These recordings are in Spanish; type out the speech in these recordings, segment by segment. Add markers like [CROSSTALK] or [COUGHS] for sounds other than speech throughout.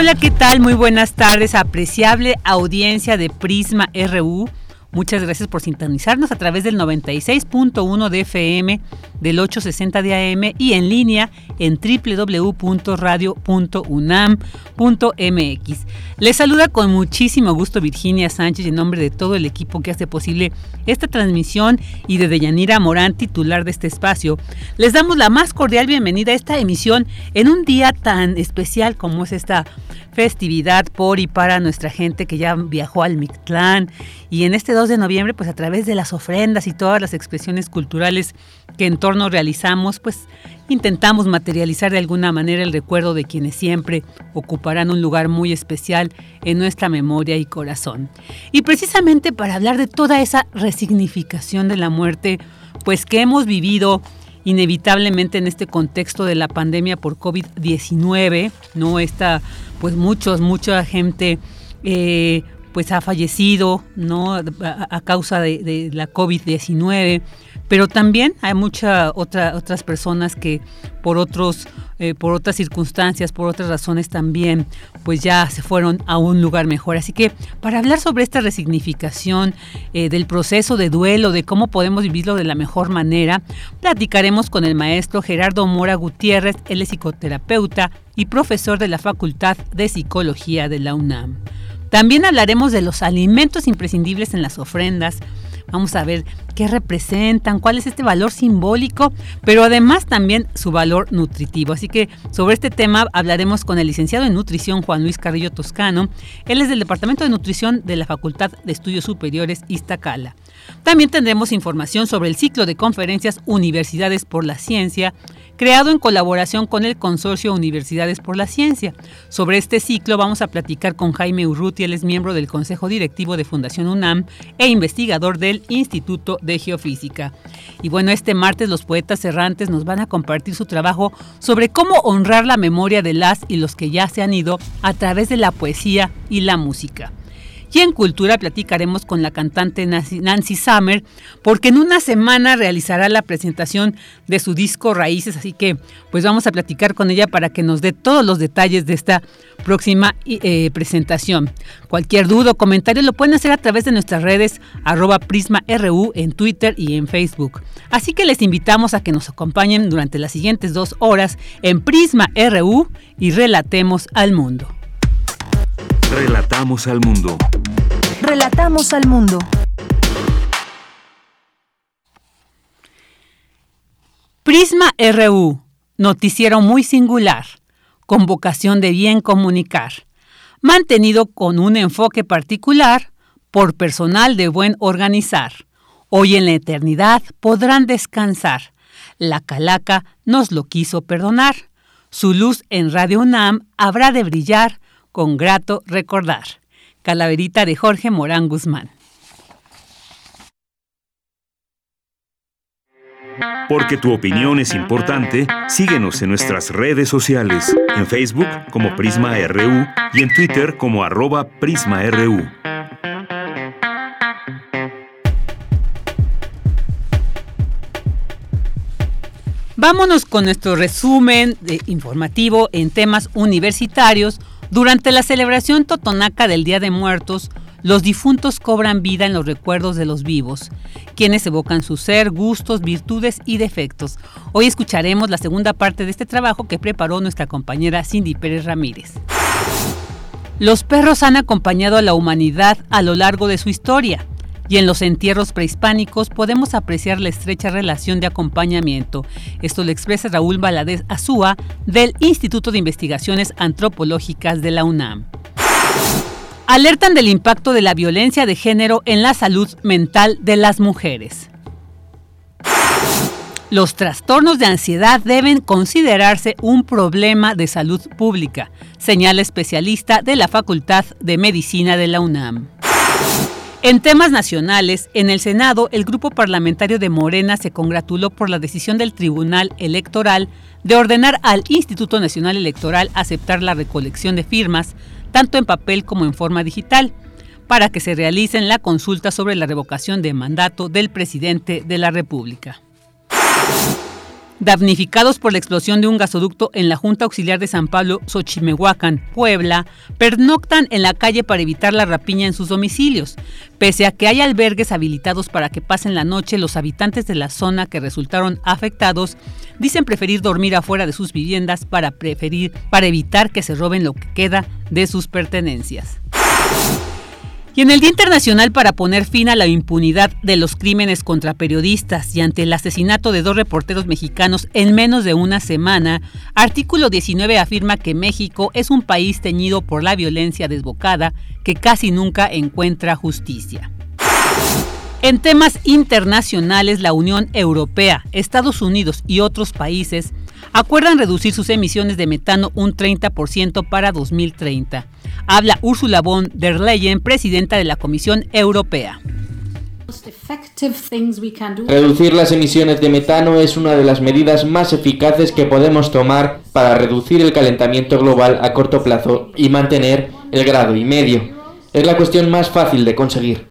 Hola, ¿qué tal? Muy buenas tardes, apreciable audiencia de Prisma RU. Muchas gracias por sintonizarnos a través del 96.1 de FM, del 860 de AM y en línea en www.radio.unam.mx. Les saluda con muchísimo gusto Virginia Sánchez en nombre de todo el equipo que hace posible esta transmisión y de Deyanira Morán, titular de este espacio. Les damos la más cordial bienvenida a esta emisión en un día tan especial como es esta festividad por y para nuestra gente que ya viajó al Mictlán y en este 2 de noviembre pues a través de las ofrendas y todas las expresiones culturales que en torno realizamos pues intentamos materializar de alguna manera el recuerdo de quienes siempre ocuparán un lugar muy especial en nuestra memoria y corazón. Y precisamente para hablar de toda esa resignificación de la muerte pues que hemos vivido inevitablemente en este contexto de la pandemia por COVID-19, ¿no? Esta, pues muchos, mucha gente eh, pues ha fallecido, ¿no? A, causa de, de la COVID-19 pero también hay muchas otra, otras personas que por otros eh, por otras circunstancias, por otras razones también, pues ya se fueron a un lugar mejor. Así que para hablar sobre esta resignificación eh, del proceso de duelo, de cómo podemos vivirlo de la mejor manera, platicaremos con el maestro Gerardo Mora Gutiérrez, él es psicoterapeuta y profesor de la Facultad de Psicología de la UNAM. También hablaremos de los alimentos imprescindibles en las ofrendas, Vamos a ver qué representan, cuál es este valor simbólico, pero además también su valor nutritivo. Así que sobre este tema hablaremos con el licenciado en nutrición Juan Luis Carrillo Toscano. Él es del Departamento de Nutrición de la Facultad de Estudios Superiores Iztacala. También tendremos información sobre el ciclo de conferencias Universidades por la Ciencia creado en colaboración con el Consorcio Universidades por la Ciencia. Sobre este ciclo vamos a platicar con Jaime Urruti, él es miembro del Consejo Directivo de Fundación UNAM e investigador del Instituto de Geofísica. Y bueno, este martes los poetas errantes nos van a compartir su trabajo sobre cómo honrar la memoria de las y los que ya se han ido a través de la poesía y la música. Y en Cultura platicaremos con la cantante Nancy Summer, porque en una semana realizará la presentación de su disco Raíces, así que pues vamos a platicar con ella para que nos dé todos los detalles de esta próxima eh, presentación. Cualquier duda o comentario lo pueden hacer a través de nuestras redes arroba prisma.ru en Twitter y en Facebook. Así que les invitamos a que nos acompañen durante las siguientes dos horas en Prisma RU y relatemos al mundo. Relatamos al mundo. Relatamos al mundo. Prisma RU, noticiero muy singular, con vocación de bien comunicar, mantenido con un enfoque particular por personal de buen organizar. Hoy en la eternidad podrán descansar. La calaca nos lo quiso perdonar. Su luz en Radio UNAM habrá de brillar con grato recordar. Calaverita de Jorge Morán Guzmán. Porque tu opinión es importante, síguenos en nuestras redes sociales, en Facebook como Prisma RU y en Twitter como arroba PrismaRU. Vámonos con nuestro resumen informativo en temas universitarios durante la celebración totonaca del Día de Muertos, los difuntos cobran vida en los recuerdos de los vivos, quienes evocan su ser, gustos, virtudes y defectos. Hoy escucharemos la segunda parte de este trabajo que preparó nuestra compañera Cindy Pérez Ramírez. Los perros han acompañado a la humanidad a lo largo de su historia. Y en los entierros prehispánicos podemos apreciar la estrecha relación de acompañamiento. Esto lo expresa Raúl Valadez Azúa del Instituto de Investigaciones Antropológicas de la UNAM. Alertan del impacto de la violencia de género en la salud mental de las mujeres. Los trastornos de ansiedad deben considerarse un problema de salud pública, señala especialista de la Facultad de Medicina de la UNAM. En temas nacionales, en el Senado, el grupo parlamentario de Morena se congratuló por la decisión del Tribunal Electoral de ordenar al Instituto Nacional Electoral aceptar la recolección de firmas, tanto en papel como en forma digital, para que se realicen la consulta sobre la revocación de mandato del presidente de la República. Damnificados por la explosión de un gasoducto en la Junta Auxiliar de San Pablo, Xochimehuacán, Puebla, pernoctan en la calle para evitar la rapiña en sus domicilios. Pese a que hay albergues habilitados para que pasen la noche, los habitantes de la zona que resultaron afectados dicen preferir dormir afuera de sus viviendas para, preferir, para evitar que se roben lo que queda de sus pertenencias. Y en el Día Internacional para poner fin a la impunidad de los crímenes contra periodistas y ante el asesinato de dos reporteros mexicanos en menos de una semana, artículo 19 afirma que México es un país teñido por la violencia desbocada que casi nunca encuentra justicia. En temas internacionales, la Unión Europea, Estados Unidos y otros países acuerdan reducir sus emisiones de metano un 30% para 2030. Habla Ursula von der Leyen, presidenta de la Comisión Europea. Reducir las emisiones de metano es una de las medidas más eficaces que podemos tomar para reducir el calentamiento global a corto plazo y mantener el grado y medio. Es la cuestión más fácil de conseguir.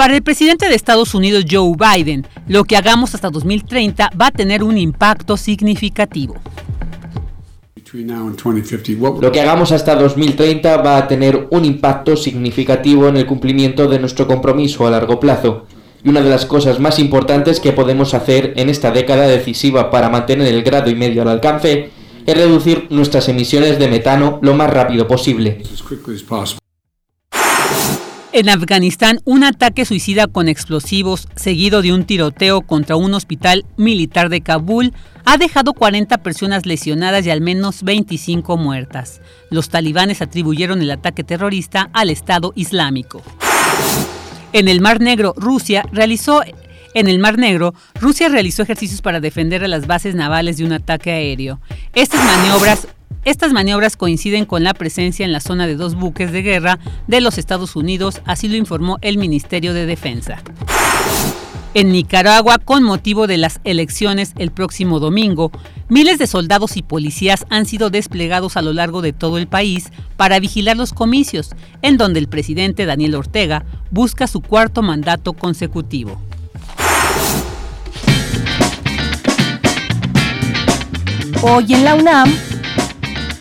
Para el presidente de Estados Unidos, Joe Biden, lo que hagamos hasta 2030 va a tener un impacto significativo. Lo que hagamos hasta 2030 va a tener un impacto significativo en el cumplimiento de nuestro compromiso a largo plazo. Y una de las cosas más importantes que podemos hacer en esta década decisiva para mantener el grado y medio al alcance es reducir nuestras emisiones de metano lo más rápido posible. En Afganistán, un ataque suicida con explosivos seguido de un tiroteo contra un hospital militar de Kabul ha dejado 40 personas lesionadas y al menos 25 muertas. Los talibanes atribuyeron el ataque terrorista al Estado Islámico. En el Mar Negro, Rusia realizó en el Mar Negro, Rusia realizó ejercicios para defender a las bases navales de un ataque aéreo. Estas maniobras estas maniobras coinciden con la presencia en la zona de dos buques de guerra de los Estados Unidos, así lo informó el Ministerio de Defensa. En Nicaragua, con motivo de las elecciones el próximo domingo, miles de soldados y policías han sido desplegados a lo largo de todo el país para vigilar los comicios, en donde el presidente Daniel Ortega busca su cuarto mandato consecutivo. Hoy en la UNAM,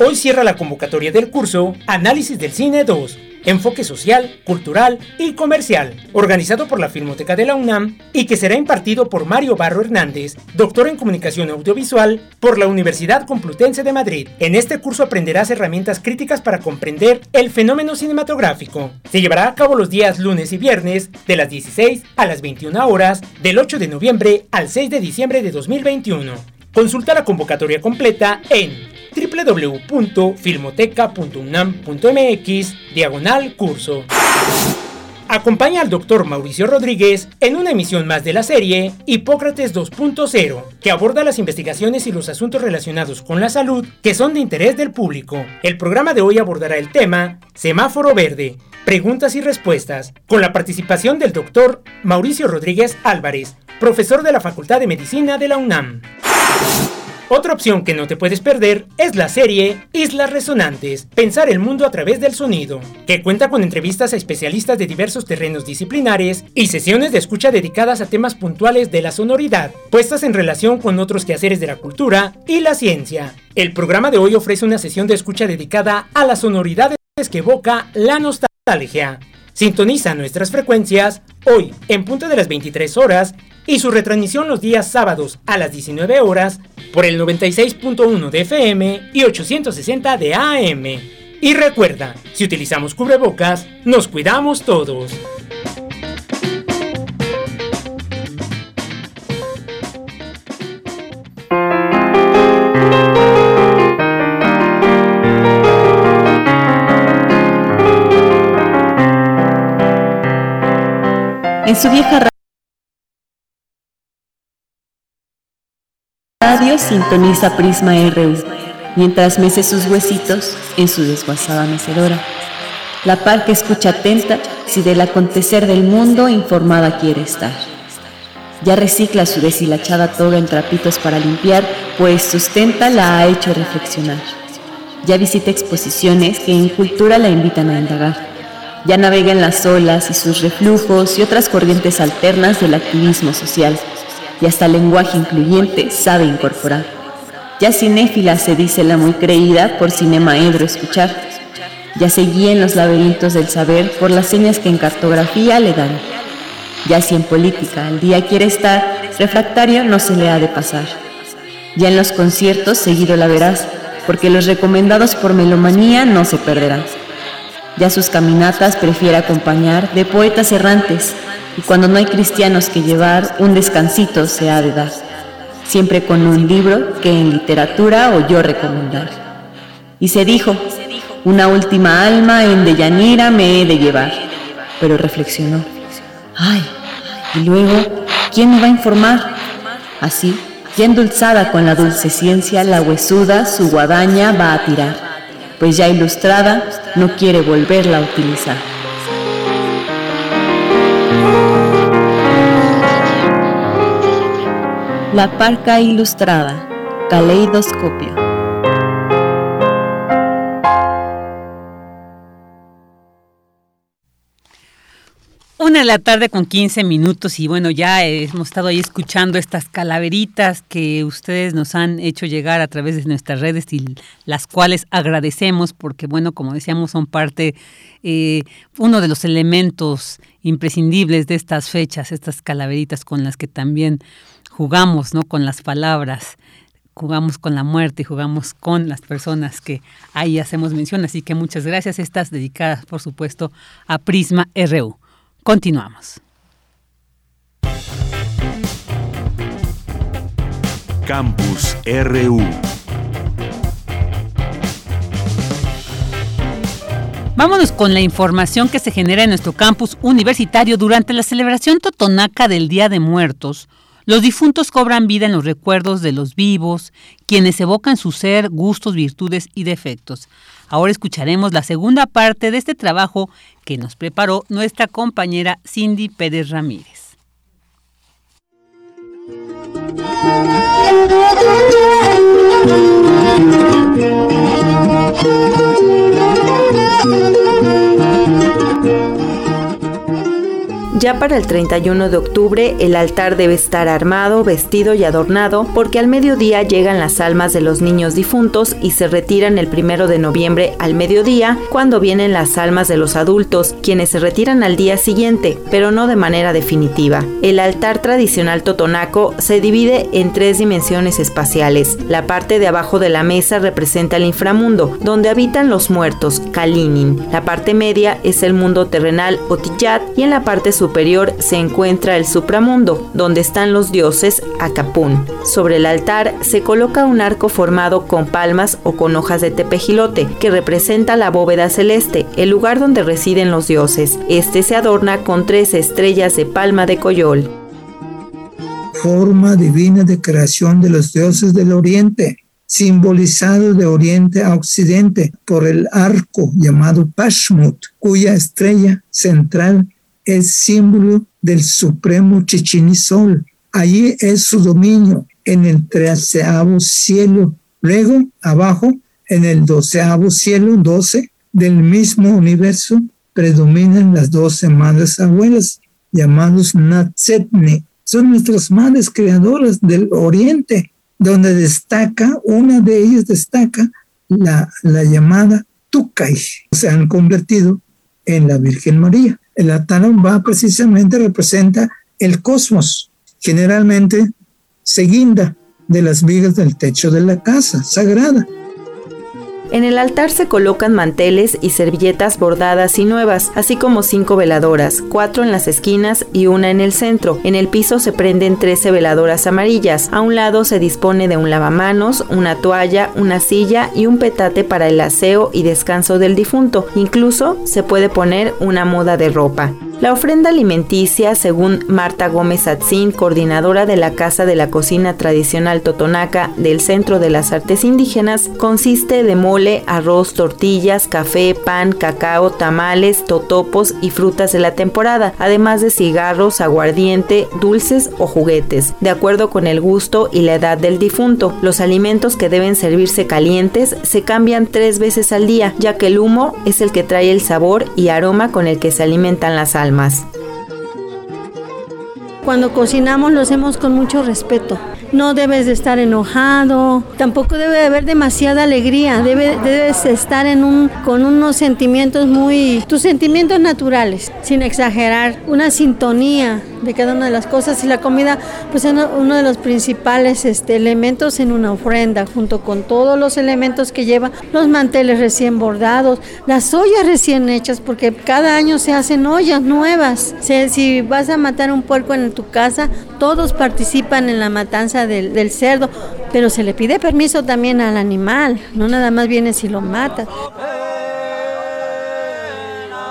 Hoy cierra la convocatoria del curso Análisis del Cine 2, Enfoque Social, Cultural y Comercial, organizado por la Filmoteca de la UNAM y que será impartido por Mario Barro Hernández, doctor en Comunicación Audiovisual por la Universidad Complutense de Madrid. En este curso aprenderás herramientas críticas para comprender el fenómeno cinematográfico. Se llevará a cabo los días lunes y viernes de las 16 a las 21 horas del 8 de noviembre al 6 de diciembre de 2021. Consulta la convocatoria completa en www.filmoteca.unam.mx diagonal curso. Acompaña al doctor Mauricio Rodríguez en una emisión más de la serie Hipócrates 2.0, que aborda las investigaciones y los asuntos relacionados con la salud que son de interés del público. El programa de hoy abordará el tema Semáforo Verde, preguntas y respuestas, con la participación del doctor Mauricio Rodríguez Álvarez, profesor de la Facultad de Medicina de la UNAM. Otra opción que no te puedes perder es la serie Islas Resonantes, Pensar el Mundo a través del Sonido, que cuenta con entrevistas a especialistas de diversos terrenos disciplinares y sesiones de escucha dedicadas a temas puntuales de la sonoridad, puestas en relación con otros quehaceres de la cultura y la ciencia. El programa de hoy ofrece una sesión de escucha dedicada a las sonoridades que evoca la nostalgia. Sintoniza nuestras frecuencias hoy en punto de las 23 horas y su retransmisión los días sábados a las 19 horas por el 96.1 de FM y 860 de AM. Y recuerda, si utilizamos cubrebocas, nos cuidamos todos. En su vieja sintoniza Prisma RU, mientras mece sus huesitos en su desguazada mecedora. La par que escucha atenta si del acontecer del mundo informada quiere estar. Ya recicla su deshilachada toga en trapitos para limpiar, pues sustenta la ha hecho reflexionar. Ya visita exposiciones que en cultura la invitan a indagar ya navega en las olas y sus reflujos y otras corrientes alternas del activismo social, y hasta lenguaje incluyente sabe incorporar. Ya cinéfila se dice la muy creída por cinema edro escuchar. Ya se guía en los laberintos del saber por las señas que en cartografía le dan. Ya si en política al día quiere estar, refractario no se le ha de pasar. Ya en los conciertos seguido la verás, porque los recomendados por melomanía no se perderán. Ya sus caminatas prefiere acompañar de poetas errantes, y cuando no hay cristianos que llevar, un descansito se ha de dar, siempre con un libro que en literatura oyó recomendar. Y se dijo, una última alma en Deyanira me he de llevar, pero reflexionó, ay, y luego, ¿quién me va a informar? Así, ya endulzada con la dulce ciencia, la huesuda su guadaña va a tirar pues ya ilustrada no quiere volverla a utilizar. La Parca Ilustrada, Caleidoscopio. Una de la tarde con 15 minutos y bueno, ya hemos estado ahí escuchando estas calaveritas que ustedes nos han hecho llegar a través de nuestras redes y las cuales agradecemos porque bueno, como decíamos, son parte, eh, uno de los elementos imprescindibles de estas fechas, estas calaveritas con las que también jugamos, ¿no? Con las palabras jugamos con la muerte jugamos con las personas que ahí hacemos mención. Así que muchas gracias. Estas dedicadas, por supuesto, a Prisma RU. Continuamos. Campus RU. Vámonos con la información que se genera en nuestro campus universitario durante la celebración totonaca del Día de Muertos. Los difuntos cobran vida en los recuerdos de los vivos, quienes evocan su ser, gustos, virtudes y defectos. Ahora escucharemos la segunda parte de este trabajo que nos preparó nuestra compañera Cindy Pérez Ramírez. Ya para el 31 de octubre el altar debe estar armado, vestido y adornado porque al mediodía llegan las almas de los niños difuntos y se retiran el primero de noviembre al mediodía cuando vienen las almas de los adultos, quienes se retiran al día siguiente, pero no de manera definitiva. El altar tradicional totonaco se divide en tres dimensiones espaciales. La parte de abajo de la mesa representa el inframundo, donde habitan los muertos, Kalinin. La parte media es el mundo terrenal, Otillat, y en la parte superior superior se encuentra el supramundo, donde están los dioses Acapún. Sobre el altar se coloca un arco formado con palmas o con hojas de tepejilote, que representa la bóveda celeste, el lugar donde residen los dioses. Este se adorna con tres estrellas de palma de coyol. Forma divina de creación de los dioses del oriente simbolizado de oriente a occidente por el arco llamado Pashmut, cuya estrella central es símbolo del supremo Chichinisol. Allí es su dominio en el treceavo cielo. Luego, abajo, en el doceavo cielo, doce, del mismo universo, predominan las doce madres abuelas, llamados Natsetne. Son nuestras madres creadoras del oriente, donde destaca, una de ellas destaca la, la llamada Tukai. Se han convertido en la Virgen María. El va precisamente representa el cosmos Generalmente se guinda de las vigas del techo de la casa sagrada. En el altar se colocan manteles y servilletas bordadas y nuevas, así como cinco veladoras, cuatro en las esquinas y una en el centro. En el piso se prenden 13 veladoras amarillas. A un lado se dispone de un lavamanos, una toalla, una silla y un petate para el aseo y descanso del difunto. Incluso se puede poner una moda de ropa. La ofrenda alimenticia, según Marta Gómez Atzin, coordinadora de la Casa de la Cocina Tradicional Totonaca del Centro de las Artes Indígenas, consiste de mole, arroz, tortillas, café, pan, cacao, tamales, totopos y frutas de la temporada, además de cigarros, aguardiente, dulces o juguetes, de acuerdo con el gusto y la edad del difunto. Los alimentos que deben servirse calientes se cambian tres veces al día, ya que el humo es el que trae el sabor y aroma con el que se alimentan las almas Cuando cocinamos lo hacemos con mucho respeto. No debes de estar enojado, tampoco debe de haber demasiada alegría, debe, debes estar en un, con unos sentimientos muy, tus sentimientos naturales, sin exagerar, una sintonía de cada una de las cosas. Y la comida pues es uno de los principales este, elementos en una ofrenda junto con todos los elementos que lleva los manteles recién bordados las ollas recién hechas porque cada año se hacen ollas nuevas. Si, vas a matar un puerco en tu casa todos participan en la matanza del, del cerdo pero se le pide permiso también al animal no nada más viene si lo matas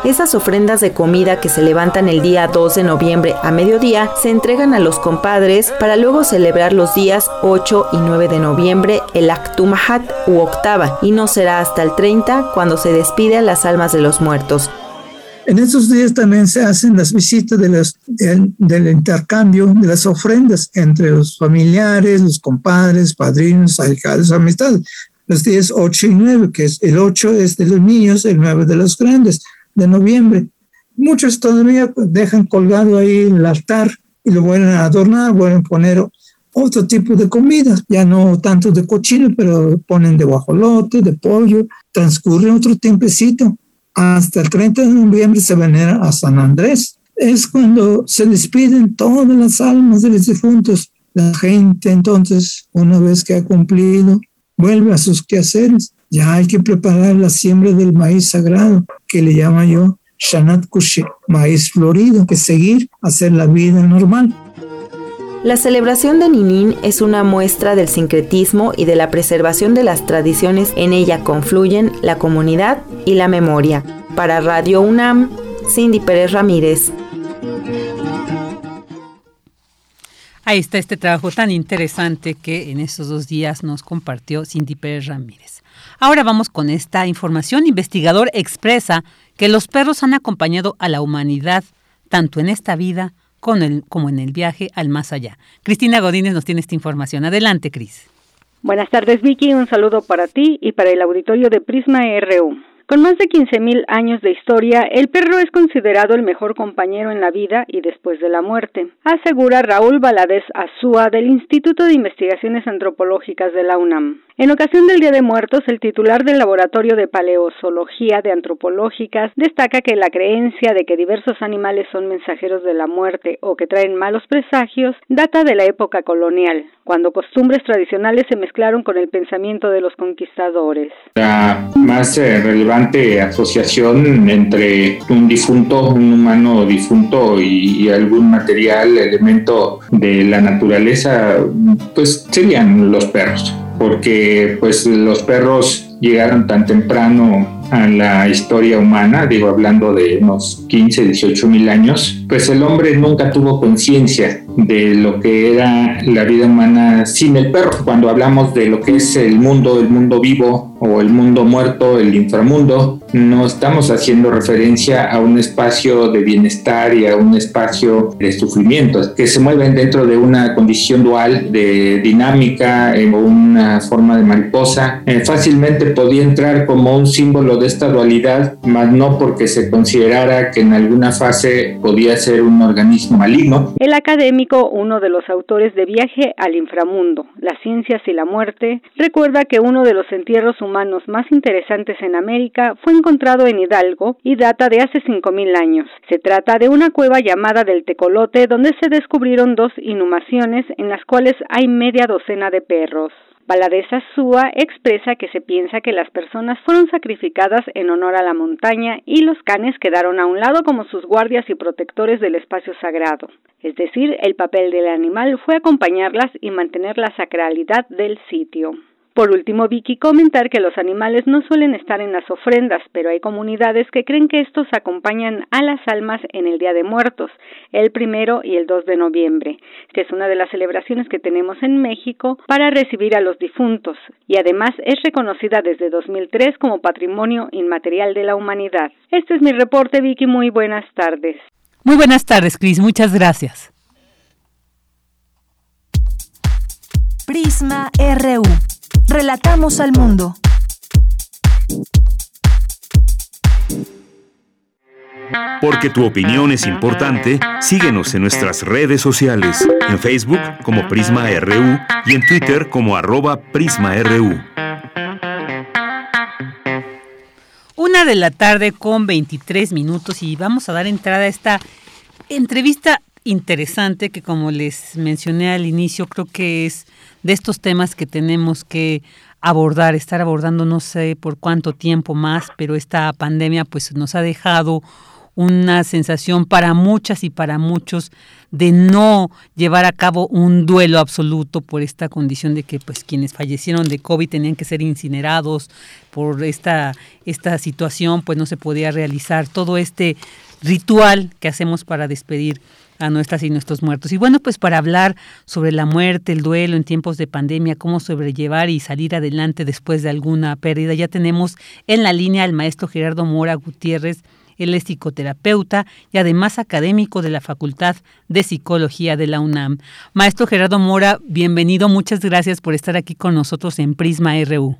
esas ofrendas de comida que se levantan el día 2 de noviembre a mediodía se entregan a los compadres para luego celebrar los días 8 y 9 de noviembre el Aktumahat u octava y no será hasta el 30 cuando se despide a las almas de los muertos. En esos días también se hacen las visitas del intercambio de las ofrendas entre los familiares, los compadres, padrinos, alcaldes, amistades. Los días 8 y 9, que es el 8 es de los niños, el 9 de los grandes de noviembre. Muchos todavía dejan colgado ahí el altar y lo vuelven a adornar, vuelven a poner otro tipo de comidas, ya no tanto de cochino, pero ponen de guajolote, de pollo, transcurre otro tiempecito. Hasta el 30 de noviembre se venera a San Andrés. Es cuando se despiden todas las almas de los difuntos. La gente entonces, una vez que ha cumplido, vuelve a sus quehaceres ya hay que preparar la siembra del maíz sagrado, que le llamo yo Shanat Kushe, maíz florido, que seguir, hacer la vida normal. La celebración de Ninin es una muestra del sincretismo y de la preservación de las tradiciones. En ella confluyen la comunidad y la memoria. Para Radio UNAM, Cindy Pérez Ramírez. Ahí está este trabajo tan interesante que en estos dos días nos compartió Cindy Pérez Ramírez. Ahora vamos con esta información. Investigador expresa que los perros han acompañado a la humanidad tanto en esta vida como en el viaje al más allá. Cristina Godínez nos tiene esta información. Adelante, Cris. Buenas tardes, Vicky. Un saludo para ti y para el auditorio de Prisma RU. Con más de 15.000 años de historia, el perro es considerado el mejor compañero en la vida y después de la muerte, asegura Raúl Valadez Azúa del Instituto de Investigaciones Antropológicas de la UNAM. En ocasión del Día de Muertos, el titular del Laboratorio de Paleozoología de Antropológicas destaca que la creencia de que diversos animales son mensajeros de la muerte o que traen malos presagios data de la época colonial, cuando costumbres tradicionales se mezclaron con el pensamiento de los conquistadores. La más eh, relevante asociación entre un difunto, un humano difunto y, y algún material, elemento de la naturaleza, pues serían los perros porque pues los perros llegaron tan temprano a la historia humana, digo hablando de unos 15, 18 mil años, pues el hombre nunca tuvo conciencia de lo que era la vida humana sin el perro. Cuando hablamos de lo que es el mundo, el mundo vivo o el mundo muerto, el inframundo, no estamos haciendo referencia a un espacio de bienestar y a un espacio de sufrimiento, que se mueven dentro de una condición dual de dinámica o una forma de mariposa. Eh, fácilmente podía entrar como un símbolo de esta dualidad, más no porque se considerara que en alguna fase podía ser un organismo maligno. El académico uno de los autores de Viaje al inframundo, las ciencias y la muerte, recuerda que uno de los entierros humanos más interesantes en América fue encontrado en Hidalgo y data de hace 5.000 años. Se trata de una cueva llamada del Tecolote donde se descubrieron dos inhumaciones en las cuales hay media docena de perros. Valadeza Súa expresa que se piensa que las personas fueron sacrificadas en honor a la montaña y los canes quedaron a un lado como sus guardias y protectores del espacio sagrado. Es decir, el papel del animal fue acompañarlas y mantener la sacralidad del sitio. Por último, Vicky, comentar que los animales no suelen estar en las ofrendas, pero hay comunidades que creen que estos acompañan a las almas en el Día de Muertos, el primero y el 2 de noviembre, que es una de las celebraciones que tenemos en México para recibir a los difuntos, y además es reconocida desde 2003 como Patrimonio Inmaterial de la Humanidad. Este es mi reporte, Vicky. Muy buenas tardes. Muy buenas tardes, Cris. Muchas gracias. Prisma RU. Relatamos al mundo. Porque tu opinión es importante, síguenos en nuestras redes sociales, en Facebook como Prisma RU y en Twitter como arroba PrismaRU. Una de la tarde con 23 minutos y vamos a dar entrada a esta entrevista interesante que como les mencioné al inicio creo que es de estos temas que tenemos que abordar, estar abordando no sé por cuánto tiempo más, pero esta pandemia pues nos ha dejado una sensación para muchas y para muchos de no llevar a cabo un duelo absoluto por esta condición de que pues quienes fallecieron de COVID tenían que ser incinerados por esta esta situación pues no se podía realizar todo este ritual que hacemos para despedir a nuestras y nuestros muertos. Y bueno, pues para hablar sobre la muerte, el duelo en tiempos de pandemia, cómo sobrellevar y salir adelante después de alguna pérdida, ya tenemos en la línea al maestro Gerardo Mora Gutiérrez, él es psicoterapeuta y además académico de la Facultad de Psicología de la UNAM. Maestro Gerardo Mora, bienvenido, muchas gracias por estar aquí con nosotros en Prisma RU.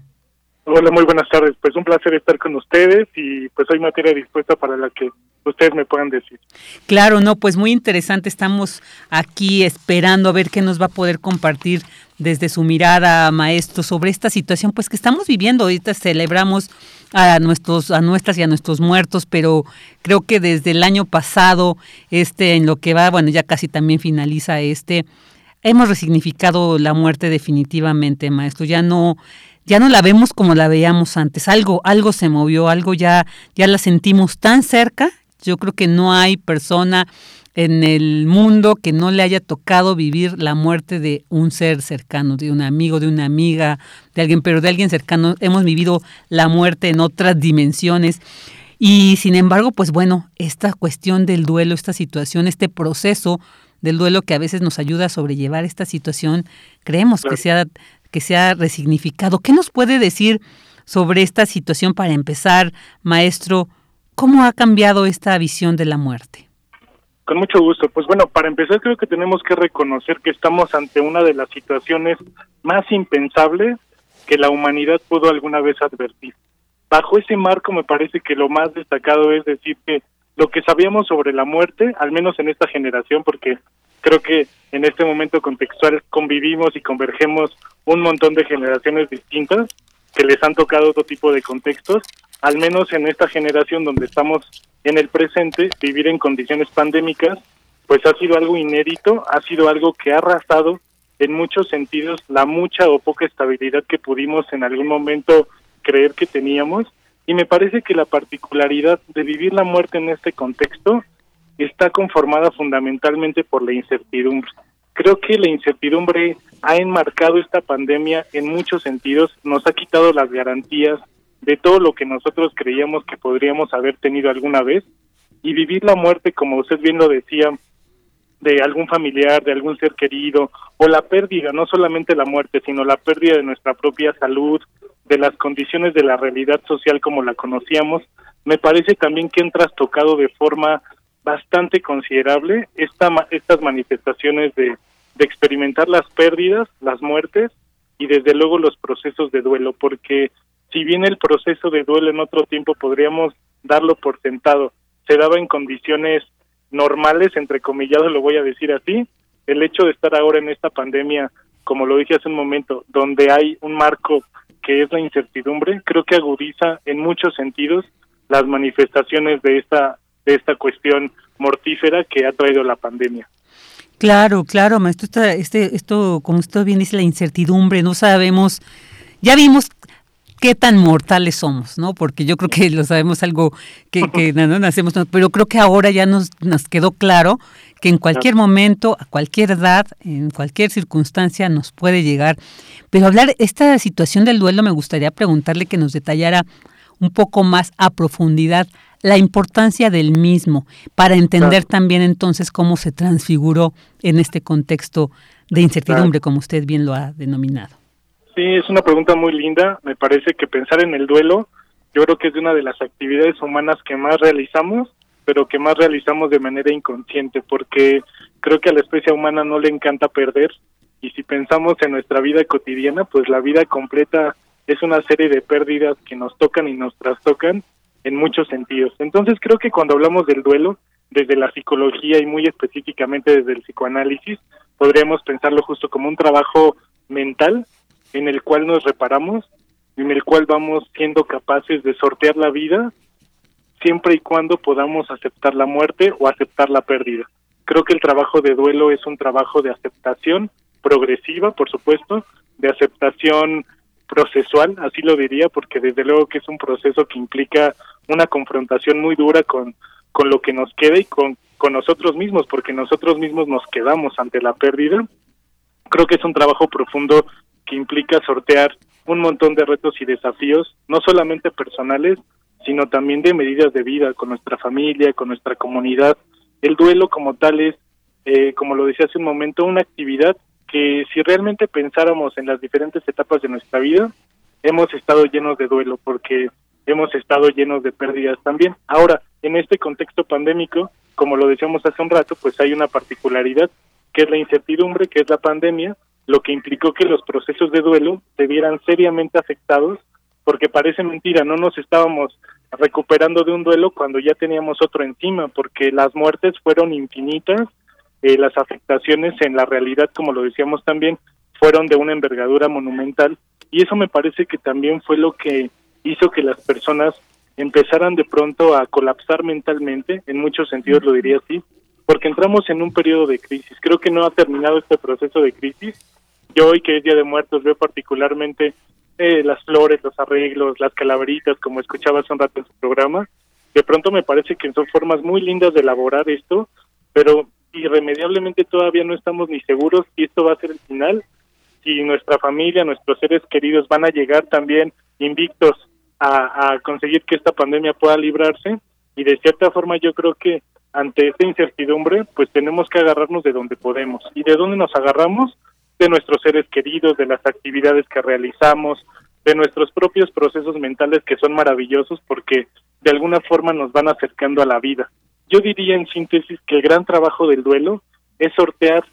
Hola, muy buenas tardes. Pues un placer estar con ustedes y pues hay materia dispuesta para la que ustedes me puedan decir. Claro, no, pues muy interesante. Estamos aquí esperando a ver qué nos va a poder compartir desde su mirada, maestro, sobre esta situación pues que estamos viviendo. Ahorita celebramos a nuestros a nuestras y a nuestros muertos, pero creo que desde el año pasado este en lo que va, bueno, ya casi también finaliza este hemos resignificado la muerte definitivamente, maestro. Ya no ya no la vemos como la veíamos antes. Algo algo se movió, algo ya ya la sentimos tan cerca yo creo que no hay persona en el mundo que no le haya tocado vivir la muerte de un ser cercano, de un amigo, de una amiga, de alguien, pero de alguien cercano. Hemos vivido la muerte en otras dimensiones. Y sin embargo, pues bueno, esta cuestión del duelo, esta situación, este proceso del duelo que a veces nos ayuda a sobrellevar esta situación, creemos que se, ha, que se ha resignificado. ¿Qué nos puede decir sobre esta situación para empezar, maestro? ¿Cómo ha cambiado esta visión de la muerte? Con mucho gusto. Pues bueno, para empezar creo que tenemos que reconocer que estamos ante una de las situaciones más impensables que la humanidad pudo alguna vez advertir. Bajo ese marco me parece que lo más destacado es decir que lo que sabíamos sobre la muerte, al menos en esta generación, porque creo que en este momento contextual convivimos y convergemos un montón de generaciones distintas que les han tocado otro tipo de contextos, al menos en esta generación donde estamos en el presente, vivir en condiciones pandémicas, pues ha sido algo inédito, ha sido algo que ha arrasado en muchos sentidos la mucha o poca estabilidad que pudimos en algún momento creer que teníamos. Y me parece que la particularidad de vivir la muerte en este contexto está conformada fundamentalmente por la incertidumbre. Creo que la incertidumbre ha enmarcado esta pandemia en muchos sentidos, nos ha quitado las garantías de todo lo que nosotros creíamos que podríamos haber tenido alguna vez y vivir la muerte, como usted bien lo decía, de algún familiar, de algún ser querido, o la pérdida, no solamente la muerte, sino la pérdida de nuestra propia salud, de las condiciones de la realidad social como la conocíamos, me parece también que han trastocado de forma bastante considerable esta, estas manifestaciones de, de experimentar las pérdidas, las muertes y desde luego los procesos de duelo, porque si bien el proceso de duelo en otro tiempo podríamos darlo por sentado, se daba en condiciones normales, entre comillado lo voy a decir así, el hecho de estar ahora en esta pandemia, como lo dije hace un momento, donde hay un marco que es la incertidumbre, creo que agudiza en muchos sentidos las manifestaciones de esta de esta cuestión mortífera que ha traído la pandemia. Claro, claro, maestro, está, este, esto, como usted bien dice, la incertidumbre, no sabemos, ya vimos qué tan mortales somos, ¿no? Porque yo creo que lo sabemos algo que, que no, nacemos, pero creo que ahora ya nos, nos quedó claro que en cualquier momento, a cualquier edad, en cualquier circunstancia nos puede llegar. Pero hablar esta situación del duelo me gustaría preguntarle que nos detallara un poco más a profundidad la importancia del mismo para entender también entonces cómo se transfiguró en este contexto de incertidumbre, como usted bien lo ha denominado. Sí, es una pregunta muy linda. Me parece que pensar en el duelo, yo creo que es una de las actividades humanas que más realizamos, pero que más realizamos de manera inconsciente, porque creo que a la especie humana no le encanta perder. Y si pensamos en nuestra vida cotidiana, pues la vida completa es una serie de pérdidas que nos tocan y nos trastocan en muchos sentidos. Entonces creo que cuando hablamos del duelo, desde la psicología y muy específicamente desde el psicoanálisis, podríamos pensarlo justo como un trabajo mental en el cual nos reparamos, en el cual vamos siendo capaces de sortear la vida siempre y cuando podamos aceptar la muerte o aceptar la pérdida. Creo que el trabajo de duelo es un trabajo de aceptación progresiva, por supuesto, de aceptación procesual, así lo diría, porque desde luego que es un proceso que implica una confrontación muy dura con, con lo que nos queda y con, con nosotros mismos, porque nosotros mismos nos quedamos ante la pérdida. Creo que es un trabajo profundo que implica sortear un montón de retos y desafíos, no solamente personales, sino también de medidas de vida con nuestra familia, con nuestra comunidad. El duelo como tal es, eh, como lo decía hace un momento, una actividad que si realmente pensáramos en las diferentes etapas de nuestra vida, hemos estado llenos de duelo porque hemos estado llenos de pérdidas también. Ahora, en este contexto pandémico, como lo decíamos hace un rato, pues hay una particularidad que es la incertidumbre, que es la pandemia, lo que implicó que los procesos de duelo se vieran seriamente afectados, porque parece mentira, no nos estábamos recuperando de un duelo cuando ya teníamos otro encima, porque las muertes fueron infinitas eh, las afectaciones en la realidad, como lo decíamos también, fueron de una envergadura monumental y eso me parece que también fue lo que hizo que las personas empezaran de pronto a colapsar mentalmente, en muchos sentidos lo diría así, porque entramos en un periodo de crisis. Creo que no ha terminado este proceso de crisis. Yo hoy que es Día de Muertos veo particularmente eh, las flores, los arreglos, las calaveritas, como escuchaba hace un rato en su programa. De pronto me parece que son formas muy lindas de elaborar esto, pero irremediablemente todavía no estamos ni seguros si esto va a ser el final, si nuestra familia, nuestros seres queridos van a llegar también invictos a, a conseguir que esta pandemia pueda librarse y de cierta forma yo creo que ante esta incertidumbre pues tenemos que agarrarnos de donde podemos y de dónde nos agarramos de nuestros seres queridos, de las actividades que realizamos, de nuestros propios procesos mentales que son maravillosos porque de alguna forma nos van acercando a la vida. Yo diría en síntesis que el gran trabajo del duelo es sortear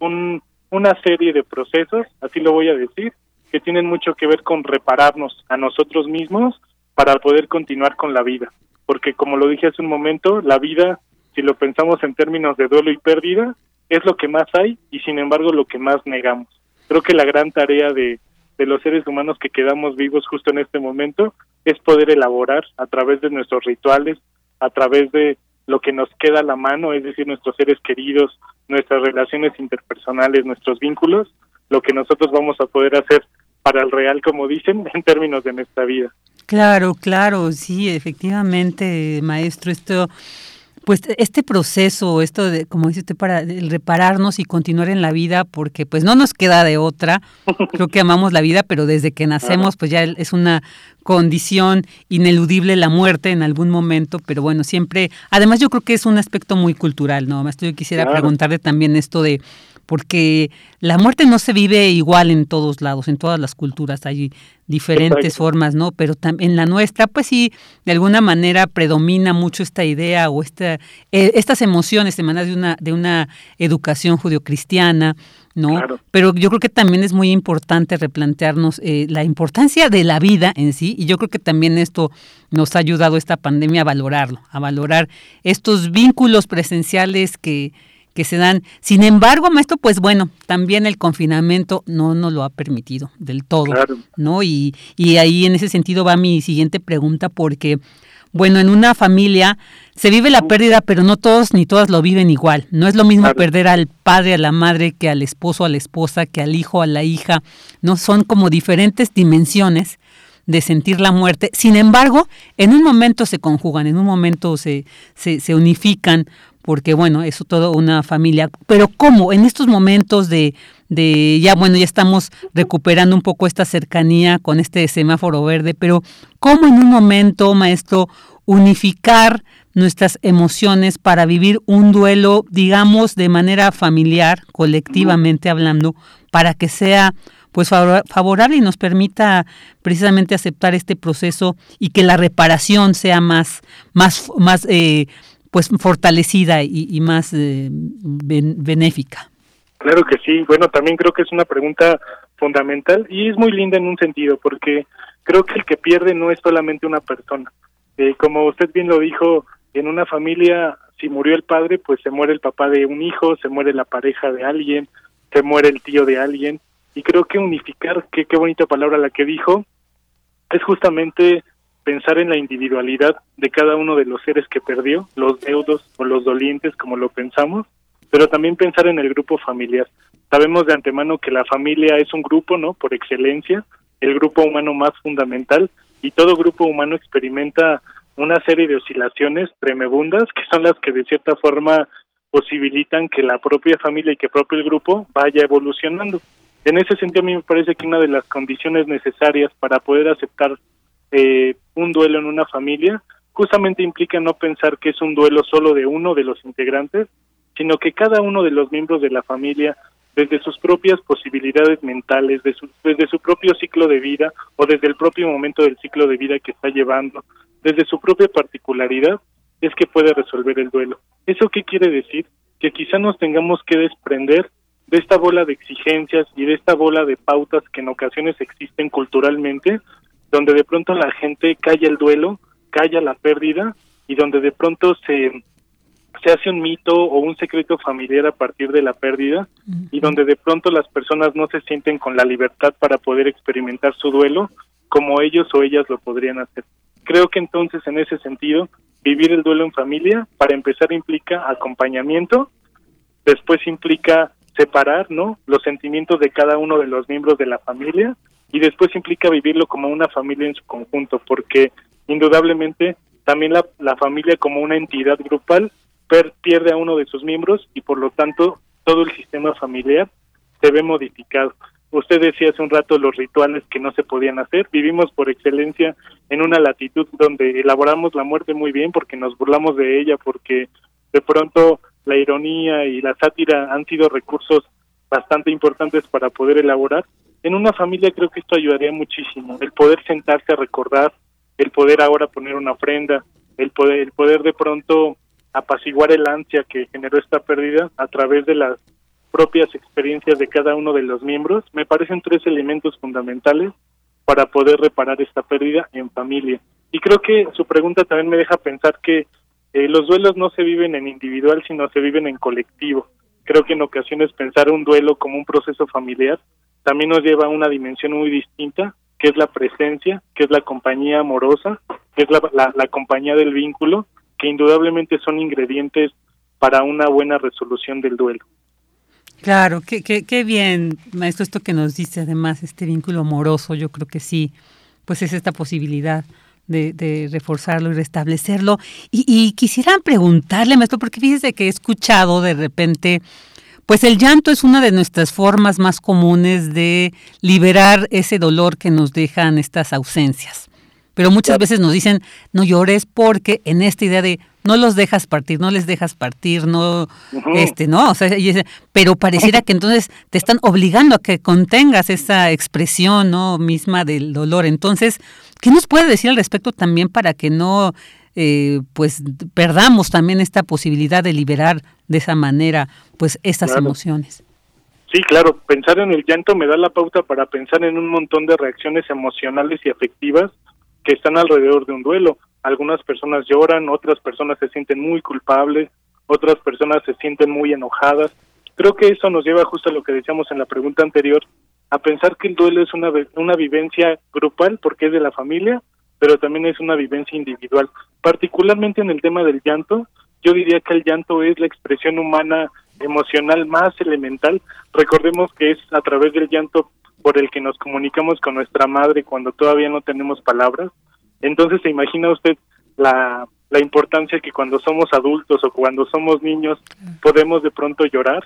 un, una serie de procesos, así lo voy a decir, que tienen mucho que ver con repararnos a nosotros mismos para poder continuar con la vida. Porque como lo dije hace un momento, la vida, si lo pensamos en términos de duelo y pérdida, es lo que más hay y sin embargo lo que más negamos. Creo que la gran tarea de, de los seres humanos que quedamos vivos justo en este momento es poder elaborar a través de nuestros rituales, a través de lo que nos queda a la mano, es decir, nuestros seres queridos, nuestras relaciones interpersonales, nuestros vínculos, lo que nosotros vamos a poder hacer para el real, como dicen, [LAUGHS] en términos de nuestra vida. Claro, claro, sí, efectivamente, maestro, esto pues este proceso, esto de, como dice usted, para repararnos y continuar en la vida, porque pues no nos queda de otra, [LAUGHS] creo que amamos la vida, pero desde que nacemos pues ya es una condición ineludible la muerte en algún momento, pero bueno, siempre, además yo creo que es un aspecto muy cultural, ¿no? Yo quisiera preguntarle también esto de porque la muerte no se vive igual en todos lados, en todas las culturas, hay diferentes formas, ¿no? Pero en la nuestra, pues sí, de alguna manera predomina mucho esta idea o esta, eh, estas emociones emanan de una, de una educación judio-cristiana, ¿no? Pero yo creo que también es muy importante replantearnos eh, la importancia de la vida en sí, y yo creo que también esto nos ha ayudado esta pandemia a valorarlo, a valorar estos vínculos presenciales que que se dan. Sin embargo, maestro, pues bueno, también el confinamiento no nos lo ha permitido del todo, ¿no? Y, y ahí en ese sentido va mi siguiente pregunta porque bueno, en una familia se vive la pérdida, pero no todos ni todas lo viven igual. No es lo mismo perder al padre, a la madre, que al esposo, a la esposa, que al hijo, a la hija. No son como diferentes dimensiones de sentir la muerte. Sin embargo, en un momento se conjugan, en un momento se, se, se unifican, porque bueno, eso todo una familia. Pero ¿cómo? En estos momentos de, de ya bueno, ya estamos recuperando un poco esta cercanía con este semáforo verde, pero ¿cómo en un momento, maestro, unificar nuestras emociones para vivir un duelo, digamos, de manera familiar, colectivamente hablando, para que sea pues favorable y nos permita precisamente aceptar este proceso y que la reparación sea más más más eh, pues fortalecida y, más eh, benéfica. Claro que sí. Bueno, también creo que es una pregunta fundamental y es muy linda en un sentido, porque creo que el que pierde no es solamente una persona. Eh, como usted bien lo dijo, en una familia, si murió el padre, pues se muere el papá de un hijo, se muere la pareja de alguien, se muere el tío de alguien. Y creo que unificar, qué bonita palabra la que dijo, es justamente pensar en la individualidad de cada uno de los seres que perdió, los deudos o los dolientes, como lo pensamos, pero también pensar en el grupo familiar. Sabemos de antemano que la familia es un grupo, ¿no? Por excelencia, el grupo humano más fundamental y todo grupo humano experimenta una serie de oscilaciones tremebundas que son las que de cierta forma posibilitan que la propia familia y que propio el grupo vaya evolucionando. En ese sentido a mí me parece que una de las condiciones necesarias para poder aceptar eh, un duelo en una familia justamente implica no pensar que es un duelo solo de uno de los integrantes, sino que cada uno de los miembros de la familia, desde sus propias posibilidades mentales, desde su propio ciclo de vida o desde el propio momento del ciclo de vida que está llevando, desde su propia particularidad, es que puede resolver el duelo. ¿Eso qué quiere decir? Que quizá nos tengamos que desprender de esta bola de exigencias y de esta bola de pautas que en ocasiones existen culturalmente, donde de pronto la gente calla el duelo, calla la pérdida y donde de pronto se se hace un mito o un secreto familiar a partir de la pérdida y donde de pronto las personas no se sienten con la libertad para poder experimentar su duelo como ellos o ellas lo podrían hacer. Creo que entonces en ese sentido vivir el duelo en familia para empezar implica acompañamiento, después implica separar, ¿no? los sentimientos de cada uno de los miembros de la familia y después implica vivirlo como una familia en su conjunto, porque indudablemente también la, la familia como una entidad grupal pierde a uno de sus miembros y por lo tanto todo el sistema familiar se ve modificado. Usted decía hace un rato los rituales que no se podían hacer. Vivimos por excelencia en una latitud donde elaboramos la muerte muy bien porque nos burlamos de ella, porque de pronto la ironía y la sátira han sido recursos bastante importantes para poder elaborar. En una familia creo que esto ayudaría muchísimo, el poder sentarse a recordar, el poder ahora poner una ofrenda, el poder, el poder de pronto apaciguar el ansia que generó esta pérdida a través de las propias experiencias de cada uno de los miembros, me parecen tres elementos fundamentales para poder reparar esta pérdida en familia. Y creo que su pregunta también me deja pensar que eh, los duelos no se viven en individual, sino se viven en colectivo. Creo que en ocasiones pensar un duelo como un proceso familiar también nos lleva a una dimensión muy distinta, que es la presencia, que es la compañía amorosa, que es la, la compañía del vínculo, que indudablemente son ingredientes para una buena resolución del duelo. Claro, qué, qué, qué bien, maestro, esto que nos dice además, este vínculo amoroso, yo creo que sí, pues es esta posibilidad de, de reforzarlo y restablecerlo. Y, y, quisiera preguntarle, maestro, porque fíjese que he escuchado de repente, pues el llanto es una de nuestras formas más comunes de liberar ese dolor que nos dejan estas ausencias pero muchas veces nos dicen no llores porque en esta idea de no los dejas partir, no les dejas partir, no, este, no, o sea, pero pareciera que entonces te están obligando a que contengas esa expresión, ¿no? Misma del dolor. Entonces, ¿qué nos puede decir al respecto también para que no, eh, pues, perdamos también esta posibilidad de liberar de esa manera, pues, estas emociones? Sí, claro, pensar en el llanto me da la pauta para pensar en un montón de reacciones emocionales y afectivas están alrededor de un duelo. Algunas personas lloran, otras personas se sienten muy culpables, otras personas se sienten muy enojadas. Creo que eso nos lleva justo a lo que decíamos en la pregunta anterior, a pensar que el duelo es una, una vivencia grupal porque es de la familia, pero también es una vivencia individual. Particularmente en el tema del llanto, yo diría que el llanto es la expresión humana emocional más elemental. Recordemos que es a través del llanto por el que nos comunicamos con nuestra madre cuando todavía no tenemos palabras. Entonces, ¿se imagina usted la, la importancia que cuando somos adultos o cuando somos niños podemos de pronto llorar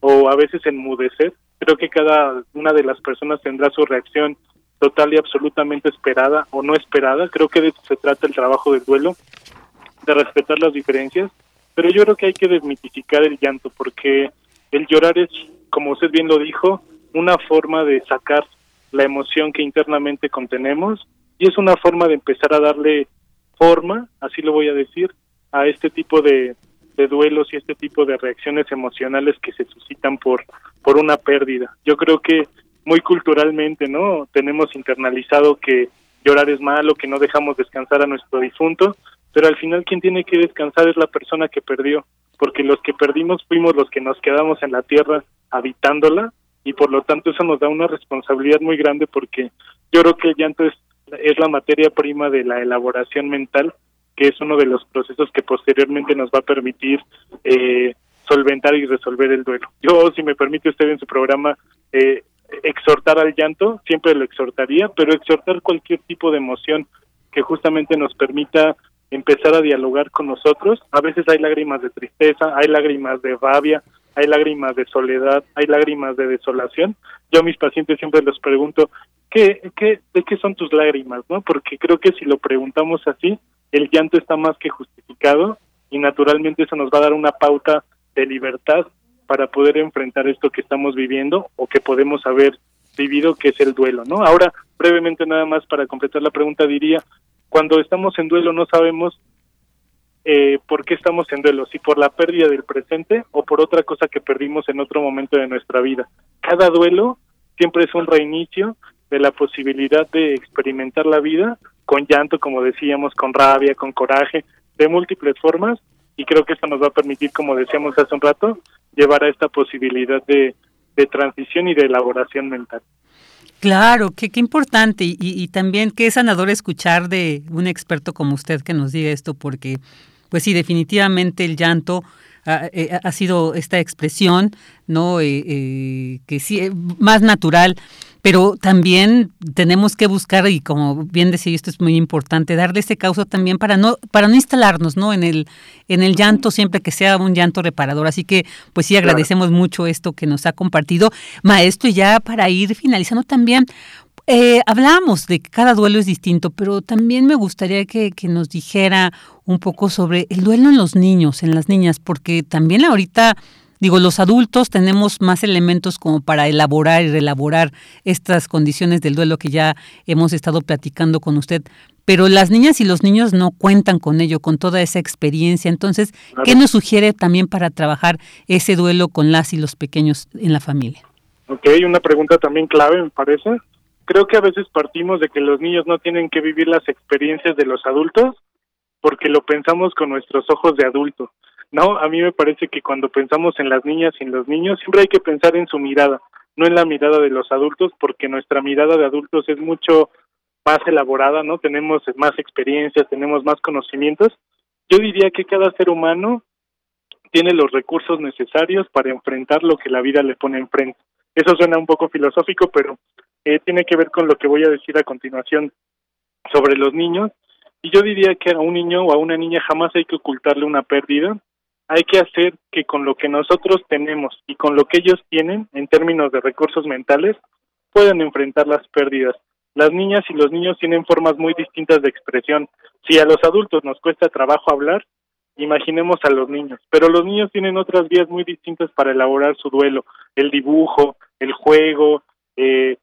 o a veces enmudecer? Creo que cada una de las personas tendrá su reacción total y absolutamente esperada o no esperada. Creo que de eso se trata el trabajo del duelo, de respetar las diferencias, pero yo creo que hay que desmitificar el llanto porque el llorar es, como usted bien lo dijo, una forma de sacar la emoción que internamente contenemos y es una forma de empezar a darle forma, así lo voy a decir, a este tipo de, duelos y este tipo de reacciones emocionales que se suscitan por por una pérdida. Yo creo que muy culturalmente, ¿no? Tenemos internalizado que llorar es malo, que no dejamos descansar a nuestro difunto, pero al final quien tiene que descansar es la persona que perdió, porque los que perdimos fuimos los que nos quedamos en la tierra habitándola y por lo tanto eso nos da una responsabilidad muy grande porque yo creo que el llanto es, la materia prima de la elaboración mental, que es uno de los procesos que posteriormente nos va a permitir eh, solventar y resolver el duelo. Yo, si me permite usted en su programa, eh, exhortar al llanto, siempre lo exhortaría, pero exhortar cualquier tipo de emoción que justamente nos permita empezar a dialogar con nosotros. A veces hay lágrimas de tristeza, hay lágrimas de rabia, hay lágrimas de soledad, hay lágrimas de desolación. Yo a mis pacientes siempre les pregunto, ¿qué, qué, ¿de qué son tus lágrimas? ¿no? Porque creo que si lo preguntamos así, el llanto está más que justificado y naturalmente eso nos va a dar una pauta de libertad para poder enfrentar esto que estamos viviendo o que podemos haber vivido, que es el duelo, ¿no? Ahora, brevemente nada más para completar la pregunta, diría, cuando estamos en duelo no sabemos eh, por qué estamos en duelo, si por la pérdida del presente o por otra cosa que perdimos en otro momento de nuestra vida. Cada duelo siempre es un reinicio de la posibilidad de experimentar la vida con llanto, como decíamos, con rabia, con coraje, de múltiples formas, y creo que esto nos va a permitir, como decíamos hace un rato, llevar a esta posibilidad de, de transición y de elaboración mental. Claro, qué, qué importante y, y, también qué sanador escuchar de un experto como usted que nos diga esto, porque pues sí, definitivamente el llanto ha, eh, sido esta expresión, ¿no? Eh, eh, que sí, eh, más natural pero también tenemos que buscar y como bien decía esto es muy importante darle ese causa también para no para no instalarnos no en el en el llanto siempre que sea un llanto reparador. Así que pues sí agradecemos claro. mucho esto que nos ha compartido. Maestro y ya para ir finalizando también eh, hablamos de que cada duelo es distinto, pero también me gustaría que, que, nos dijera un poco sobre el duelo en los niños, en las niñas, porque también ahorita Digo, los adultos tenemos más elementos como para elaborar y reelaborar estas condiciones del duelo que ya hemos estado platicando con usted, pero las niñas y los niños no cuentan con ello, con toda esa experiencia. Entonces. ¿qué nos sugiere también para trabajar ese duelo con las y los pequeños en la familia? Ok, una pregunta también clave, me parece. Creo que a veces partimos de que los niños no tienen que vivir las experiencias de los adultos porque lo pensamos con nuestros ojos de adulto. No, a mí me parece que cuando pensamos en las niñas y en los niños, siempre hay que pensar en su mirada, no en la mirada de los adultos, porque nuestra mirada de adultos es mucho más elaborada, ¿no? Tenemos más experiencias, tenemos más conocimientos. Yo diría que cada ser humano tiene los recursos necesarios para enfrentar lo que la vida le pone enfrente. Eso suena un poco filosófico, pero eh, tiene que ver con lo que voy a decir a continuación sobre los niños. Y yo diría que a un niño o a una niña jamás hay que ocultarle una pérdida, hay que hacer que con lo que nosotros tenemos y con lo que ellos tienen en términos de recursos mentales puedan enfrentar las pérdidas. Las niñas y los niños tienen formas muy distintas de expresión. Si a los adultos nos cuesta trabajo hablar, imaginemos a los niños. Pero los niños tienen otras vías muy distintas para elaborar su duelo, el dibujo, el juego, eh,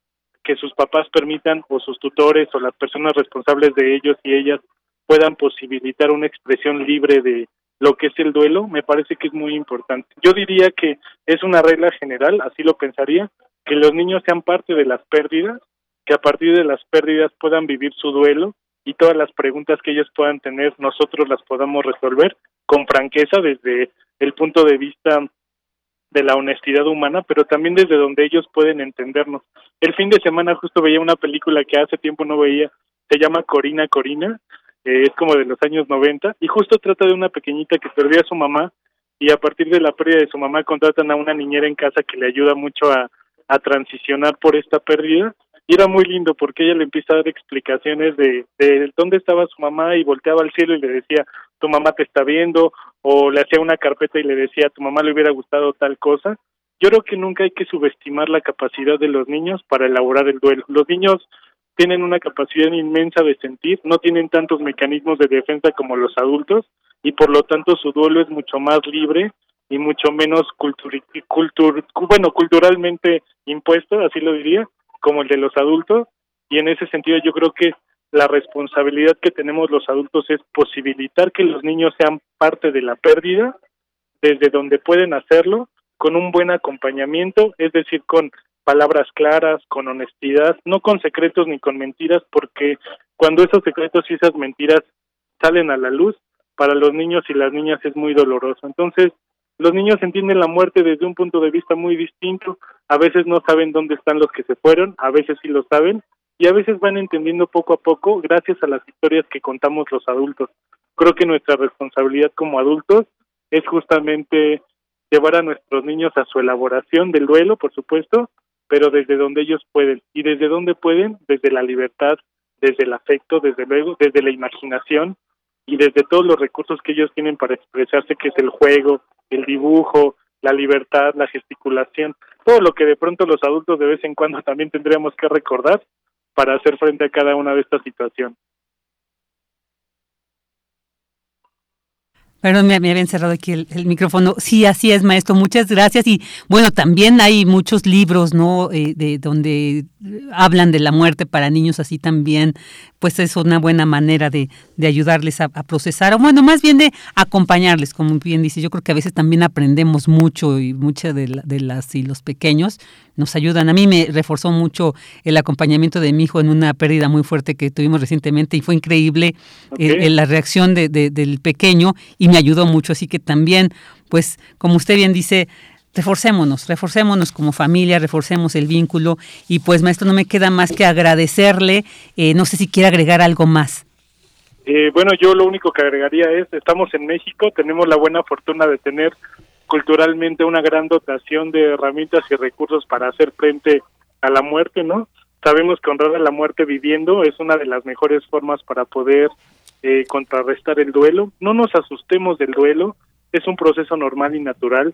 que sus papás permitan o sus tutores o las personas responsables de ellos y ellas puedan posibilitar una expresión libre de, lo que es el duelo, me parece que es muy importante. Yo diría que es una regla general, así lo pensaría, que los niños sean parte de las pérdidas, que a partir de las pérdidas puedan vivir su duelo y todas las preguntas que ellos puedan tener nosotros las podamos resolver con franqueza desde el punto de vista de la honestidad humana, pero también desde donde ellos pueden entendernos. El fin de semana justo veía una película que hace tiempo no veía, se llama Corina Corina, eh, es como de los años 90 y justo trata de una pequeñita que perdió a su mamá y a partir de la pérdida de su mamá contratan a una niñera en casa que le ayuda mucho a, a transicionar por esta pérdida y era muy lindo porque ella le empieza a dar explicaciones de, de dónde estaba su mamá y volteaba al cielo y le decía, tu mamá te está viendo, o le hacía una carpeta y le decía, tu mamá le hubiera gustado tal cosa. Yo creo que nunca hay que subestimar la capacidad de los niños para elaborar el duelo. Los niños tienen una capacidad inmensa de sentir, no tienen tantos mecanismos de defensa como los adultos y por lo tanto su duelo es mucho más libre y mucho menos cultur, bueno, culturalmente impuesto, así lo diría, como el de los adultos. Y en ese sentido yo creo que la responsabilidad que tenemos los adultos es posibilitar que los niños sean parte de la pérdida desde donde pueden hacerlo con un buen acompañamiento, es decir, con palabras claras, con honestidad, no con secretos ni con mentiras, porque cuando esos secretos y esas mentiras salen a la luz, para los niños y las niñas es muy doloroso. Entonces, los niños entienden la muerte desde un punto de vista muy distinto. A veces no saben dónde están los que se fueron, a veces sí lo saben, y a veces van entendiendo poco a poco gracias a las historias que contamos los adultos. Creo que nuestra responsabilidad como adultos es justamente llevar a nuestros niños a su elaboración del duelo, por supuesto, pero desde donde ellos pueden. ¿Y desde dónde pueden? Desde la libertad, desde el afecto, desde luego, desde la imaginación y desde todos los recursos que ellos tienen para expresarse, que es el juego, el dibujo, la libertad, la gesticulación, todo lo que de pronto los adultos de vez en cuando [LAUGHS] también tendríamos que recordar para hacer frente a cada una de estas situaciones. Perdón, me, había encerrado aquí el, micrófono. Sí, así es, maestro. Muchas gracias. Y bueno, también hay muchos libros, ¿no? Eh, de donde hablan de la muerte para niños, así también, pues es una buena manera de, de ayudarles a, procesar, o bueno, más bien de acompañarles, como bien dice. Yo creo que a veces también aprendemos mucho y muchas de, de las y los pequeños nos ayudan. A mí me reforzó mucho el acompañamiento de mi hijo en una pérdida muy fuerte que tuvimos recientemente y fue increíble eh, la reacción de, del pequeño y me ayudó mucho. Así que también, pues, como usted bien dice, reforcémonos, reforcémonos como familia, reforcemos el vínculo y pues maestro no me queda más que agradecerle, eh, no sé si quiere agregar algo más. Eh, bueno, yo lo único que agregaría es, estamos en México, tenemos la buena fortuna de tener culturalmente una gran dotación de herramientas y recursos para hacer frente a la muerte, ¿no? Sabemos que honrar a la muerte viviendo es una de las mejores formas para poder eh, contrarrestar el duelo. No nos asustemos del duelo, es un proceso normal y natural.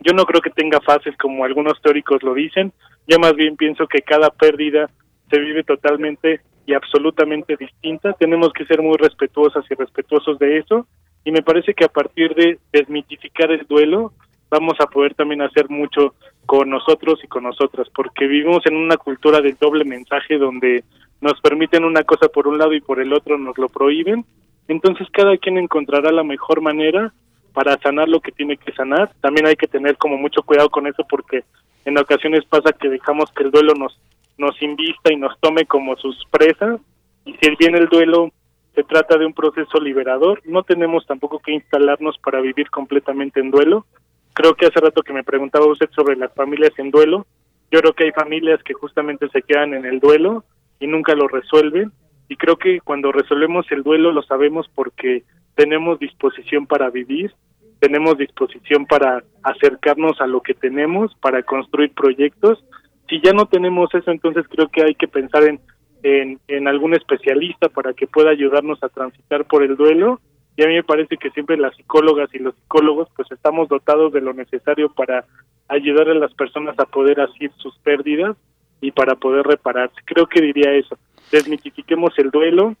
Yo no creo que tenga fases como algunos teóricos lo dicen, yo más bien pienso que cada pérdida se vive totalmente y absolutamente distinta. Tenemos que ser muy respetuosas y respetuosos de eso y me parece que a partir de desmitificar el duelo vamos a poder también hacer mucho con nosotros y con nosotras, porque vivimos en una cultura del doble mensaje donde nos permiten una cosa por un lado y por el otro nos lo prohíben. Entonces cada quien encontrará la mejor manera para sanar lo que tiene que sanar. También hay que tener como mucho cuidado con eso porque en ocasiones pasa que dejamos que el duelo nos nos invista y nos tome como sus presas y si bien el duelo se trata de un proceso liberador, no tenemos tampoco que instalarnos para vivir completamente en duelo. Creo que hace rato que me preguntaba usted sobre las familias en duelo, yo creo que hay familias que justamente se quedan en el duelo y nunca lo resuelven y creo que cuando resolvemos el duelo lo sabemos porque tenemos disposición para vivir, tenemos disposición para acercarnos a lo que tenemos, para construir proyectos. Si ya no tenemos eso, entonces creo que hay que pensar en, en, en algún especialista para que pueda ayudarnos a transitar por el duelo. Y a mí me parece que siempre las psicólogas y los psicólogos pues estamos dotados de lo necesario para ayudar a las personas a poder asir sus pérdidas y para poder repararse. Creo que diría eso. Desmitifiquemos el duelo,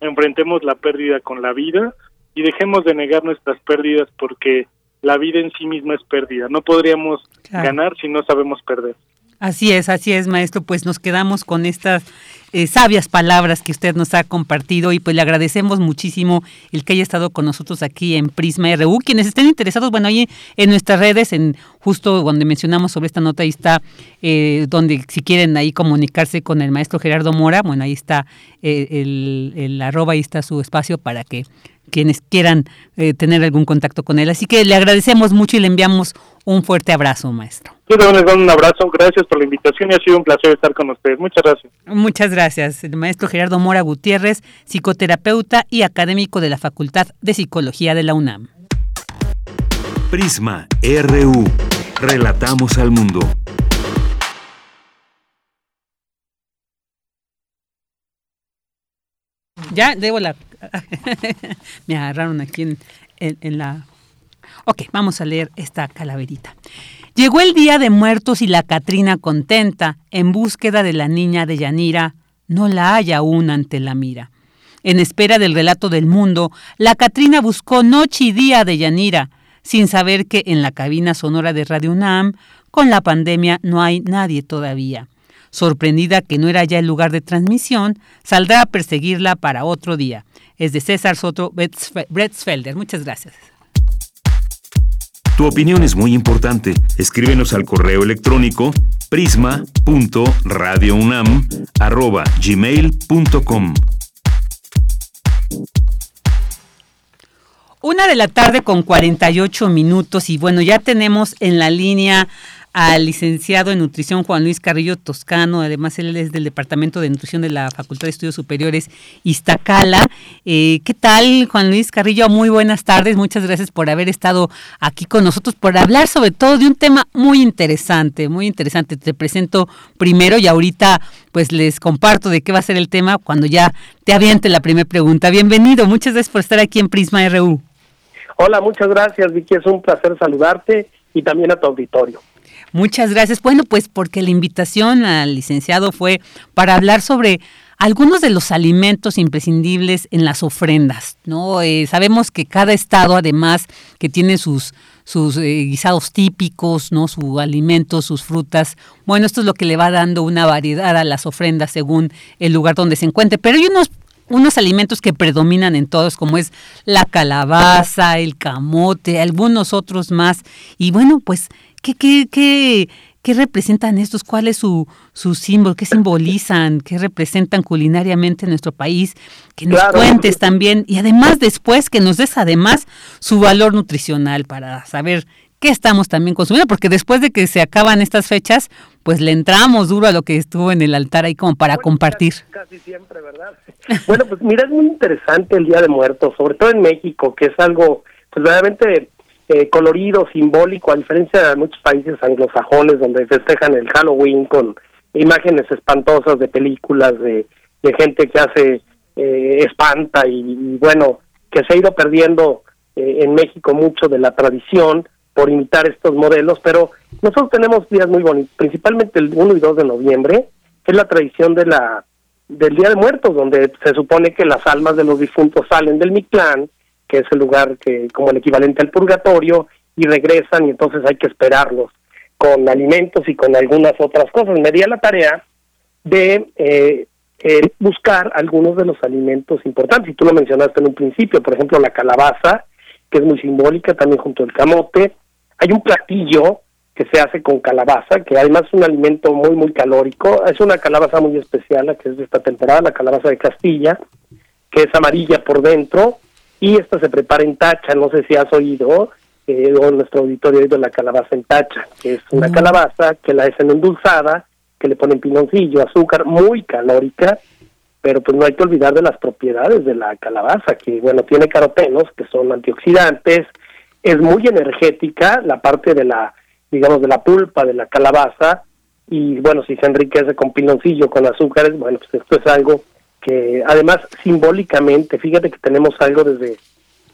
enfrentemos la pérdida con la vida y dejemos de negar nuestras pérdidas porque la vida en sí misma es pérdida. No podríamos ganar si no sabemos perder. Así es, así es, maestro. Pues nos quedamos con estas eh, sabias palabras que usted nos ha compartido y pues le agradecemos muchísimo el que haya estado con nosotros aquí en Prisma RU. Quienes estén interesados, bueno, ahí en nuestras redes, en justo donde mencionamos sobre esta nota, ahí está, eh, donde si quieren ahí comunicarse con el maestro Gerardo Mora, bueno, ahí está eh, el, el arroba, ahí está su espacio para que quienes quieran tener algún contacto con él. Así que le agradecemos mucho y le enviamos un fuerte abrazo, maestro. También les doy un abrazo, gracias por la invitación y ha sido un placer estar con ustedes. Muchas gracias. Muchas gracias. El maestro Gerardo Mora Gutiérrez, psicoterapeuta y académico de la Facultad de Psicología de la UNAM. Prisma RU. Relatamos al mundo. Ya debo la... [LAUGHS] Me agarraron aquí en, en la... Ok, vamos a leer esta calaverita. Llegó el día de muertos y la Catrina contenta, en búsqueda de la niña de Yanira, no la haya aún ante la mira. En espera del relato del mundo, la Catrina buscó noche y día de Yanira, sin saber que en la cabina sonora de Radio UNAM, con la pandemia no hay nadie todavía. Sorprendida que no era ya el lugar de transmisión, saldrá a perseguirla para otro día. Es de César Soto Bretzfelder. Muchas gracias. Tu opinión es muy importante. Escríbenos al correo electrónico prisma.radiounam@gmail.com. Una de la tarde con 48 minutos y bueno, ya tenemos en la línea al licenciado en nutrición Juan Luis Carrillo Toscano, además él es del Departamento de Nutrición de la Facultad de Estudios Superiores Iztacala. Eh, ¿Qué tal, Juan Luis Carrillo? Muy buenas tardes, muchas gracias por haber estado aquí con nosotros, por hablar sobre todo de un tema muy interesante, muy interesante. Te presento primero y ahorita pues les comparto de qué va a ser el tema cuando ya te aviente la primera pregunta. Bienvenido, muchas gracias por estar aquí en Prisma RU. Hola, muchas gracias, Vicky, es un placer saludarte y también a tu auditorio. Muchas gracias. Bueno, pues porque la invitación al licenciado fue para hablar sobre algunos de los alimentos imprescindibles en las ofrendas, ¿no? Eh, sabemos que cada estado, además, que tiene sus sus eh, guisados típicos, ¿no? Sus alimentos, sus frutas. Bueno, esto es lo que le va dando una variedad a las ofrendas según el lugar donde se encuentre. Pero hay unos unos alimentos que predominan en todos, como es la calabaza, el camote, algunos otros más. Y bueno, pues ¿Qué, qué, qué, qué representan estos? ¿Cuál es su, su símbolo? ¿Qué simbolizan? ¿Qué representan culinariamente en nuestro país? Que nos cuentes también y además después que nos des además su valor nutricional para saber qué estamos también consumiendo, porque después de que se acaban estas fechas, pues le entramos duro a lo que estuvo en el altar ahí como para compartir. Casi, siempre, ¿verdad? [LAUGHS] bueno, pues mira, es muy interesante el Día de Muertos, sobre todo en México, que es algo pues verdaderamente eh, colorido, simbólico, a diferencia de muchos países anglosajones donde festejan el Halloween con imágenes espantosas de películas, de, gente que hace eh, espanta y, bueno, que se ha ido perdiendo eh, en México mucho de la tradición por imitar estos modelos, pero nosotros tenemos días muy bonitos, principalmente el 1 y 2 de noviembre, que es la tradición de la del Día de Muertos, donde se supone que las almas de los difuntos salen del Mictlán que es el lugar que como el equivalente al purgatorio, y regresan y entonces hay que esperarlos con alimentos y con algunas otras cosas. Me di a la tarea de eh, eh, buscar algunos de los alimentos importantes, y tú lo mencionaste en un principio, por ejemplo la calabaza, que es muy simbólica, también junto al camote. Hay un platillo que se hace con calabaza, que además es un alimento muy, muy calórico. Es una calabaza muy especial, la que es de esta temporada, la calabaza de Castilla, que es amarilla por dentro, y esta se prepara en tacha, no sé si has oído, eh, o nuestro auditorio ha oído la calabaza en tacha, que es una calabaza que la hacen endulzada, que le ponen pinoncillo, azúcar, muy calórica, pero pues no hay que olvidar de las propiedades de la calabaza, que bueno, tiene carotenos, que son antioxidantes, es muy energética, la parte de la, digamos, de la pulpa de la calabaza, y bueno, si se enriquece con pinoncillo, con azúcares, bueno, pues esto es algo que además simbólicamente, fíjate que tenemos algo desde,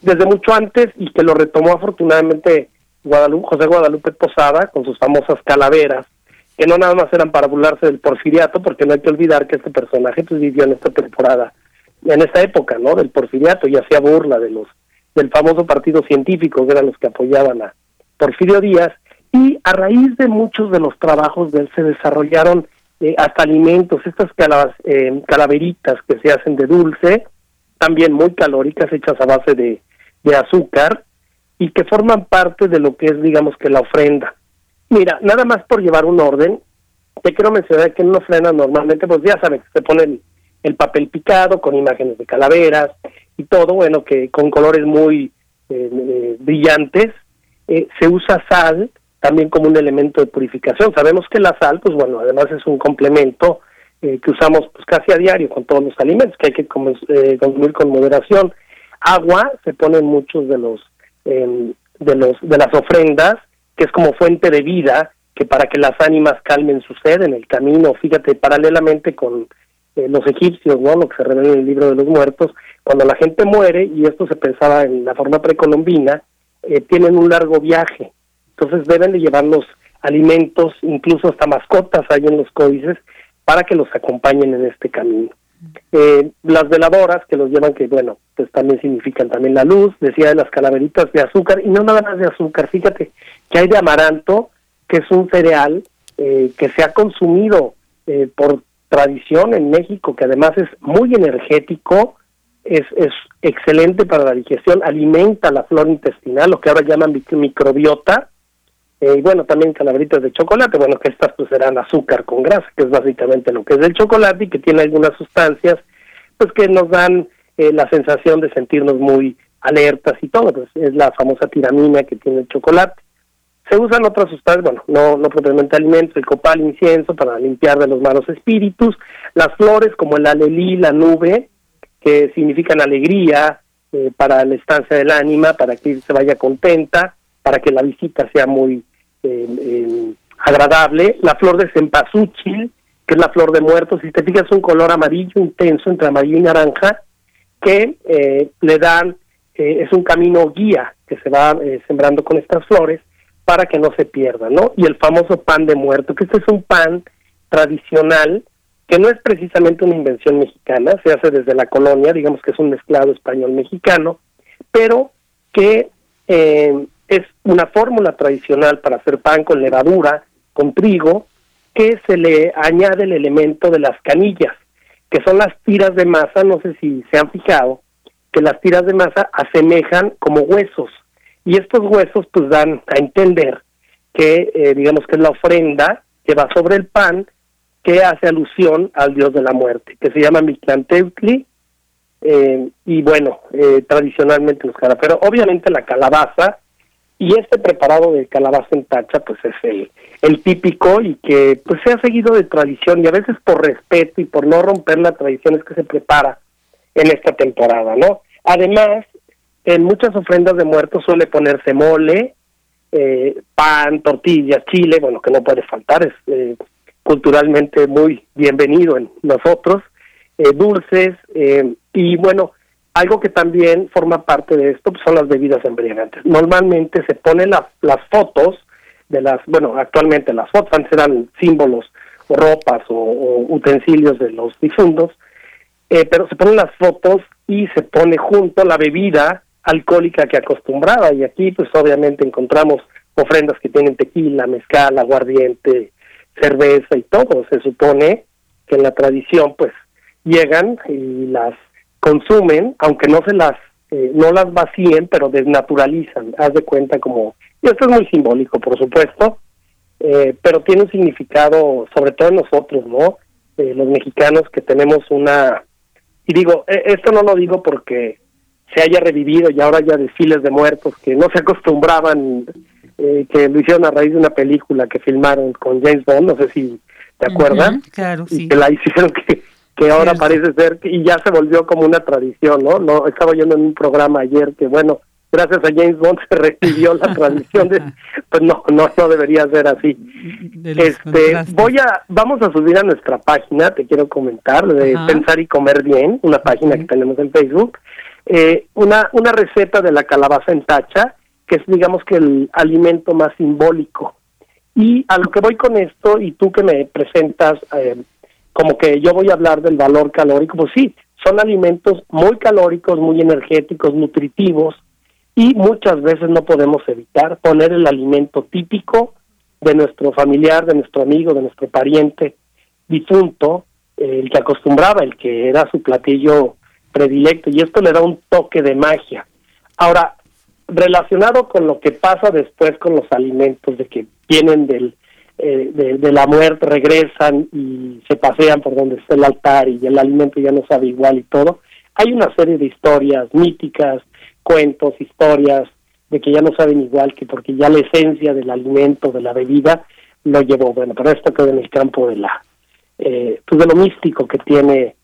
desde mucho antes y que lo retomó afortunadamente Guadalupe, José Guadalupe Posada con sus famosas calaveras, que no nada más eran para burlarse del porfiriato, porque no hay que olvidar que este personaje pues vivió en esta temporada, en esta época, ¿no? Del porfiriato y hacía burla de los del famoso partido científico que eran los que apoyaban a Porfirio Díaz y a raíz de muchos de los trabajos de él se desarrollaron eh, hasta alimentos, estas eh, calaveritas que se hacen de dulce, también muy calóricas, hechas a base de, azúcar y que forman parte de lo que es, digamos que la ofrenda. Mira, nada más por llevar un orden, te quiero mencionar que en una ofrenda normalmente, pues ya saben, se pone el, papel picado con imágenes de calaveras y todo, bueno, que con colores muy eh, eh, brillantes. Eh, se usa sal también como un elemento de purificación. Sabemos que la sal, pues bueno, además es un complemento que usamos pues casi a diario con todos los alimentos, que hay que consumir con moderación. Agua se pone en muchos de los de los de las ofrendas, que es como fuente de vida, que para que las ánimas calmen su sed en el camino, fíjate, paralelamente con eh, los egipcios, ¿no? Lo que se revela en el libro de los muertos, cuando la gente muere, y esto se pensaba en la forma precolombina, eh, tienen un largo viaje, entonces deben de llevar los alimentos, incluso hasta mascotas hay en los códices, para que los acompañen en este camino. Eh, las veladoras que los llevan, que bueno, pues también significan también la luz, decía de las calaveritas de azúcar, y no nada más de azúcar, fíjate que hay de amaranto, que es un cereal eh, que se ha consumido eh, por tradición en México, que además es muy energético, es, es excelente para la digestión, alimenta la flora intestinal, lo que ahora llaman microbiota, eh, y bueno, también calaveritas de chocolate, bueno, que estas pues serán azúcar con grasa, que es básicamente lo que es el chocolate y que tiene algunas sustancias, pues que nos dan eh, la sensación de sentirnos muy alertas y todo, pues es la famosa tiramina que tiene el chocolate. Se usan otras sustancias, bueno, no, no propiamente alimentos, el copal, incienso, para limpiar de los malos espíritus, las flores como el alelí, la nube, que significan alegría eh, para la estancia del ánima, para que se vaya contenta, para que la visita sea muy eh, eh, agradable. La flor de cempasúchil, que es la flor de muertos, si te fijas, es un color amarillo intenso entre amarillo y naranja, que eh, le dan, es un camino guía que se va sembrando con estas flores para que no se pierda, ¿no? Y el famoso pan de muerto, que este es un pan tradicional que no es precisamente una invención mexicana, se hace desde la colonia, digamos que es un mezclado español-mexicano, pero que eh, es una fórmula tradicional para hacer pan con levadura, con trigo, que se le añade el elemento de las canillas, que son las tiras de masa, no sé si se han fijado, que las tiras de masa asemejan como huesos, y estos huesos pues dan a entender que eh, digamos que es la ofrenda que va sobre el pan que hace alusión al dios de la muerte, que se llama Mictlanteutli, eh, y bueno, eh, tradicionalmente los pero obviamente la calabaza y este preparado de calabaza en tacha, pues es el, típico y que pues se ha seguido de tradición y a veces por respeto y por no romper la tradición es que se prepara en esta temporada, ¿no? Además, en muchas ofrendas de muertos suele ponerse mole, eh, pan, tortillas, chile, bueno, que no puede faltar, es eh, culturalmente muy bienvenido en nosotros, eh, dulces, y bueno, algo que también forma parte de esto pues, son las bebidas embriagantes. Normalmente se ponen las, las fotos de las, bueno, actualmente las fotos antes eran símbolos o ropas o, utensilios de los difuntos, eh, pero se ponen las fotos y se pone junto la bebida alcohólica que acostumbraba y aquí pues obviamente encontramos ofrendas que tienen tequila, mezcal, aguardiente, cerveza y todo. Se supone que en la tradición pues llegan y las consumen, aunque no se las eh, no las vacíen, pero desnaturalizan, haz de cuenta como, y esto es muy simbólico, por supuesto, eh, pero tiene un significado, sobre todo en nosotros, ¿no? Eh, los mexicanos que tenemos una, y digo, esto no lo digo porque se haya revivido y ahora ya desfiles de muertos que no se acostumbraban, que lo hicieron a raíz de una película que filmaron con James Bond, no sé si te acuerdas, claro, sí. que la [LAUGHS] hicieron que que ahora parece ser y ya se volvió como una tradición, ¿no? No estaba oyendo en un programa ayer que bueno, gracias a James Bond se [LAUGHS] recibió la tradición de [LAUGHS] pues no no no debería ser así. Este, voy a vamos a subir a nuestra página, te quiero comentar de Pensar y comer bien, una página que tenemos en Facebook, eh, una una receta de la calabaza en tacha, que es digamos que el alimento más simbólico. Y a lo que voy con esto y tú que me presentas eh, como que yo voy a hablar del valor calórico, pues sí, son alimentos muy calóricos, muy energéticos, nutritivos, y muchas veces no podemos evitar poner el alimento típico de nuestro familiar, de nuestro amigo, de nuestro pariente difunto, el que acostumbraba, el que era su platillo predilecto, y esto le da un toque de magia. Ahora, relacionado con lo que pasa después con los alimentos, de que vienen del, eh, de, la muerte, regresan y se pasean por donde está el altar y el alimento ya no sabe igual y todo, hay una serie de historias míticas, cuentos, historias de que ya no saben igual que porque ya la esencia del alimento, de la bebida, lo llevó. Bueno, pero esto queda en el campo de la, eh, pues de lo místico que tiene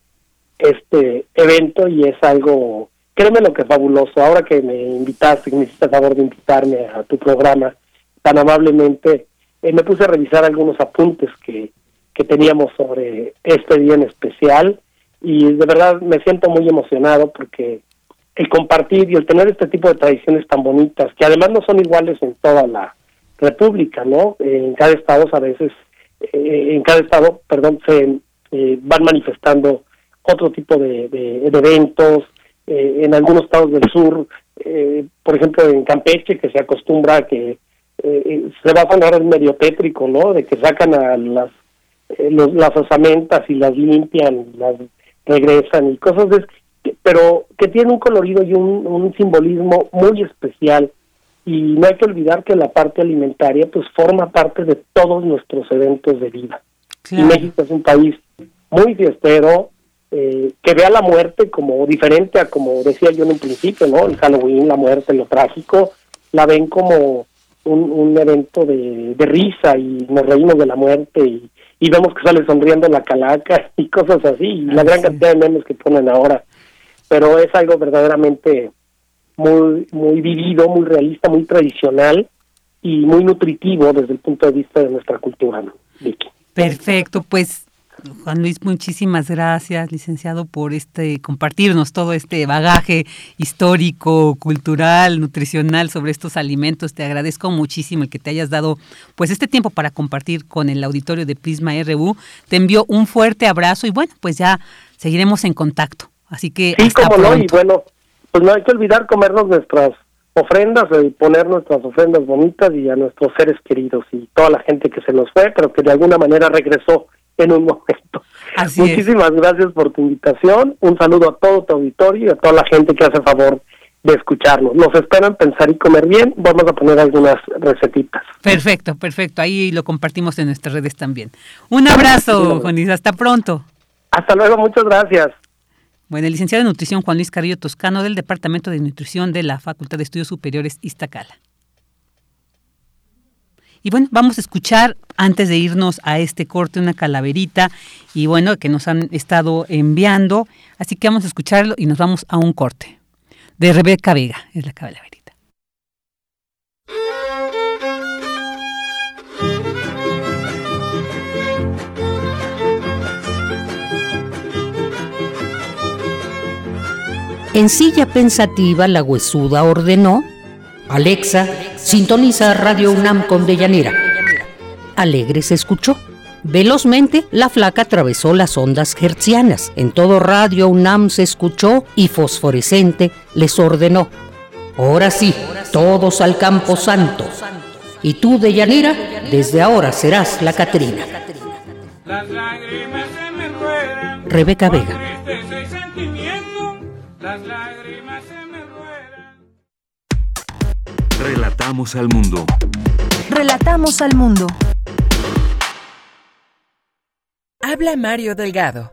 este evento y es algo, créeme lo que fabuloso. Ahora que me invitaste, que me hiciste el favor de invitarme a tu programa tan amablemente, eh, me puse a revisar algunos apuntes que, que teníamos sobre este día en especial y de verdad me siento muy emocionado porque el compartir y el tener este tipo de tradiciones tan bonitas, que además no son iguales en toda la república, ¿no? en cada estado a veces, eh, en cada estado, perdón, se eh, van manifestando otro tipo de, de, eventos, eh, en algunos estados del sur, por ejemplo en Campeche, que se acostumbra a que se va a poner el medio tétrico, ¿no? De que sacan a las las osamentas y las limpian, las regresan y cosas de pero que tiene un colorido y un, simbolismo muy especial y no hay que olvidar que la parte alimentaria pues forma parte de todos nuestros eventos de vida. Y México es un país muy fiestero, eh, que ve a la muerte como diferente a como decía yo en un principio, ¿no? El Halloween, la muerte, lo trágico, la ven como un, evento de, risa y nos reímos de la muerte y, y vemos que sale sonriendo la calaca [LAUGHS] y cosas así, y la gran cantidad de memes que ponen ahora. Pero es algo verdaderamente muy, muy vivido, muy realista, muy tradicional y muy nutritivo desde el punto de vista de nuestra cultura, Vicky. Perfecto, pues Juan Luis, muchísimas gracias, licenciado, por este compartirnos todo este bagaje histórico, cultural, nutricional sobre estos alimentos. Te agradezco muchísimo el que te hayas dado pues este tiempo para compartir con el auditorio de Prisma RU. Te envío un fuerte abrazo y bueno, pues ya seguiremos en contacto. Así que. Sí, como no, y bueno, pues no hay que olvidar comernos nuestras ofrendas y poner nuestras ofrendas bonitas y a nuestros seres queridos y toda la gente que se nos fue, pero que de alguna manera regresó en un momento. Muchísimas gracias por tu invitación. Un saludo a todo tu auditorio y a toda la gente que hace favor de escucharnos. Nos esperan pensar y comer bien. Vamos a poner algunas recetitas. Perfecto, perfecto. Ahí lo compartimos en nuestras redes también. Un abrazo, Juanis. Hasta pronto. Hasta luego. Muchas gracias. Bueno, el licenciado en nutrición Juan Luis Carrillo Toscano del Departamento de Nutrición de la Facultad de Estudios Superiores Iztacala. Y bueno, vamos a escuchar antes de irnos a este corte una calaverita y bueno, que nos han estado enviando, así que vamos a escucharlo y nos vamos a un corte. De Rebeca Vega, es la calaverita. En silla pensativa la huesuda ordenó, Alexa, sintoniza Radio UNAM con Deyanira. Alegre se escuchó. Velozmente, la flaca atravesó las ondas hertzianas. En todo Radio UNAM se escuchó y fosforescente les ordenó. Ahora sí, todos al campo santo. Y tú, Deyanira, desde ahora serás la Catrina. Rebeca Vega. Relatamos al mundo. Relatamos al mundo. Habla Mario Delgado.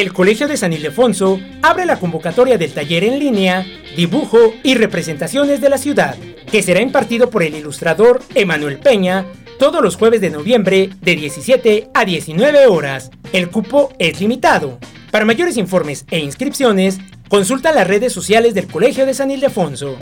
El Colegio de San Ildefonso abre la convocatoria del taller en línea Dibujo y representaciones de la ciudad que será impartido por el ilustrador Emanuel Peña todos los jueves de noviembre de 17 a 19 horas. El cupo es limitado. Para mayores informes e inscripciones, consulta las redes sociales del Colegio de San Ildefonso.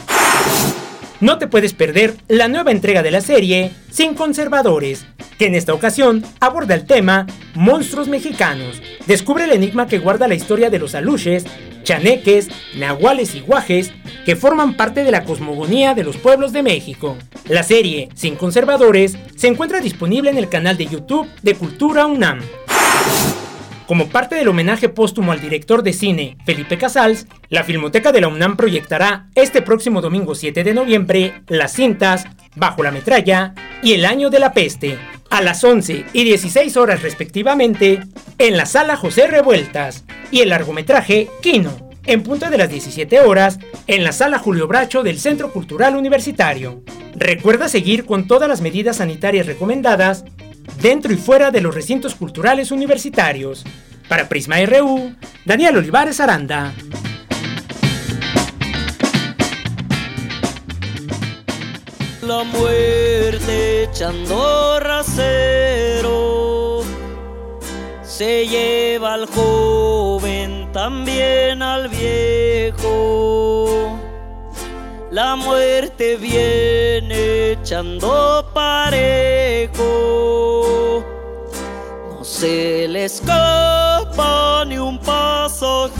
No te puedes perder la nueva entrega de la serie Sin Conservadores, que en esta ocasión aborda el tema Monstruos Mexicanos. Descubre el enigma que guarda la historia de los aluches, chaneques, nahuales y guajes que forman parte de la cosmogonía de los pueblos de México. La serie Sin Conservadores se encuentra disponible en el canal de YouTube de Cultura UNAM. Como parte del homenaje póstumo al director de cine Felipe Casals, la Filmoteca de la UNAM proyectará este próximo domingo 7 de noviembre las cintas Bajo la metralla y El año de la peste, a las 11 y 16 horas respectivamente, en la sala José Revueltas, y el largometraje Kino, en punto de las 17 horas, en la sala Julio Bracho del Centro Cultural Universitario. Recuerda seguir con todas las medidas sanitarias recomendadas dentro y fuera de los recintos culturales universitarios. Para Prisma RU, Daniel Olivares Aranda. La muerte echando rasero se lleva al joven también al viejo. La muerte viene echando parejo. No se le escapa ni un pasajero.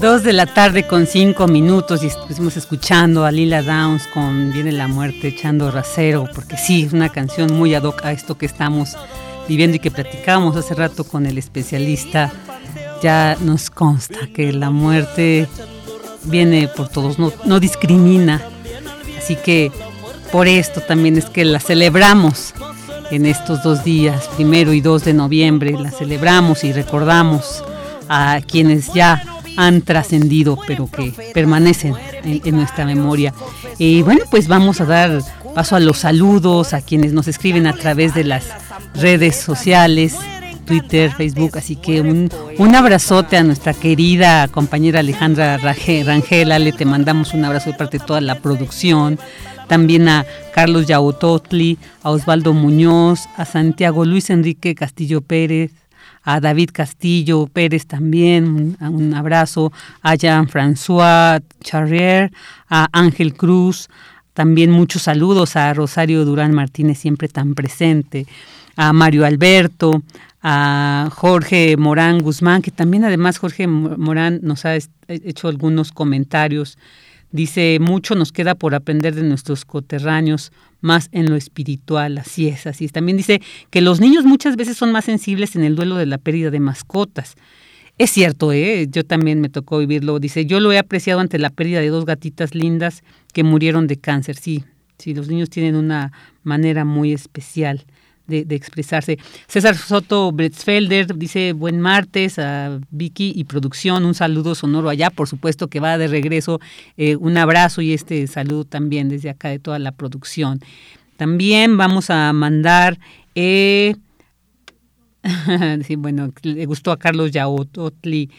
Dos de la tarde con cinco minutos y estuvimos escuchando a Lila Downs con Viene la muerte echando rasero, porque sí, es una canción muy ad hoc a esto que estamos viviendo y que platicábamos hace rato con el especialista. Ya nos consta que la muerte viene por todos, no, no discrimina. Así que por esto también es que la celebramos en estos dos días, primero y 2 de noviembre, la celebramos y recordamos a quienes ya han trascendido, pero que permanecen en, en nuestra memoria. Y bueno, pues vamos a dar paso a los saludos, a quienes nos escriben a través de las redes sociales, Twitter, Facebook, así que un, un abrazote a nuestra querida compañera Alejandra Rangel, Ale, te mandamos un abrazo de parte de toda la producción, también a Carlos Yautotli, a Osvaldo Muñoz, a Santiago Luis Enrique Castillo Pérez, a David Castillo Pérez también, un, abrazo, a Jean-François Charrier, a Ángel Cruz, también muchos saludos a Rosario Durán Martínez, siempre tan presente, a Mario Alberto, a Jorge Morán Guzmán, que también además Jorge Morán nos ha hecho algunos comentarios Dice, mucho nos queda por aprender de nuestros coterráneos, más en lo espiritual, así es, así es. También dice que los niños muchas veces son más sensibles en el duelo de la pérdida de mascotas. Es cierto, ¿eh? yo también me tocó vivirlo. Dice, yo lo he apreciado ante la pérdida de dos gatitas lindas que murieron de cáncer. Sí, sí, los niños tienen una manera muy especial de, expresarse. César Soto Bretzfelder dice buen martes a Vicky y producción, un saludo sonoro allá, por supuesto que va de regreso, eh, un abrazo y este saludo también desde acá de toda la producción. También vamos a mandar, eh, [LAUGHS] sí, bueno, le gustó a Carlos Yaotli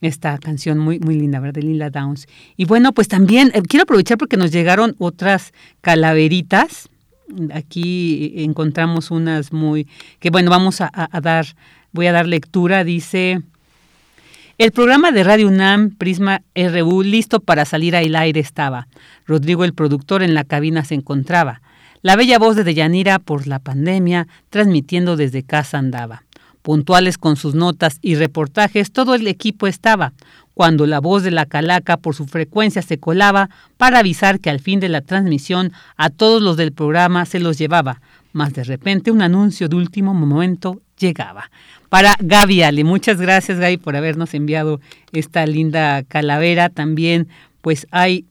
esta canción muy, muy linda, ¿verdad? De Lila Downs. Y bueno, pues también eh, quiero aprovechar porque nos llegaron otras calaveritas aquí encontramos unas muy, que bueno, vamos a, dar, voy a dar lectura, dice... El programa de Radio UNAM, Prisma RU, listo para salir al aire estaba. Rodrigo, el productor, en la cabina se encontraba. La bella voz de Deyanira, por la pandemia, transmitiendo desde casa andaba. Puntuales con sus notas y reportajes, todo el equipo estaba cuando la voz de la calaca por su frecuencia se colaba para avisar que al fin de la transmisión a todos los del programa se los llevaba, mas de repente un anuncio de último momento llegaba. Para Gaby Ale, muchas gracias Gaby por habernos enviado esta linda calavera. También pues hay,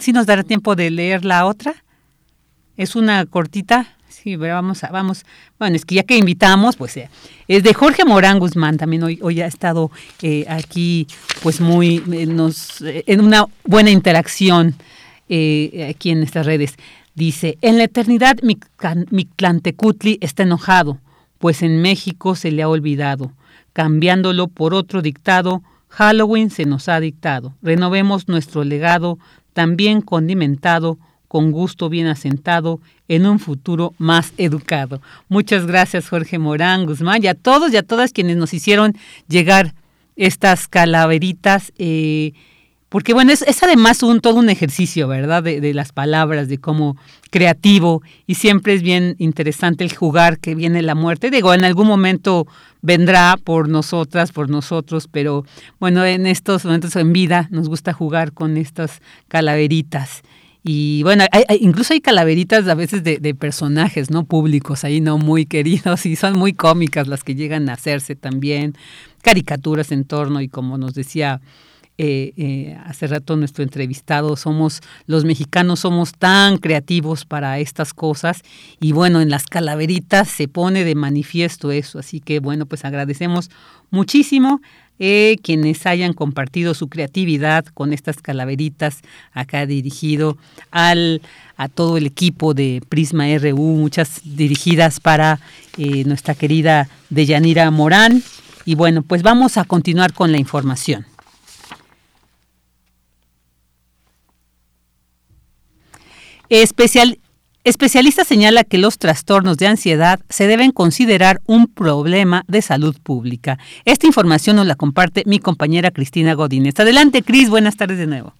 si nos dará tiempo de leer la otra. Es una cortita, Sí, vamos a, vamos, bueno, es que ya que invitamos, pues eh, es de Jorge Morán Guzmán, también hoy, hoy ha estado eh, aquí, pues muy, eh, nos, en una buena interacción aquí en estas redes. Dice, en la eternidad mi, mi Clantecutli está enojado, pues en México se le ha olvidado, cambiándolo por otro dictado, Halloween se nos ha dictado. Renovemos nuestro legado, también condimentado, con gusto bien asentado en un futuro más educado. Muchas gracias Jorge Morán, Guzmán y a todos y a todas quienes nos hicieron llegar estas calaveritas. Eh, porque bueno, es, además un todo un ejercicio, ¿verdad? De, las palabras, de cómo creativo y siempre es bien interesante el jugar que viene la muerte. Digo, en algún momento vendrá por nosotras, por nosotros, pero bueno, en estos momentos en vida nos gusta jugar con estas calaveritas. Y bueno, incluso hay calaveritas a veces de, personajes, ¿no? Públicos, ahí no muy [LAUGHS] queridos y son muy cómicas las que llegan a hacerse también. Caricaturas en torno y como nos decía eh, eh, hace rato nuestro entrevistado, somos los mexicanos somos tan creativos para estas cosas y bueno, en las calaveritas se pone de manifiesto eso, así que bueno, pues agradecemos muchísimo eh, quienes hayan compartido su creatividad con estas calaveritas acá dirigido al a todo el equipo de Prisma RU, muchas dirigidas para eh, nuestra querida Deyanira Morán. Y bueno, pues vamos a continuar con la información. Especial, Especialista señala que los trastornos de ansiedad se deben considerar un problema de salud pública. Esta información nos la comparte mi compañera Cristina Godínez. Adelante, Cris, buenas tardes de nuevo.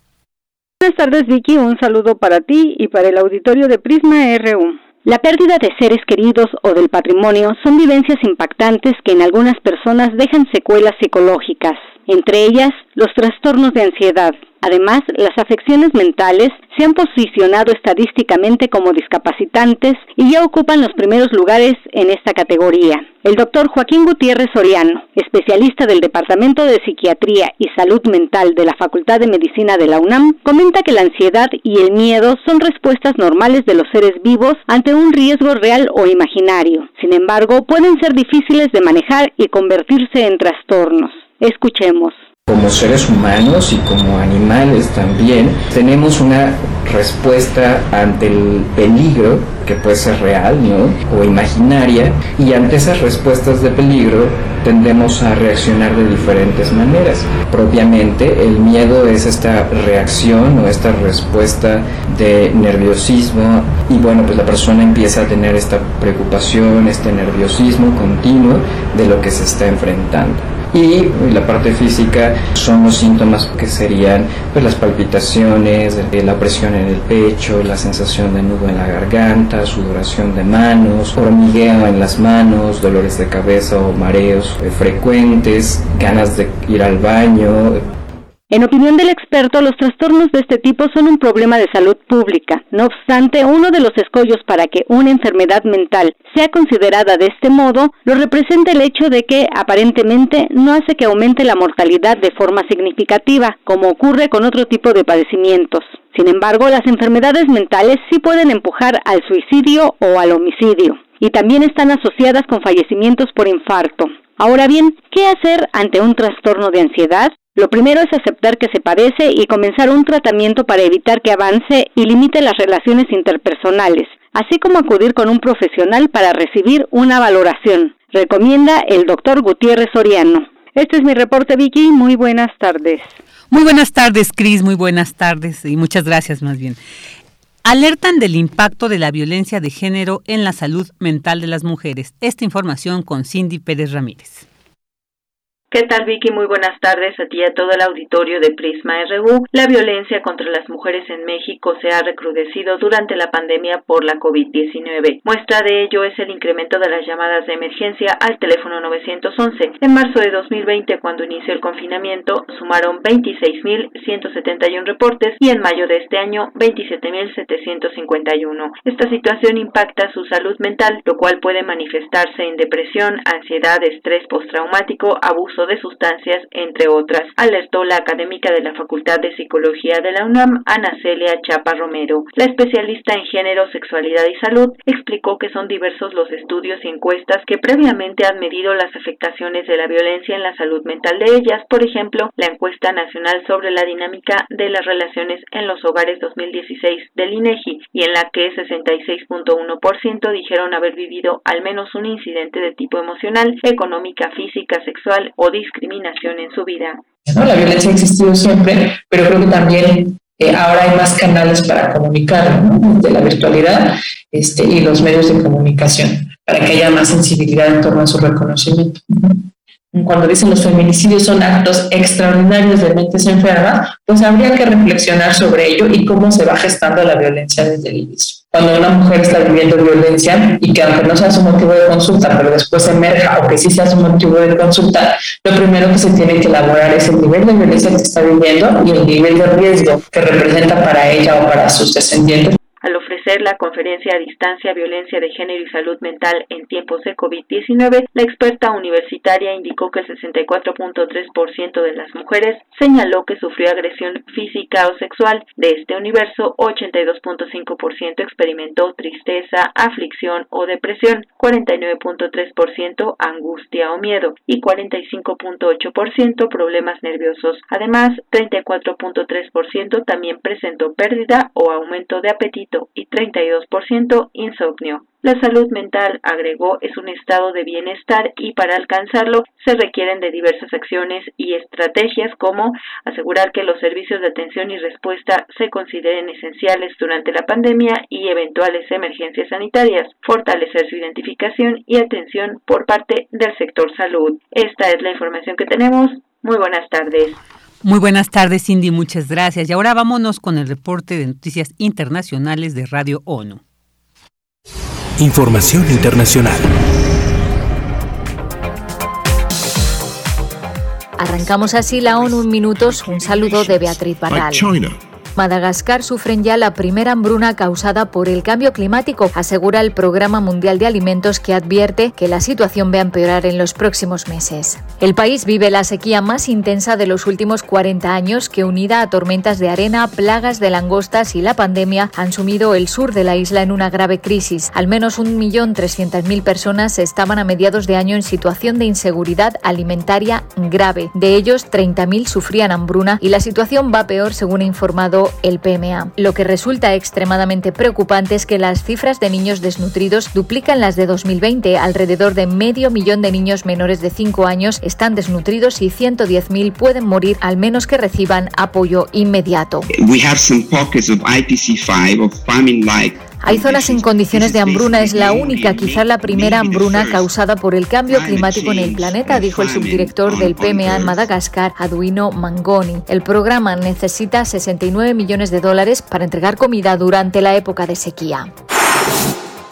Buenas tardes, Vicky. Un saludo para ti y para el auditorio de Prisma RU. La pérdida de seres queridos o del patrimonio son vivencias impactantes que en algunas personas dejan secuelas psicológicas, entre ellas los trastornos de ansiedad, Además, las afecciones mentales se han posicionado estadísticamente como discapacitantes y ya ocupan los primeros lugares en esta categoría. El doctor Joaquín Gutiérrez Soriano, especialista del Departamento de Psiquiatría y Salud Mental de la Facultad de Medicina de la UNAM, comenta que la ansiedad y el miedo son respuestas normales de los seres vivos ante un riesgo real o imaginario. Sin embargo, pueden ser difíciles de manejar y convertirse en trastornos. Escuchemos como seres humanos y como animales también, tenemos una respuesta ante el peligro, que puede ser real ¿no? o imaginaria, y ante esas respuestas de peligro tendemos a reaccionar de diferentes maneras. Propiamente el miedo es esta reacción o esta respuesta de nerviosismo y bueno, pues la persona empieza a tener esta preocupación, este nerviosismo continuo de lo que se está enfrentando y la parte física son los síntomas que serían pues, las palpitaciones, la presión en el pecho, la sensación de nudo en la garganta, sudoración de manos, hormigueo en las manos, dolores de cabeza o mareos frecuentes, ganas de ir al baño, En opinión del experto, los trastornos de este tipo son un problema de salud pública. No obstante, uno de los escollos para que una enfermedad mental sea considerada de este modo lo representa el hecho de que aparentemente no hace que aumente la mortalidad de forma significativa, como ocurre con otro tipo de padecimientos. Sin embargo, las enfermedades mentales sí pueden empujar al suicidio o al homicidio y también están asociadas con fallecimientos por infarto. Ahora bien, ¿qué hacer ante un trastorno de ansiedad? Lo primero es aceptar que se padece y comenzar un tratamiento para evitar que avance y limite las relaciones interpersonales, así como acudir con un profesional para recibir una valoración. Recomienda el doctor Gutiérrez Soriano. Este es mi reporte, Vicky. Muy buenas tardes. Muy buenas tardes, Cris. Muy buenas tardes y muchas gracias más bien. Alertan del impacto de la violencia de género en la salud mental de las mujeres. Esta información con Cindy Pérez Ramírez. ¿Qué tal Vicky? Muy buenas tardes a ti y a todo el auditorio de Prisma RU. La violencia contra las mujeres en México se ha recrudecido durante la pandemia por la COVID-19. Muestra de ello es el incremento de las llamadas de emergencia al teléfono 911. En marzo de 2020, cuando inició el confinamiento, sumaron 26.171 reportes y en mayo de este año 27.751. Esta situación impacta su salud mental, lo cual puede manifestarse en depresión, ansiedad, estrés postraumático, abuso de sustancias, entre otras, alertó la académica de la Facultad de Psicología de la UNAM, Ana Celia Chapa Romero. La especialista en género, sexualidad y salud explicó que son diversos los estudios y encuestas que previamente han medido las afectaciones de la violencia en la salud mental de ellas, por ejemplo, la encuesta nacional sobre la dinámica de las relaciones en los hogares 2016 del INEGI, y en la que 66.1% dijeron haber vivido al menos un incidente de tipo emocional, económica, física, sexual o discriminación en su vida. La violencia ha existido siempre, pero creo que también eh, ahora hay más canales para comunicar, de la virtualidad este, y los medios de comunicación, para que haya más sensibilidad en torno a su reconocimiento. Cuando dicen los feminicidios son actos extraordinarios de mentes enfermas, pues habría que reflexionar sobre ello y cómo se va gestando la violencia desde el inicio. Cuando una mujer está viviendo violencia y que aunque no sea su motivo de consulta, pero después emerja o que sí sea su motivo de consulta, lo primero que se tiene que elaborar es el nivel de violencia que está viviendo y el nivel de riesgo que representa para ella o para sus descendientes ofrecer la conferencia a distancia Violencia de Género y Salud Mental en tiempos de COVID-19, la experta universitaria indicó que el 64.3% de las mujeres señaló que sufrió agresión física o sexual. De este universo, 82.5% experimentó tristeza, aflicción o depresión, 49.3% angustia o miedo y 45.8% problemas nerviosos. Además, 34.3% también presentó pérdida o aumento de apetito y 32% insomnio. La salud mental, agregó, es un estado de bienestar y para alcanzarlo se requieren de diversas acciones y estrategias como asegurar que los servicios de atención y respuesta se consideren esenciales durante la pandemia y eventuales emergencias sanitarias, fortalecer su identificación y atención por parte del sector salud. Esta es la información que tenemos. Muy buenas tardes. Muy buenas tardes, Cindy, muchas gracias. Y ahora vámonos con el reporte de noticias internacionales de Radio ONU. Información internacional. Arrancamos así la ONU en minutos. Un saludo de Beatriz Barral. Madagascar sufren ya la primera hambruna causada por el cambio climático, asegura el Programa Mundial de Alimentos que advierte que la situación va a empeorar en los próximos meses. El país vive la sequía más intensa de los últimos 40 años que unida a tormentas de arena, plagas de langostas y la pandemia han sumido el sur de la isla en una grave crisis. Al menos 1.300.000 personas estaban a mediados de año en situación de inseguridad alimentaria grave. De ellos, 30.000 sufrían hambruna y la situación va peor según ha informado el PMA. Lo que resulta extremadamente preocupante es que las cifras de niños desnutridos duplican las de 2020. Alrededor de medio millón de niños menores de 5 años están desnutridos y 110.000 pueden morir al menos que reciban apoyo inmediato. Hay zonas en condiciones de hambruna, es la única, quizá la primera hambruna causada por el cambio climático en el planeta, dijo el subdirector del PMA en Madagascar, Aduino Mangoni. El programa necesita 69 millones de dólares para entregar comida durante la época de sequía.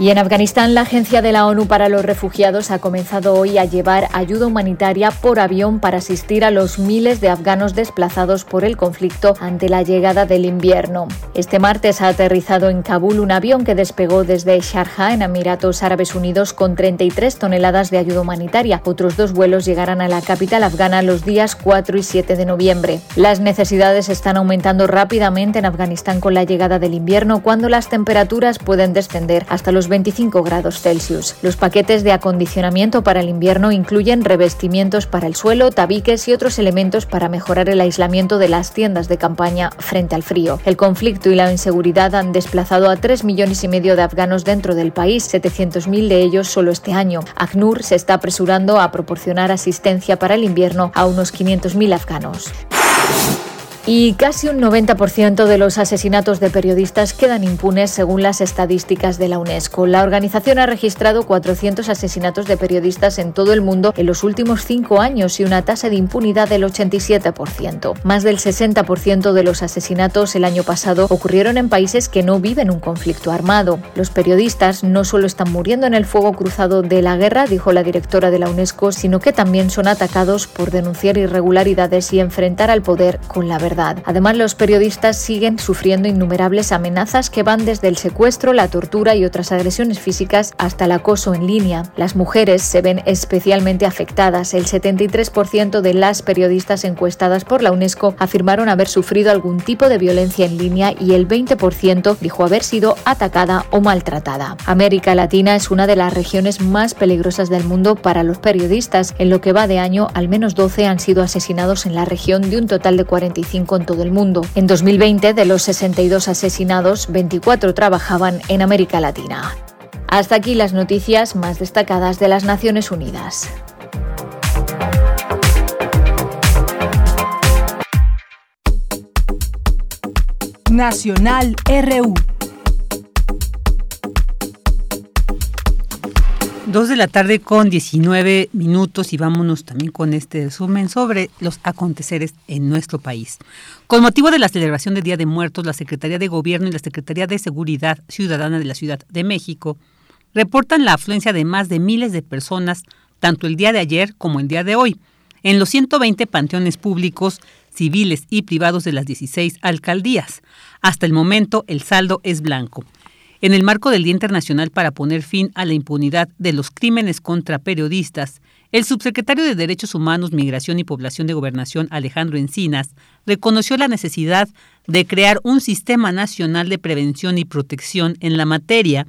Y en Afganistán, la Agencia de la ONU para los Refugiados ha comenzado hoy a llevar ayuda humanitaria por avión para asistir a los miles de afganos desplazados por el conflicto ante la llegada del invierno. Este martes ha aterrizado en Kabul un avión que despegó desde Sharjah, en Emiratos Árabes Unidos, con 33 toneladas de ayuda humanitaria. Otros dos vuelos llegarán a la capital afgana los días 4 y 7 de noviembre. Las necesidades están aumentando rápidamente en Afganistán con la llegada del invierno, cuando las temperaturas pueden descender hasta los 25 grados Celsius. Los paquetes de acondicionamiento para el invierno incluyen revestimientos para el suelo, tabiques y otros elementos para mejorar el aislamiento de las tiendas de campaña frente al frío. El conflicto y la inseguridad han desplazado a 3 millones y medio de afganos dentro del país, 700.000 de ellos solo este año. ACNUR se está apresurando a proporcionar asistencia para el invierno a unos 500.000 afganos. Y casi un 90% de los asesinatos de periodistas quedan impunes según las estadísticas de la UNESCO. La organización ha registrado 400 asesinatos de periodistas en todo el mundo en los últimos cinco años y una tasa de impunidad del 87%. Más del 60% de los asesinatos el año pasado ocurrieron en países que no viven un conflicto armado. Los periodistas no solo están muriendo en el fuego cruzado de la guerra, dijo la directora de la UNESCO, sino que también son atacados por denunciar irregularidades y enfrentar al poder con la verdad. Además, los periodistas siguen sufriendo innumerables amenazas que van desde el secuestro, la tortura y otras agresiones físicas hasta el acoso en línea. Las mujeres se ven especialmente afectadas. El 73% de las periodistas encuestadas por la UNESCO afirmaron haber sufrido algún tipo de violencia en línea y el 20% dijo haber sido atacada o maltratada. América Latina es una de las regiones más peligrosas del mundo para los periodistas. En lo que va de año, al menos 12 han sido asesinados en la región de un total de 45 con todo el mundo. En 2020, de los 62 asesinados, 24 trabajaban en América Latina. Hasta aquí las noticias más destacadas de las Naciones Unidas. Nacional RU Dos de la tarde con 19 minutos y vámonos también con este resumen sobre los aconteceres en nuestro país. Con motivo de la celebración del Día de Muertos, la Secretaría de Gobierno y la Secretaría de Seguridad Ciudadana de la Ciudad de México reportan la afluencia de más de miles de personas tanto el día de ayer como el día de hoy en los 120 panteones públicos, civiles y privados de las 16 alcaldías. Hasta el momento el saldo es blanco. En el marco del Día Internacional para poner fin a la impunidad de los crímenes contra periodistas, el subsecretario de Derechos Humanos, Migración y Población de Gobernación, Alejandro Encinas, reconoció la necesidad de crear un sistema nacional de prevención y protección en la materia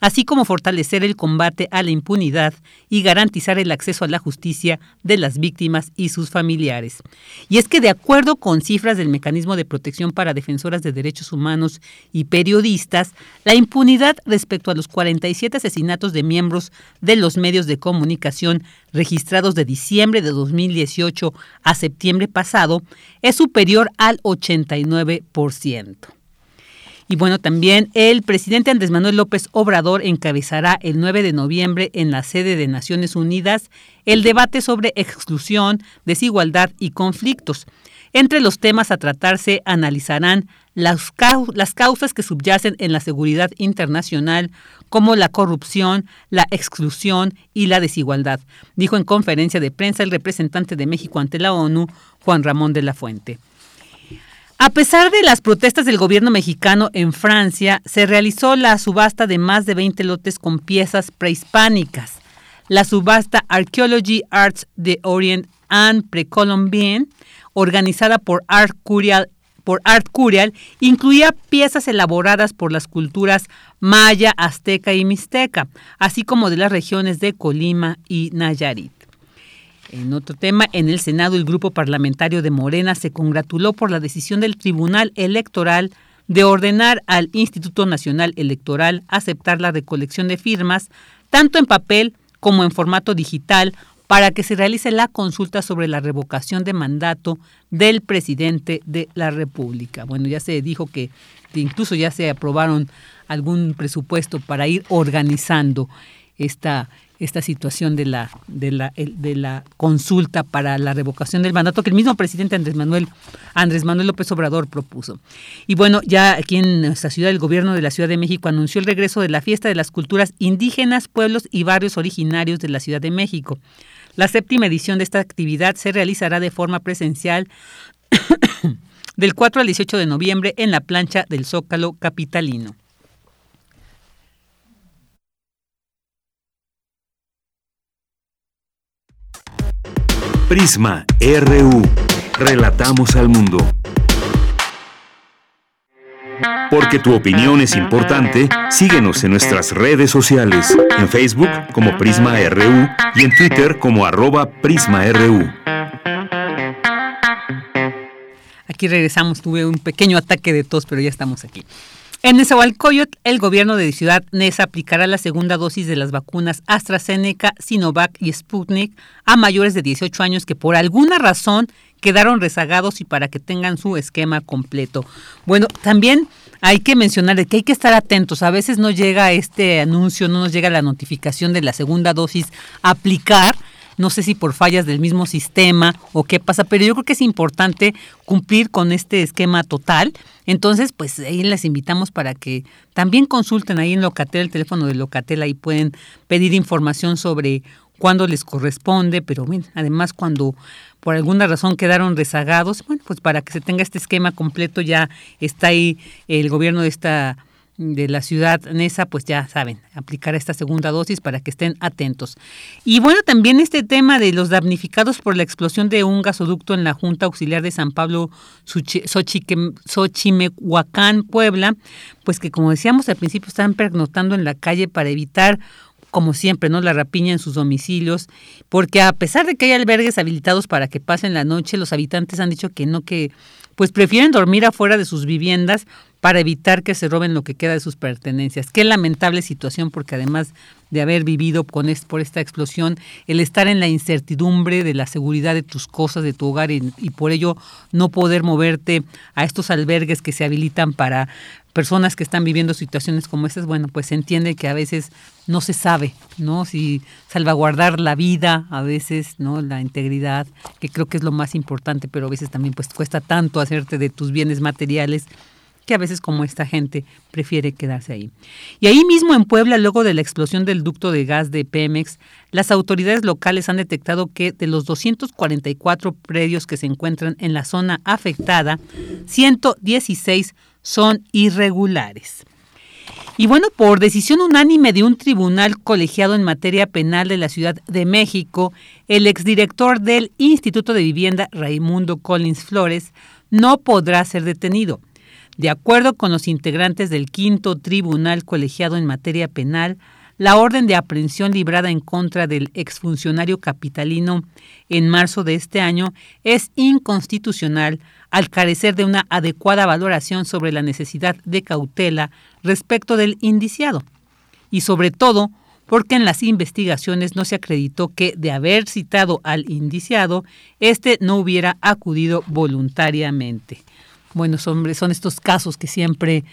así como fortalecer el combate a la impunidad y garantizar el acceso a la justicia de las víctimas y sus familiares. Y es que de acuerdo con cifras del Mecanismo de Protección para Defensoras de Derechos Humanos y Periodistas, la impunidad respecto a los 47 asesinatos de miembros de los medios de comunicación registrados de diciembre de 2018 a septiembre pasado es superior al 89%. Y bueno, también el presidente Andrés Manuel López Obrador encabezará el 9 de noviembre en la sede de Naciones Unidas el debate sobre exclusión, desigualdad y conflictos. Entre los temas a tratarse analizarán las, las causas que subyacen en la seguridad internacional, como la corrupción, la exclusión y la desigualdad, dijo en conferencia de prensa el representante de México ante la ONU, Juan Ramón de la Fuente. A pesar de las protestas del gobierno mexicano en Francia, se realizó la subasta de más de 20 lotes con piezas prehispánicas. La subasta Archaeology Arts de Orient and Precolombien, organizada por Art Curial, por Art Curial, incluía piezas elaboradas por las culturas maya, azteca y mixteca, así como de las regiones de Colima y Nayarit. En otro tema, en el Senado el grupo parlamentario de Morena se congratuló por la decisión del Tribunal Electoral de ordenar al Instituto Nacional Electoral aceptar la recolección de firmas, tanto en papel como en formato digital, para que se realice la consulta sobre la revocación de mandato del presidente de la República. Bueno, ya se dijo que incluso ya se aprobaron algún presupuesto para ir organizando esta esta situación de la, de la, de la consulta para la revocación del mandato que el mismo presidente Andrés Manuel, Andrés Manuel López Obrador propuso. Y bueno, ya aquí en nuestra ciudad, el gobierno de la Ciudad de México anunció el regreso de la fiesta de las culturas indígenas, pueblos y barrios originarios de la Ciudad de México. La séptima edición de esta actividad se realizará de forma presencial [COUGHS] del 4 al 18 de noviembre en la plancha del Zócalo Capitalino. Prisma RU. Relatamos al mundo. Porque tu opinión es importante, síguenos en nuestras redes sociales, en Facebook como Prisma RU y en Twitter como arroba PrismaRU. Aquí regresamos, tuve un pequeño ataque de tos, pero ya estamos aquí. En Nezahualcóyotl, el gobierno de Ciudad Neza aplicará la segunda dosis de las vacunas AstraZeneca, Sinovac y Sputnik a mayores de 18 años que por alguna razón quedaron rezagados y para que tengan su esquema completo. Bueno, también hay que mencionar que hay que estar atentos. A veces no llega este anuncio, no nos llega la notificación de la segunda dosis a aplicar no sé si por fallas del mismo sistema o qué pasa, pero yo creo que es importante cumplir con este esquema total. Entonces, pues ahí les invitamos para que también consulten ahí en Locatel, el teléfono de Locatel, ahí pueden pedir información sobre cuándo les corresponde, pero además cuando por alguna razón quedaron rezagados, bueno, pues para que se tenga este esquema completo ya está ahí el gobierno de esta de la ciudad Nesa, pues ya saben, aplicar esta segunda dosis para que estén atentos. Y bueno, también este tema de los damnificados por la explosión de un gasoducto en la Junta Auxiliar de San Pablo, Xochimehuacán, Puebla, pues que como decíamos al principio están pernotando en la calle para evitar como siempre, ¿no? La rapiña en sus domicilios, porque a pesar de que hay albergues habilitados para que pasen la noche, los habitantes han dicho que no, que pues prefieren dormir afuera de sus viviendas para evitar que se roben lo que queda de sus pertenencias. Qué lamentable situación porque además de haber vivido con por esta explosión, el estar en la incertidumbre de la seguridad de tus cosas, de tu hogar y, y por ello no poder moverte a estos albergues que se habilitan para personas que están viviendo situaciones como estas, bueno, pues se entiende que a veces no se sabe, ¿no? Si salvaguardar la vida, a veces, ¿no? La integridad, que creo que es lo más importante, pero a veces también pues cuesta tanto hacerte de tus bienes materiales que a veces como esta gente prefiere quedarse ahí. Y ahí mismo en Puebla, luego de la explosión del ducto de gas de Pemex, las autoridades locales han detectado que de los 244 predios que se encuentran en la zona afectada, 116 son irregulares. Y bueno, por decisión unánime de un tribunal colegiado en materia penal de la Ciudad de México, el exdirector del Instituto de Vivienda, Raimundo Collins Flores, no podrá ser detenido. De acuerdo con los integrantes del quinto tribunal colegiado en materia penal, la orden de aprehensión librada en contra del exfuncionario capitalino en marzo de este año es inconstitucional al carecer de una adecuada valoración sobre la necesidad de cautela respecto del indiciado. Y sobre todo, porque en las investigaciones no se acreditó que, de haber citado al indiciado, éste no hubiera acudido voluntariamente. Bueno, son, son estos casos que siempre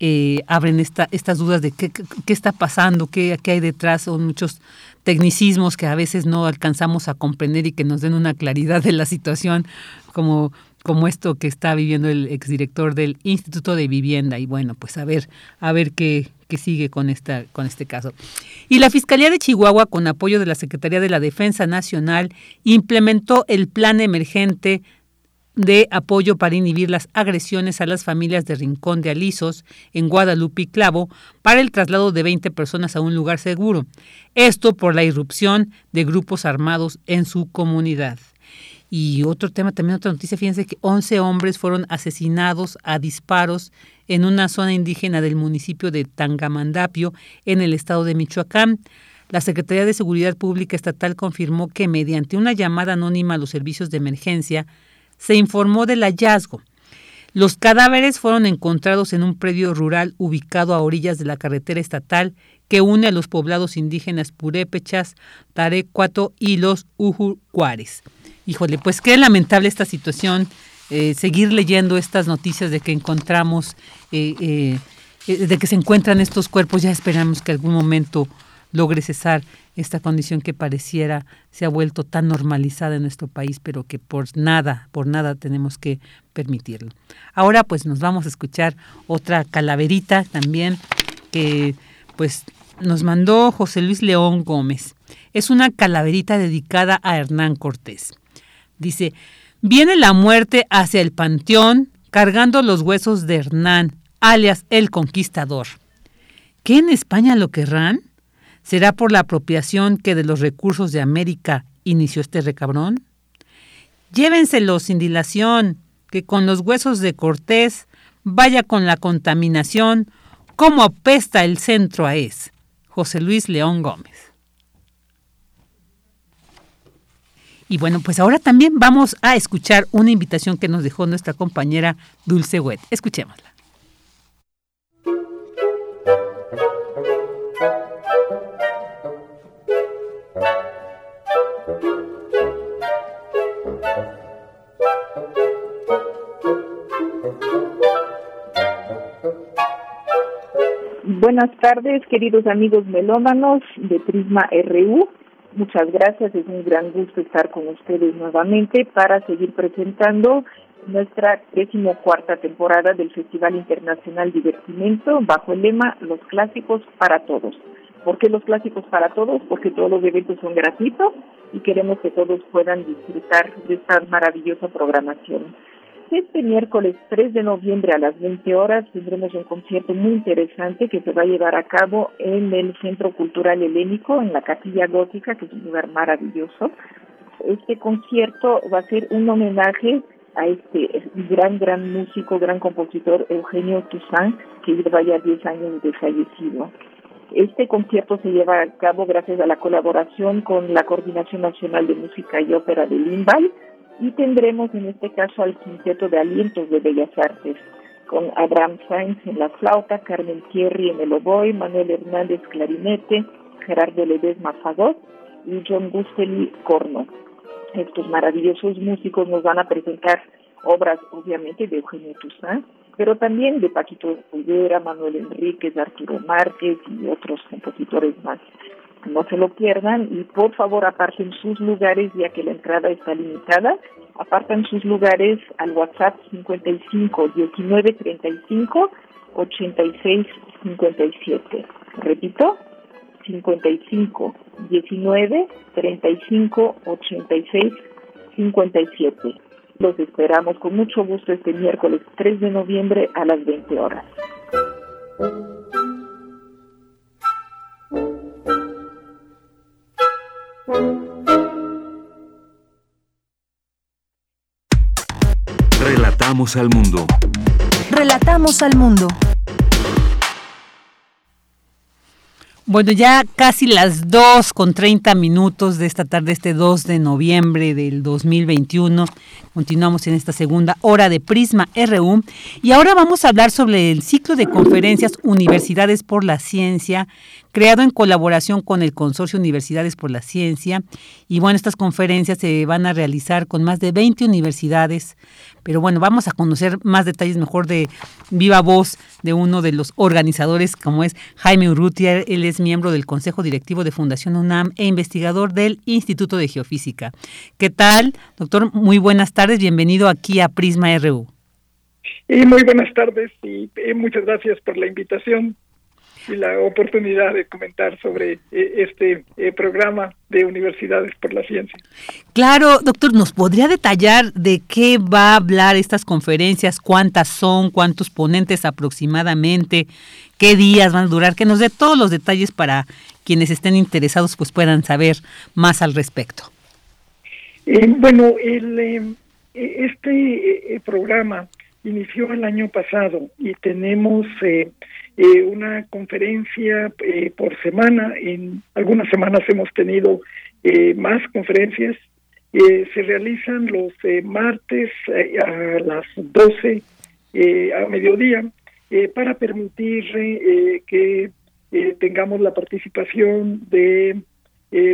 eh, abren esta, estas dudas de qué, está pasando, qué, qué, hay detrás, son muchos tecnicismos que a veces no alcanzamos a comprender y que nos den una claridad de la situación, como como esto que está viviendo el exdirector del Instituto de Vivienda. Y bueno, pues a ver, a ver qué, qué sigue con, esta, con este caso. Y la Fiscalía de Chihuahua, con apoyo de la Secretaría de la Defensa Nacional, implementó el plan emergente de apoyo para inhibir las agresiones a las familias de Rincón de Alisos en Guadalupe y Clavo para el traslado de 20 personas a un lugar seguro. Esto por la irrupción de grupos armados en su comunidad. Y otro tema, también otra noticia, fíjense que 11 hombres fueron asesinados a disparos en una zona indígena del municipio de Tangamandapio, en el estado de Michoacán. La Secretaría de Seguridad Pública Estatal confirmó que mediante una llamada anónima a los servicios de emergencia se informó del hallazgo. Los cadáveres fueron encontrados en un predio rural ubicado a orillas de la carretera estatal que une a los poblados indígenas purépechas, Tarecuato y los Ujucuares. Híjole, pues qué lamentable esta situación, eh, seguir leyendo estas noticias de que encontramos, eh, eh, de que se encuentran estos cuerpos, ya esperamos que algún momento logre cesar esta condición que pareciera se ha vuelto tan normalizada en nuestro país, pero que por nada, por nada tenemos que permitirlo. Ahora pues nos vamos a escuchar otra calaverita también que pues nos mandó José Luis León Gómez. Es una calaverita dedicada a Hernán Cortés. Dice, viene la muerte hacia el panteón cargando los huesos de Hernán, alias el conquistador. ¿Qué en España lo querrán? ¿Será por la apropiación que de los recursos de América inició este recabrón? Llévenselo sin dilación, que con los huesos de Cortés vaya con la contaminación, como apesta el centro a es. José Luis León Gómez. Y bueno, pues ahora también vamos a escuchar una invitación que nos dejó nuestra compañera Dulce Wet. Escuchémosla. Buenas tardes, queridos amigos melómanos de Prisma RU. Muchas gracias, es un gran gusto estar con ustedes nuevamente para seguir presentando nuestra decimocuarta temporada del Festival Internacional Divertimento bajo el lema Los Clásicos para Todos. ¿Por qué los clásicos para todos? Porque todos los eventos son gratuitos y queremos que todos puedan disfrutar de esta maravillosa programación. Este miércoles 3 de noviembre a las 20 horas tendremos un concierto muy interesante que se va a llevar a cabo en el Centro Cultural Helénico, en la Capilla Gótica, que es un lugar maravilloso. Este concierto va a ser un homenaje a este gran, gran músico, gran compositor Eugenio Toussaint, que lleva ya 10 años de fallecido. Este concierto se lleva a cabo gracias a la colaboración con la Coordinación Nacional de Música y Ópera de Limbal, y tendremos en este caso al Quinteto de Alientos de Bellas Artes, con Abraham Sainz en la flauta, Carmen Thierry en el oboe, Manuel Hernández clarinete, Gerardo Ledesma fagot y John Gusteli corno. Estos maravillosos músicos nos van a presentar obras obviamente de Eugenio Toussaint, pero también de Paquito Rivera, Manuel Enríquez, Arturo Márquez y otros compositores más no se lo pierdan y por favor aparten sus lugares ya que la entrada está limitada. Apartan sus lugares al WhatsApp 55 19 35 86 57. Repito, 55 19 35 86 57. Los esperamos con mucho gusto este miércoles 3 de noviembre a las 20 horas. Relatamos al mundo. Relatamos al mundo. Bueno, ya casi las 2 con 30 minutos de esta tarde, este 2 de noviembre del 2021. Continuamos en esta segunda hora de Prisma RU y ahora vamos a hablar sobre el ciclo de conferencias Universidades por la Ciencia creado en colaboración con el Consorcio Universidades por la Ciencia. Y bueno, estas conferencias se van a realizar con más de 20 universidades. Pero bueno, vamos a conocer más detalles mejor de viva voz de uno de los organizadores, como es Jaime Urrutia. Él es miembro del Consejo Directivo de Fundación UNAM e investigador del Instituto de Geofísica. ¿Qué tal, doctor? Muy buenas tardes. Bienvenido aquí a Prisma RU. Y muy buenas tardes y eh, muchas gracias por la invitación y la oportunidad de comentar sobre eh, este eh, programa de Universidades por la Ciencia. Claro, doctor, ¿nos podría detallar de qué va a hablar estas conferencias? ¿Cuántas son? ¿Cuántos ponentes aproximadamente? ¿Qué días van a durar? Que nos dé todos los detalles para quienes estén interesados pues puedan saber más al respecto. Eh, bueno, el, este programa inició el año pasado y tenemos eh, una conferencia eh, por semana. En algunas semanas hemos tenido eh, más conferencias. se realizan los martes a las 12 a mediodía para permitir que tengamos la participación de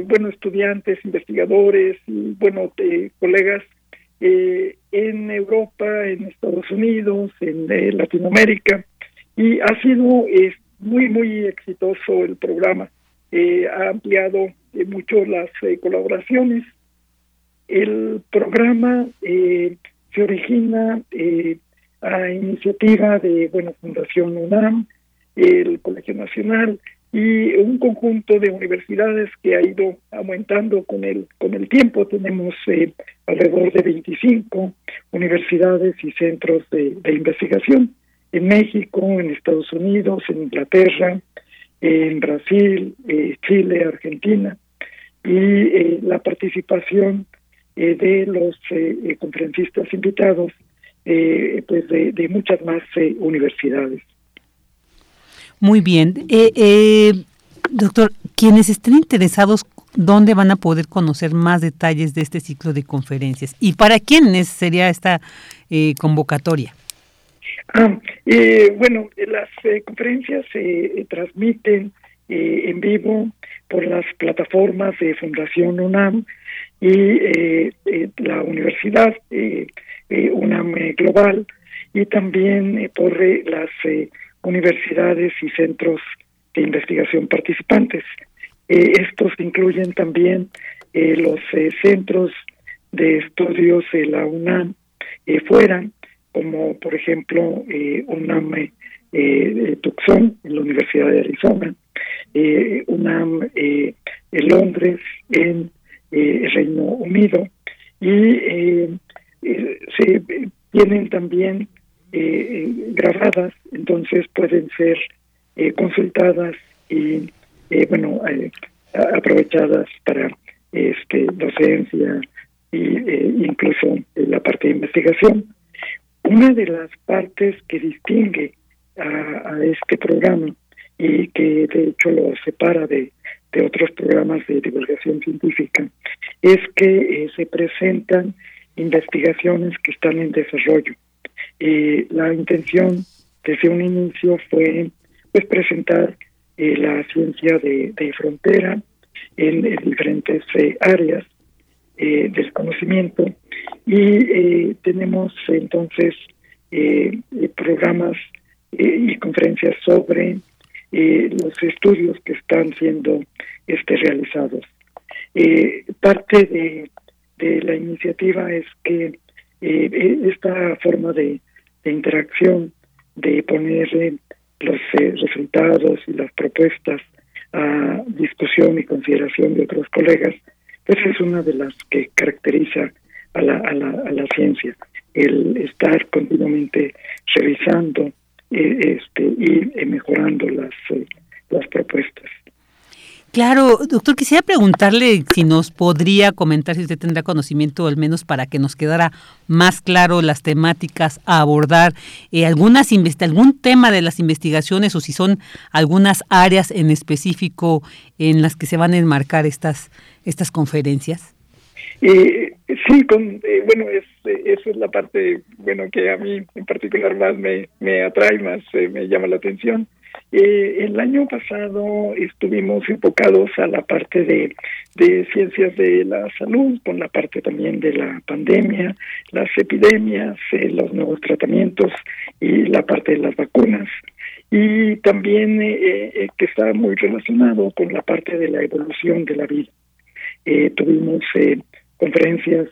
bueno estudiantes, investigadores y bueno colegas en Europa, en Estados Unidos, en Latinoamérica y ha sido muy, muy exitoso el programa. ha ampliado mucho las colaboraciones. El programa se origina a iniciativa de bueno Fundación UNAM, el Colegio Nacional y un conjunto de universidades que ha ido aumentando con el con el tiempo tenemos eh, alrededor de 25 universidades y centros de, investigación en México en Estados Unidos en Inglaterra en Brasil eh, Chile Argentina y eh, la participación de los conferencistas invitados pues de, muchas más universidades muy bien. Eh, eh, doctor, quienes estén interesados, ¿dónde van a poder conocer más detalles de este ciclo de conferencias? ¿Y para quiénes sería esta eh, convocatoria? [COUGHS] Ah, bueno, las conferencias se transmiten en vivo por las plataformas de Fundación UNAM y la Universidad UNAM Global y también por las universidades y centros de investigación participantes. Eh, estos incluyen también eh, los eh, centros de estudios de la UNAM fuera, como por ejemplo UNAM Tucson, en la Universidad de Arizona, UNAM en Londres, en el Reino Unido, y se tienen también eh, grabadas, entonces pueden ser eh, consultadas y, eh, bueno, eh, aprovechadas para este docencia e incluso la parte de investigación. Una de las partes que distingue a, este programa y que de hecho lo separa de, otros programas de divulgación científica es que se presentan investigaciones que están en desarrollo. Eh, la intención desde un inicio fue pues presentar eh, la ciencia de, frontera en, diferentes eh, del conocimiento y tenemos entonces programas y conferencias sobre los estudios que están siendo este, realizados. parte de, la iniciativa es que esta forma de interacción, de poner los eh, resultados y las propuestas a discusión y consideración de otros colegas, pues es una de las que caracteriza a la, a la, a la ciencia, el estar continuamente revisando eh, este, y eh, mejorando las, las propuestas. Claro, doctor, quisiera preguntarle si nos podría comentar, si usted tendrá conocimiento, al menos para que nos quedara más claro las temáticas a abordar, eh, algunas algún tema de las investigaciones o si son algunas áreas en específico en las que se van a enmarcar estas, estas conferencias. Eh, sí, con, eh, bueno, es, esa es la parte bueno que a mí en particular más me, me atrae, más me llama la atención. Eh, el año pasado estuvimos enfocados a la parte de, ciencias de la salud, con la parte también de la pandemia, las epidemias, eh, los nuevos tratamientos y la parte de las vacunas. Y también eh, que está muy relacionado con la parte de la evolución de la vida. tuvimos conferencias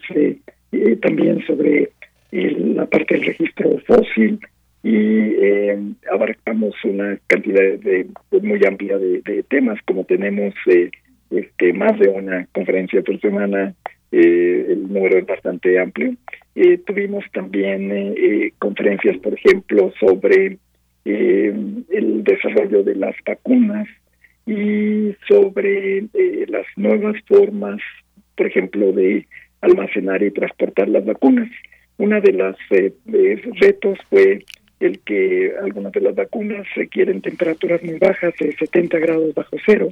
también sobre la parte del registro fósil, y eh, abarcamos una cantidad de, pues, muy amplia de, temas como tenemos eh, este más de una conferencia por semana eh, el número es bastante amplio. Eh, tuvimos también eh, conferencias por ejemplo sobre el desarrollo de las vacunas y sobre las nuevas formas por ejemplo de almacenar y transportar las vacunas. Una de las retos fue el que algunas de las vacunas requieren temperaturas muy bajas, de 70 grados bajo cero,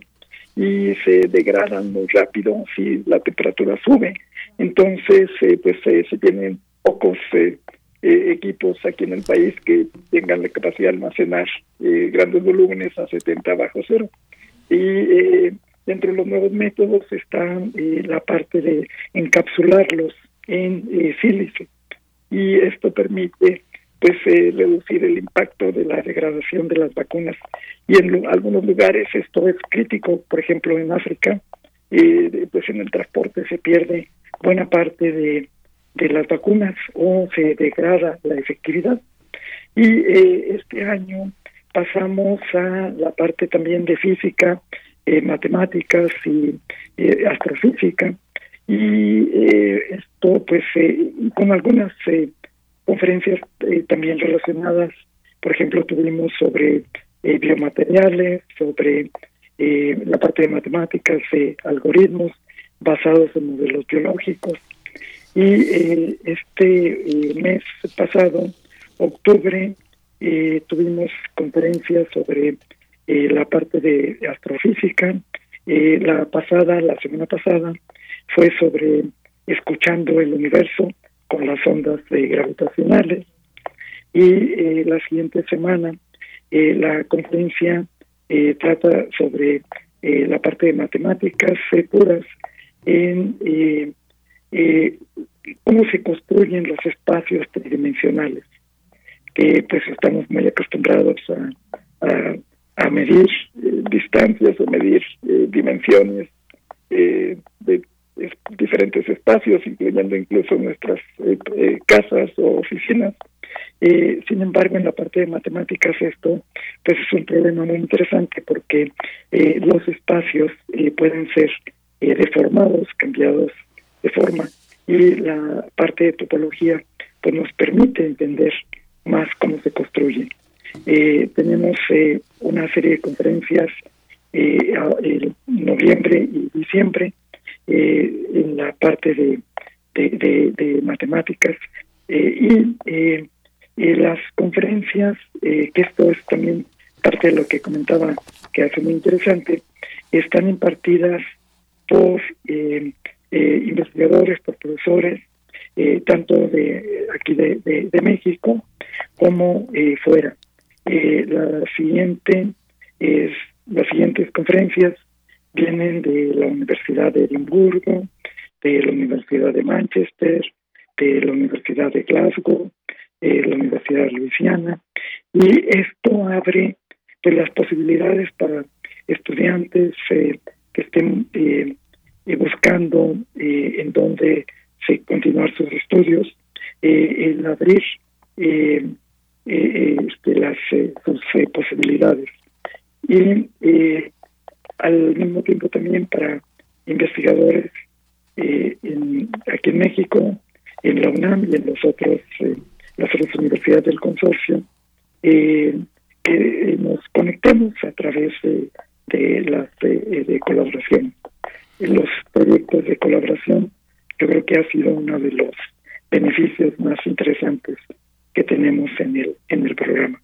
y se degradan muy rápido si la temperatura sube. Entonces, eh, pues eh, se tienen pocos eh, equipos aquí en el país que tengan la capacidad de almacenar grandes volúmenes a 70 bajo cero. Y dentro de los nuevos métodos está la parte de encapsularlos en sílice. Y esto permite pues reducir el impacto de la degradación de las vacunas. Y en algunos lugares esto es crítico por ejemplo en África pues en el transporte se pierde buena parte de, de las vacunas o se degrada la efectividad. Y este año pasamos a la parte también de física eh, matemáticas y eh, astrofísica. Y eh, esto pues con algunas conferencias también relacionadas por ejemplo tuvimos sobre biomateriales sobre la parte de matemáticas algoritmos basados en modelos biológicos y este mes pasado octubre tuvimos conferencias sobre eh, la parte de astrofísica. Eh, la pasada, la semana pasada, fue sobre escuchando el universo con las ondas gravitacionales. Y eh, la siguiente semana, la conferencia trata sobre la parte de matemáticas puras en cómo se construyen los espacios tridimensionales, que pues estamos muy acostumbrados a a medir eh, distancias, a medir eh, dimensiones eh, de diferentes espacios, incluyendo incluso nuestras casas o oficinas. sin embargo, en la parte de matemáticas esto pues es un problema muy interesante porque los espacios pueden ser deformados, cambiados de forma y la parte de topología pues nos permite entender más cómo se construye eh, tenemos eh, una serie de conferencias eh, en noviembre y diciembre eh, en la parte de, de, matemáticas y las conferencias, que esto es también parte de lo que comentaba que hace muy interesante, están impartidas por investigadores, por profesores, tanto de aquí de, de México como fuera. Eh, la siguiente es las siguientes conferencias vienen de la Universidad de Edimburgo, de la Universidad de Manchester, de la Universidad de Glasgow, de la Universidad de Luisiana, y esto abre pues, las posibilidades para estudiantes eh, que estén eh, buscando en dónde se continuar sus estudios, el abrir eh, este, las eh, sus eh, posibilidades. Y al mismo tiempo también para investigadores en, aquí en México en la UNAM y en los otros las otras universidades del consorcio que nos conectemos a través de, de las de, colaboración los proyectos de colaboración yo creo que ha sido uno de los beneficios más interesantes que tenemos en el, en el programa.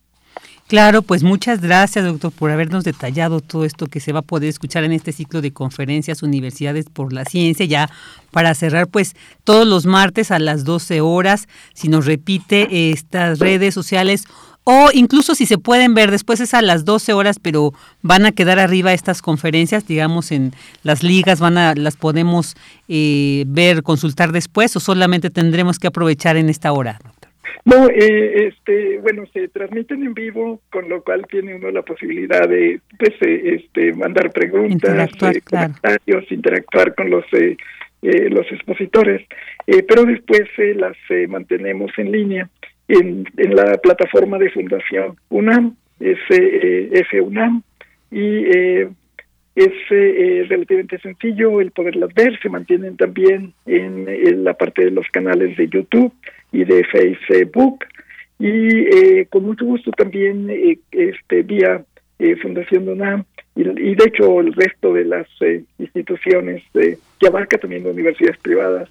Claro, pues muchas gracias, doctor, por habernos detallado todo esto que se va a poder escuchar en este ciclo de conferencias Universidades por la Ciencia. Ya para cerrar, pues todos los martes a las 12 horas, si nos repite estas redes sociales o incluso si se pueden ver, después es a las 12 horas, pero van a quedar arriba estas conferencias, digamos, en las ligas, van a las podemos eh, ver, consultar después o solamente tendremos que aprovechar en esta hora. No, eh, este, bueno, se transmiten en vivo, con lo cual tiene uno la posibilidad de, pues, eh, este, mandar preguntas, interactuar, eh, comentarios, interactuar con los eh, los expositores, pero después las mantenemos en línea en, en la plataforma de Fundación UNAM, es FUNAM, y es relativamente sencillo el poderlas ver, se mantienen también en, la parte de los canales de YouTube y de Facebook. Y eh, con mucho gusto también eh, este vía eh, Fundación UNAM y, de hecho el resto de las instituciones que abarca también universidades privadas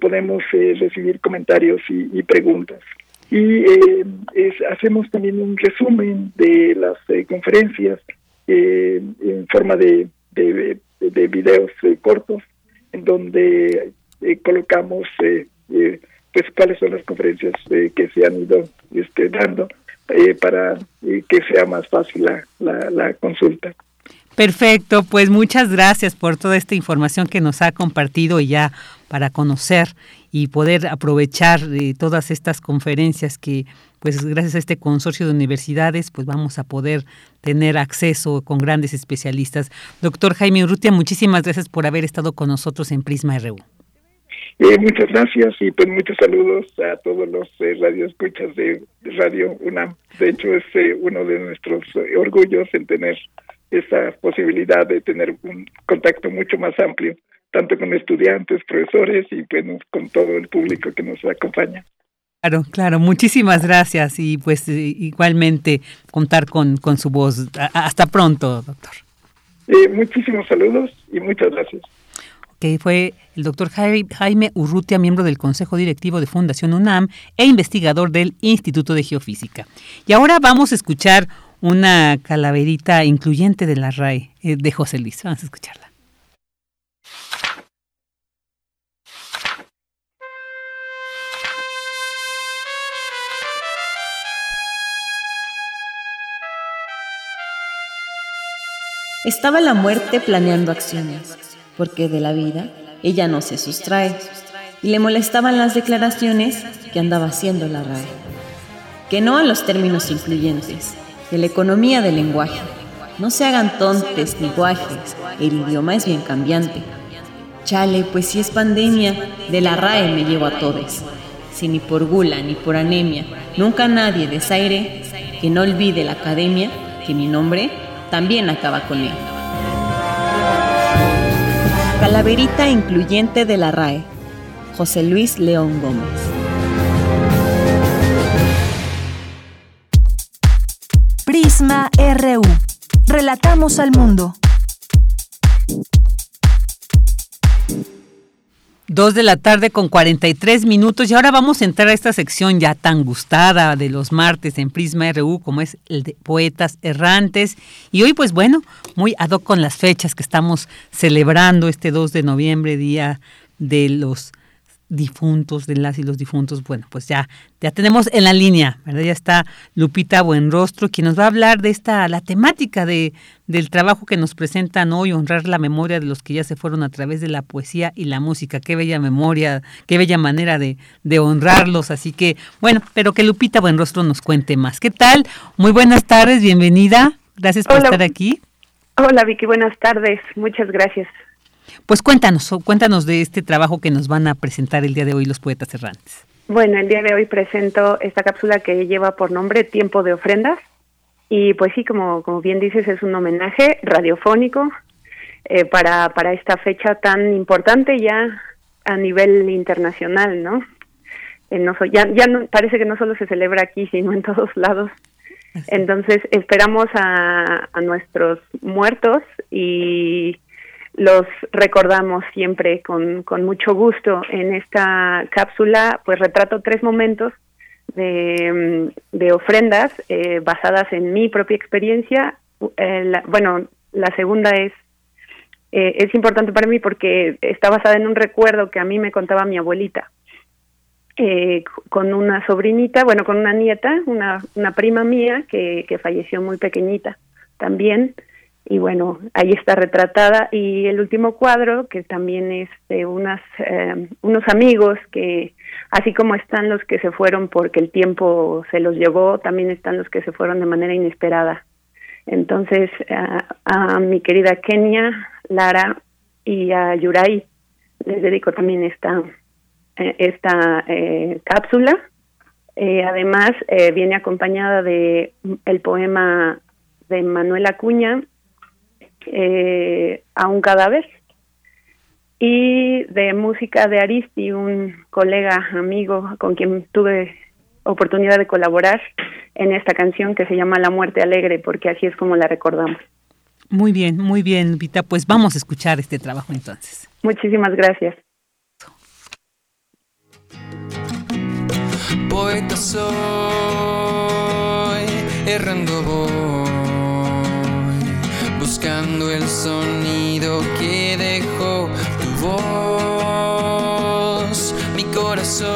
podemos recibir comentarios y, preguntas. Y hacemos también un resumen de las conferencias en forma de, de, de videos cortos en donde colocamos eh, pues cuáles son las conferencias eh, que se han ido este, dando eh, para que sea más fácil la, la, consulta. Perfecto, pues muchas gracias por toda esta información que nos ha compartido y ya para conocer y poder aprovechar todas estas conferencias que pues gracias a este consorcio de universidades pues vamos a poder tener acceso con grandes especialistas. Doctor Jaime Urrutia, muchísimas gracias por haber estado con nosotros en Prisma RU. Eh, muchas gracias y pues muchos saludos a todos los eh, radioescuchas de, Radio UNAM. De hecho es eh, uno de nuestros eh, orgullos en tener esa posibilidad de tener un contacto mucho más amplio, tanto con estudiantes, profesores y bueno, con todo el público que nos acompaña. Claro, claro, muchísimas gracias y pues eh, igualmente contar con, con su voz. hasta pronto, doctor. Eh, muchísimos saludos y muchas gracias. Que fue el doctor Jaime Urrutia, miembro del Consejo Directivo de Fundación UNAM e investigador del Instituto de Geofísica. Y ahora vamos a escuchar una calaverita incluyente de la RAE eh, de José Luis. Vamos a escucharla. Estaba la muerte planeando acciones, porque de la vida ella no se sustrae, y le molestaban las declaraciones que andaba haciendo la RAE. Que no a los términos incluyentes, de la economía del lenguaje. No se hagan tontes ni el idioma es bien cambiante. Chale, pues si es pandemia, de la RAE me llevo a todos. Si ni por gula ni por anemia, nunca nadie desaire, que no olvide la academia, que mi nombre también acaba con él. Calaverita incluyente de la RAE. José Luis León Gómez. Prisma RU. Relatamos al mundo. Dos de la tarde con 43 minutos y ahora vamos a entrar a esta sección ya tan gustada de los martes en Prisma RU como es el de Poetas Errantes. Y hoy pues bueno, muy ad hoc con las fechas que estamos celebrando este 2 de noviembre, día de los difuntos, de las y los difuntos, bueno, pues ya, ya tenemos en la línea, ¿verdad? Ya está Lupita Buenrostro, quien nos va a hablar de esta, la temática de, del trabajo que nos presentan hoy, honrar la memoria de los que ya se fueron a través de la poesía y la música. Qué bella memoria, qué bella manera de, de honrarlos. Así que, bueno, pero que Lupita Buenrostro nos cuente más. ¿Qué tal? Muy buenas tardes, bienvenida. Gracias por estar aquí. Hola Vicky, buenas tardes. Muchas gracias. Pues cuéntanos, cuéntanos de este trabajo que nos van a presentar el día de hoy los poetas errantes. Bueno, el día de hoy presento esta cápsula que lleva por nombre Tiempo de ofrendas y pues sí, como, como bien dices, es un homenaje radiofónico eh, para, para esta fecha tan importante ya a nivel internacional, ¿no? Eh, no ya ya no, parece que no solo se celebra aquí, sino en todos lados. Entonces esperamos a, a nuestros muertos y los recordamos siempre con, mucho gusto. En esta cápsula, pues retrato tres momentos de, ofrendas eh, basadas en mi propia experiencia. Eh, bueno, la segunda es eh, es importante para mí porque está basada en un recuerdo que a mí me contaba mi abuelita. con una sobrinita, bueno, con una nieta, una, una prima mía que, que falleció muy pequeñita también y bueno, ahí está retratada. Y el último cuadro, que también es de unas, eh, unos amigos que, así como están los que se fueron porque el tiempo se los llevó, también están los que se fueron de manera inesperada. Entonces, a mi querida Kenia, Lara y a Yuray les dedico también esta, eh, esta eh, cápsula. además, viene acompañada de el poema de Manuel Acuña, eh, a un cadáver y de música de Aristi, un colega amigo con quien tuve oportunidad de colaborar en esta canción que se llama La muerte alegre, porque así es como la recordamos. Muy bien, muy bien, Vita, pues vamos a escuchar este trabajo entonces. Muchísimas gracias. Poeta soy, errando buscando el sonido que dejó tu voz, mi corazón,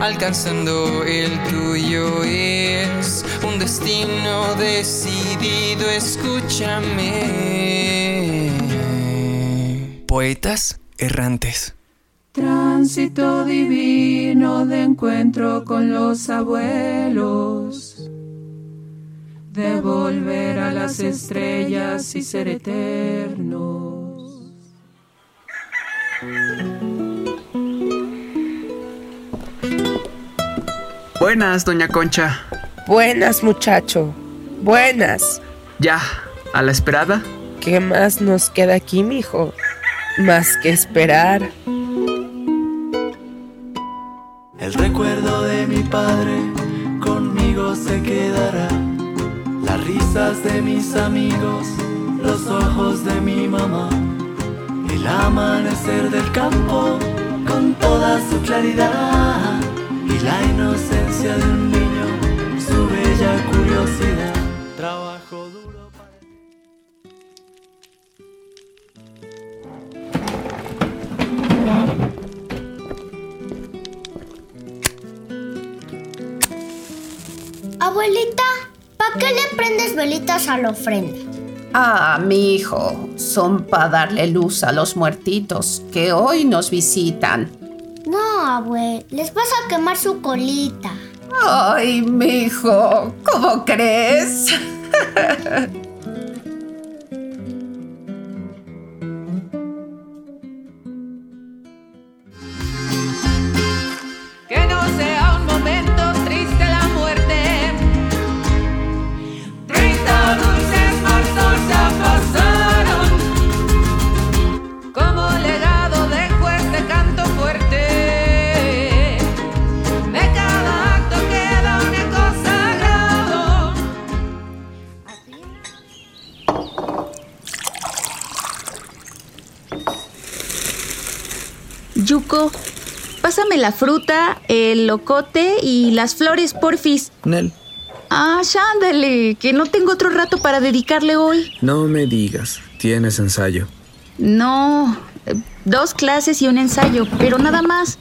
alcanzando el tuyo es un destino decidido, escúchame. Poetas errantes. Tránsito divino de encuentro con los abuelos. De volver a las estrellas y ser eternos. Buenas, doña Concha. Buenas, muchacho. Buenas. Ya, a la esperada. ¿Qué más nos queda aquí, mijo? Más que esperar. El recuerdo de mi padre conmigo se quedará. Risas de mis amigos, los ojos de mi mamá. El amanecer del campo con toda su claridad. Y la inocencia de un niño, su bella curiosidad. Trabajo duro para... Abuelita, ¿para qué le prendes velitas a la ofrenda? Ah, mi hijo, son para darle luz a los muertitos que hoy nos visitan. No, abue, les vas a quemar su colita. Ay, mi hijo, ¿cómo crees? [LAUGHS] Pásame la fruta, el locote y las flores, porfis. Nel, Ah, chándale, que no tengo otro rato para dedicarle hoy. no me digas, tienes ensayo. No, eh, dos clases y un ensayo, pero nada más.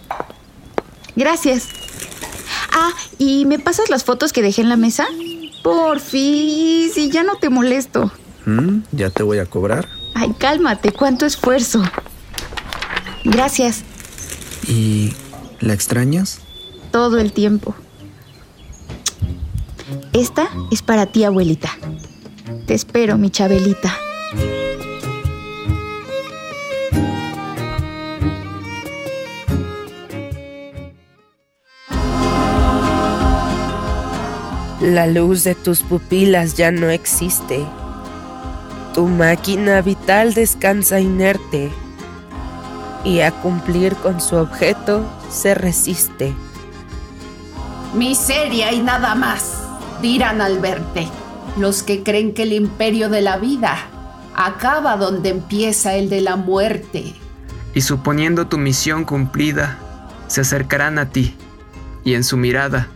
Gracias. Ah, ¿y me pasas las fotos que dejé en la mesa? Porfis, y ya no te molesto. ¿Mm? ¿Ya te voy a cobrar? Ay, cálmate, cuánto esfuerzo. Gracias, ¿Y la extrañas? todo el tiempo. Esta es para ti, abuelita. Te espero, mi Chabelita. La luz de tus pupilas ya no existe. Tu máquina vital descansa inerte y a cumplir con su objeto se resiste. Miseria y nada más, dirán al verte los que creen que el imperio de la vida acaba donde empieza el de la muerte. Y suponiendo tu misión cumplida, se acercarán a ti y en su mirada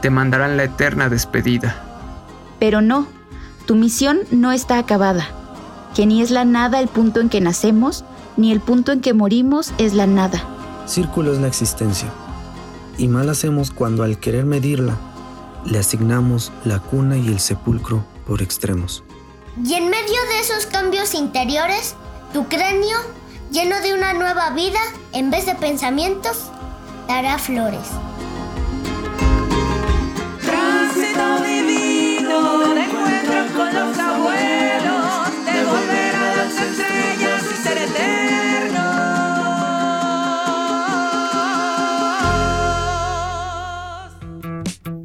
te mandarán la eterna despedida. Pero no, tu misión no está acabada. Que ni es la nada el punto en que nacemos, ni el punto en que morimos es la nada. Círculo es la existencia. Y mal hacemos cuando al querer medirla, le asignamos la cuna y el sepulcro por extremos. Y en medio de esos cambios interiores, tu cráneo, lleno de una nueva vida, en vez de pensamientos, dará flores.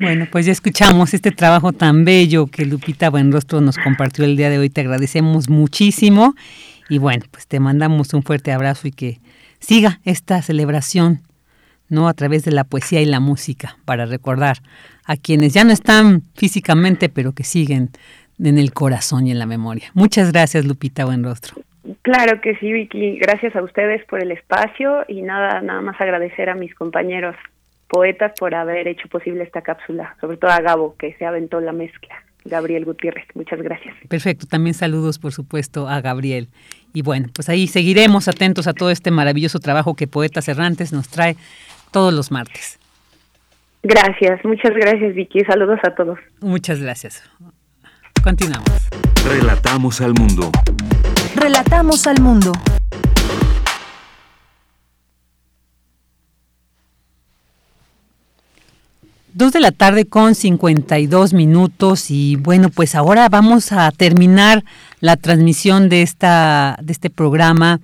Bueno, pues ya escuchamos este trabajo tan bello que Lupita Buenrostro nos compartió el día de hoy. Te agradecemos muchísimo. Y bueno, pues te mandamos un fuerte abrazo y que siga esta celebración, ¿no? A través de la poesía y la música, para recordar a quienes ya no están físicamente, pero que siguen en el corazón y en la memoria. Muchas gracias, Lupita Buenrostro. Claro que sí, Vicky. Gracias a ustedes por el espacio y nada, nada más agradecer a mis compañeros poetas por haber hecho posible esta cápsula, sobre todo a Gabo, que se aventó la mezcla. Gabriel Gutiérrez, muchas gracias. Perfecto, también saludos por supuesto a Gabriel. Y bueno, pues ahí seguiremos atentos a todo este maravilloso trabajo que Poetas Errantes nos trae todos los martes. Gracias, muchas gracias Vicky, saludos a todos. Muchas gracias. Continuamos. Relatamos al mundo. Relatamos al mundo. Dos de la tarde con 52 minutos y bueno, pues ahora vamos a terminar la transmisión de, esta, de este programa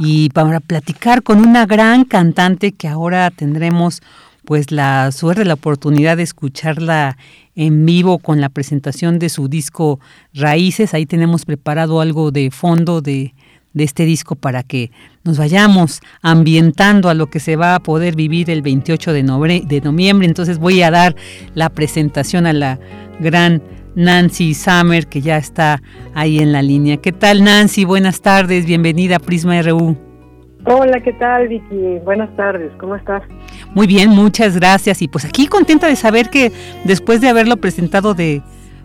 y para platicar con una gran cantante que ahora tendremos pues la suerte, la oportunidad de escucharla en vivo con la presentación de su disco Raíces. Ahí tenemos preparado algo de fondo de, de este disco para que nos vayamos ambientando a lo que se va a poder vivir el 28 de, de noviembre. Entonces voy a dar la presentación a la gran Nancy Summer que ya está ahí en la línea. ¿Qué tal Nancy? Buenas tardes, bienvenida a Prisma RU. Hola, ¿qué tal Vicky? Buenas tardes, ¿cómo estás? Muy bien, muchas gracias. Y pues aquí contenta de saber que después de haberlo presentado de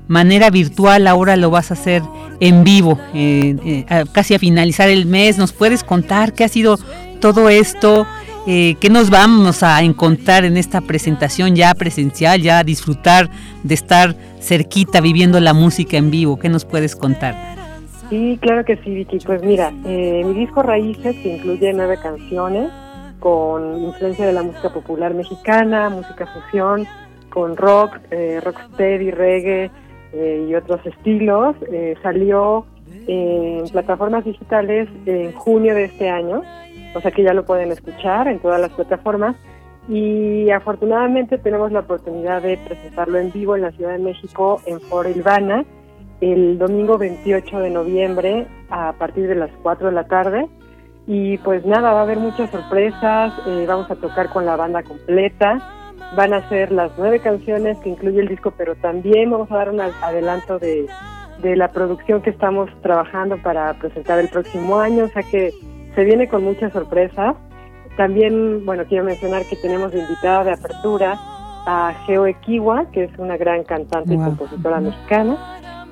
manera virtual, ahora lo vas a hacer en vivo, eh, eh, casi a finalizar el mes. ¿Nos puedes contar qué ha sido todo esto? Eh, ¿Qué nos vamos a encontrar en esta presentación ya presencial, ya a disfrutar de estar cerquita viviendo la música en vivo? ¿Qué nos puedes contar? Sí, claro que sí, Vicky. Pues mira, mi disco Raíces incluye nueve canciones con influencia de la música popular mexicana, música fusión, con rock, eh, rocksteady, reggae, eh, y otros estilos. Eh, salió en plataformas digitales en junio de este año, o sea que ya lo pueden escuchar en todas las plataformas. Y afortunadamente tenemos la oportunidad de presentarlo en vivo en la Ciudad de México, en Foro Ilvana, el domingo 28 de noviembre a partir de las 4 de la tarde. Y pues nada, va a haber muchas sorpresas, eh, vamos a tocar con la banda completa van a ser las nueve canciones que incluye el disco, pero también vamos a dar un adelanto de, la producción que estamos trabajando para presentar el próximo año, o sea que se viene con muchas sorpresas. También, bueno, quiero mencionar que tenemos invitada de apertura a Geo Equiwa, que es una gran cantante y compositora mexicana.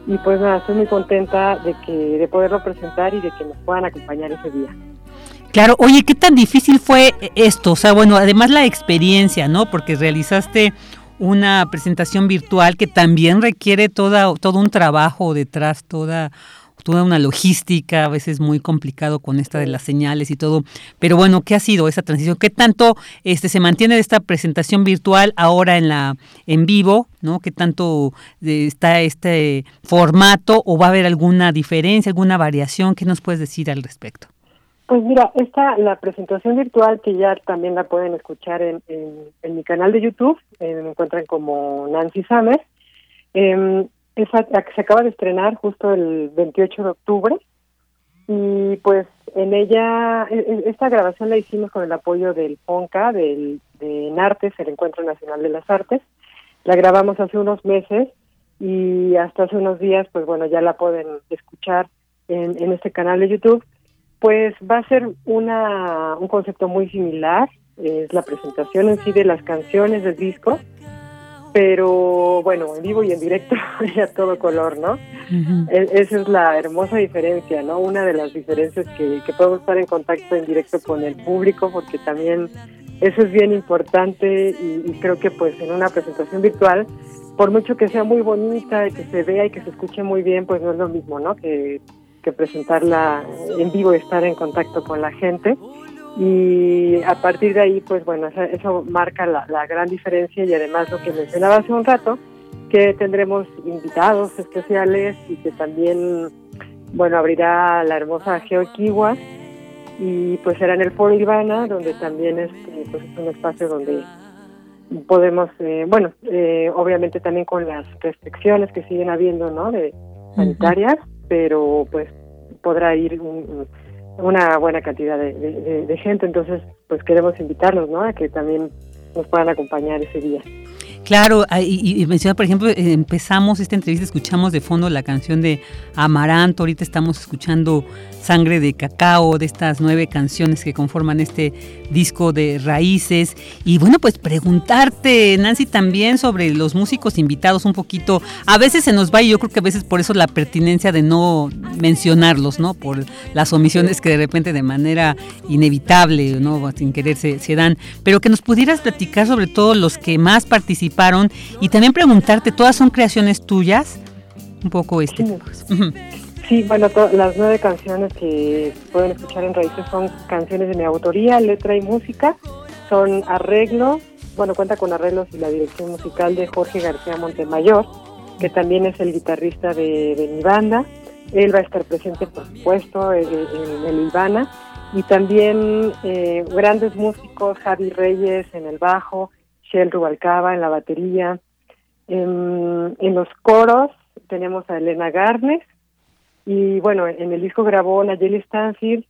Y pues nada, estoy muy contenta de que de poderlo presentar y de que nos puedan acompañar ese día. Claro, oye, ¿qué tan difícil fue esto? O sea, bueno, además la experiencia, ¿no? Porque realizaste una presentación virtual que también requiere toda, todo un trabajo detrás, toda, toda una logística, a veces muy complicado con esta de las señales y todo. Pero bueno, ¿qué ha sido esa transición? ¿Qué tanto este se mantiene esta presentación virtual ahora en la en vivo, ¿no? ¿Qué tanto eh, está este formato o va a haber alguna diferencia, alguna variación? ¿Qué nos puedes decir al respecto? Pues mira, esta, la presentación virtual que ya también la pueden escuchar en, en, mi canal de YouTube, eh, me encuentran como Nancy Summer, eh, esa, se acaba de estrenar justo el 28 de octubre. Y pues en ella, e, e, esta grabación la hicimos con el apoyo del FONCA, del, de NARTES, el Encuentro Nacional de las Artes, la grabamos hace unos meses y hasta hace unos días, pues bueno, ya la pueden escuchar en, en este canal de YouTube pues va a ser una, un concepto muy similar, es la presentación en sí de las canciones del disco, pero bueno, en vivo y en directo [LAUGHS] y a todo color, ¿no? E, esa es la hermosa diferencia, ¿no? Una de las diferencias que, que podemos estar en contacto en directo con el público, porque también eso es bien importante y, y creo que pues en una presentación virtual por mucho que sea muy bonita y que se vea y que se escuche muy bien, pues no es lo mismo, ¿no? Que que presentarla en vivo y estar en contacto con la gente. Y a partir de ahí, pues bueno, eso, marca la, gran diferencia y además lo que mencionaba hace un rato, que tendremos invitados especiales y que también, bueno, abrirá la hermosa Geoquiwa y pues será en el Foro Ivana, donde también este, pues es un espacio donde podemos, eh, bueno, eh, obviamente también con las restricciones que siguen habiendo, ¿no? De sanitarias, pero pues podrá ir una buena cantidad de, de, gente, entonces pues queremos invitarlos, ¿no? A que también nos puedan acompañar ese día. Claro, y, y por ejemplo, empezamos esta entrevista, escuchamos de fondo la canción de Amaranto, ahorita estamos escuchando Sangre de Cacao, de estas nueve canciones que conforman este disco de raíces. Y bueno, pues preguntarte, Nancy, también sobre los músicos invitados un poquito. A veces se nos va y yo creo que a veces por eso la pertinencia de no mencionarlos, ¿no? Por las omisiones que de repente de manera inevitable, ¿no? Sin querer se, se dan. Pero que nos pudieras platicar sobre todo los que más participan y también preguntarte, ¿todas son creaciones tuyas? Un poco este. Sí, bueno, las nueve canciones que pueden escuchar en Raíces son canciones de mi autoría, letra y música. Son arreglos, bueno, cuenta con arreglos y la dirección musical de Jorge García Montemayor, que también es el guitarrista de, mi banda. Él va a estar presente, por supuesto, en, el Ivana. Y también eh, grandes músicos, Javi Reyes en el bajo, Shell Rubalcaba en la batería. En, los coros tenemos a Elena Garnes y bueno, en el disco grabó Nayeli Stanfield,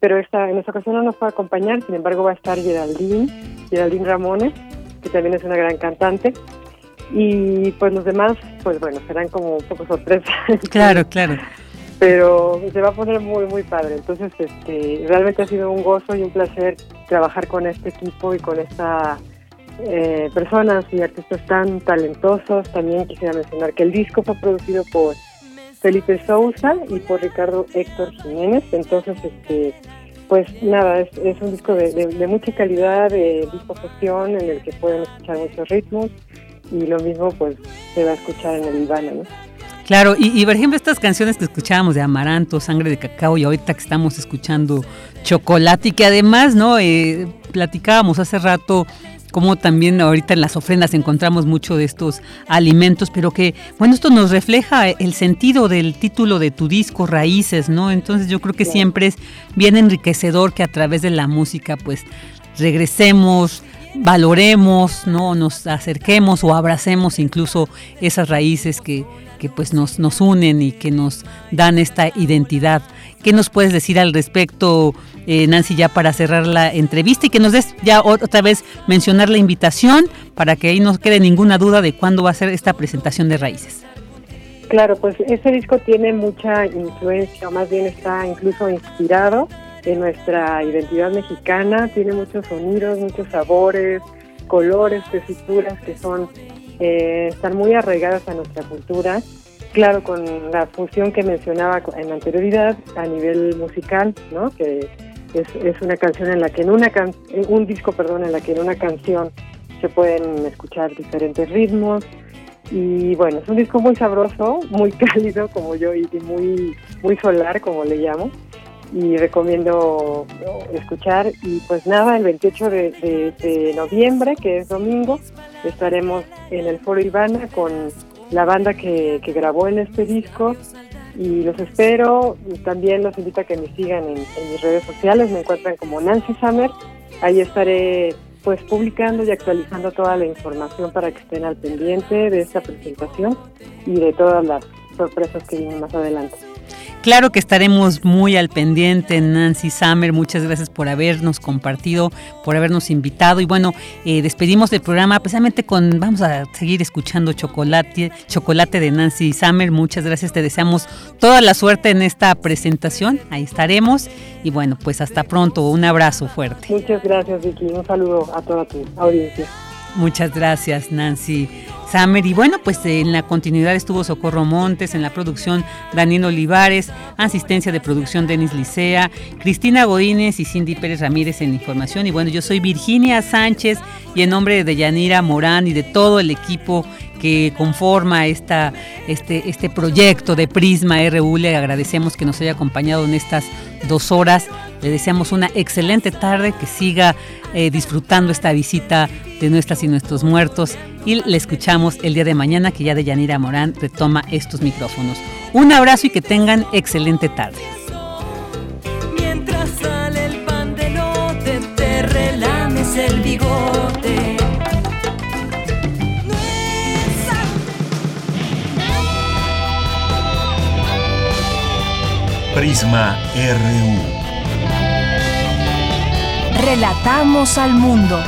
pero esta, en esta ocasión no nos va a acompañar, sin embargo va a estar Geraldine, Geraldine Ramones, que también es una gran cantante. Y pues los demás, pues bueno, serán como un poco sorpresa. [LAUGHS] Claro, claro. Pero se va a poner muy, muy padre. Entonces, este, realmente ha sido un gozo y un placer trabajar con este equipo y con esta eh, personas y artistas tan talentosos. También quisiera mencionar que el disco fue producido por Felipe Sousa y por Ricardo Héctor Jiménez. Entonces, este, pues nada, es, un disco de, mucha calidad, de disposición en el que pueden escuchar muchos ritmos y lo mismo pues se va a escuchar en el Ivana, ¿no? Claro, y, por ejemplo estas canciones que escuchábamos de Amaranto, Sangre de Cacao y ahorita que estamos escuchando Chocolate y que además, ¿no? Eh, platicábamos hace rato como también ahorita en las ofrendas encontramos mucho de estos alimentos, pero que, bueno, esto nos refleja el sentido del título de tu disco, Raíces, ¿no? Entonces yo creo que siempre es bien enriquecedor que a través de la música, pues, regresemos, valoremos, ¿no? Nos acerquemos o abracemos incluso esas raíces que, que pues nos, nos unen y que nos dan esta identidad. ¿Qué nos puedes decir al respecto, eh, Nancy, ya para cerrar la entrevista y que nos des ya otra vez mencionar la invitación para que ahí no quede ninguna duda de cuándo va a ser esta presentación de Raíces? Claro, pues este disco tiene mucha influencia, o más bien está incluso inspirado en nuestra identidad mexicana, tiene muchos sonidos, muchos sabores, colores, tesituras que son eh, están muy arraigadas a nuestra cultura Claro, con la fusión que mencionaba en anterioridad a nivel musical, ¿no? Que es, una canción en la que en una un disco, perdón, en la que en una canción se pueden escuchar diferentes ritmos. Y bueno, es un disco muy sabroso, muy [LAUGHS] cálido como yo y, muy muy solar como le llamo. Y recomiendo escuchar. Y pues nada, el 28 de, de noviembre, que es domingo, estaremos en el Foro Ivana con la banda que, grabó en este disco y los espero. También los invito a que me sigan en, mis redes sociales, me encuentran como Nancy Summer. Ahí estaré pues publicando y actualizando toda la información para que estén al pendiente de esta presentación y de todas las sorpresas que vienen más adelante. Claro que estaremos muy al pendiente, Nancy Summer. Muchas gracias por habernos compartido, por habernos invitado. Y bueno, eh, despedimos del programa precisamente con, vamos a seguir escuchando Chocolate, Chocolate de Nancy Summer. Muchas gracias, te deseamos toda la suerte en esta presentación. Ahí estaremos. Y bueno, pues hasta pronto. Un abrazo fuerte. Muchas gracias, Vicky. Un saludo a toda tu audiencia. Muchas gracias, Nancy Summer. Y bueno, pues en la continuidad estuvo Socorro Montes, en la producción Daniel Olivares, asistencia de producción Denis Licea, Cristina Godínez y Cindy Pérez Ramírez en información. Y bueno, yo soy Virginia Sánchez y en nombre de Yanira Morán y de todo el equipo que conforma esta, este, este proyecto de Prisma RU. Le agradecemos que nos haya acompañado en estas dos horas. Le deseamos una excelente tarde, que siga eh, disfrutando esta visita de nuestras y nuestros muertos y le escuchamos el día de mañana que ya de Yanira Morán retoma estos micrófonos. Un abrazo y que tengan excelente tarde. Mientras sale el pan de lote, te relames el bigote. Prisma RU. Relatamos al mundo.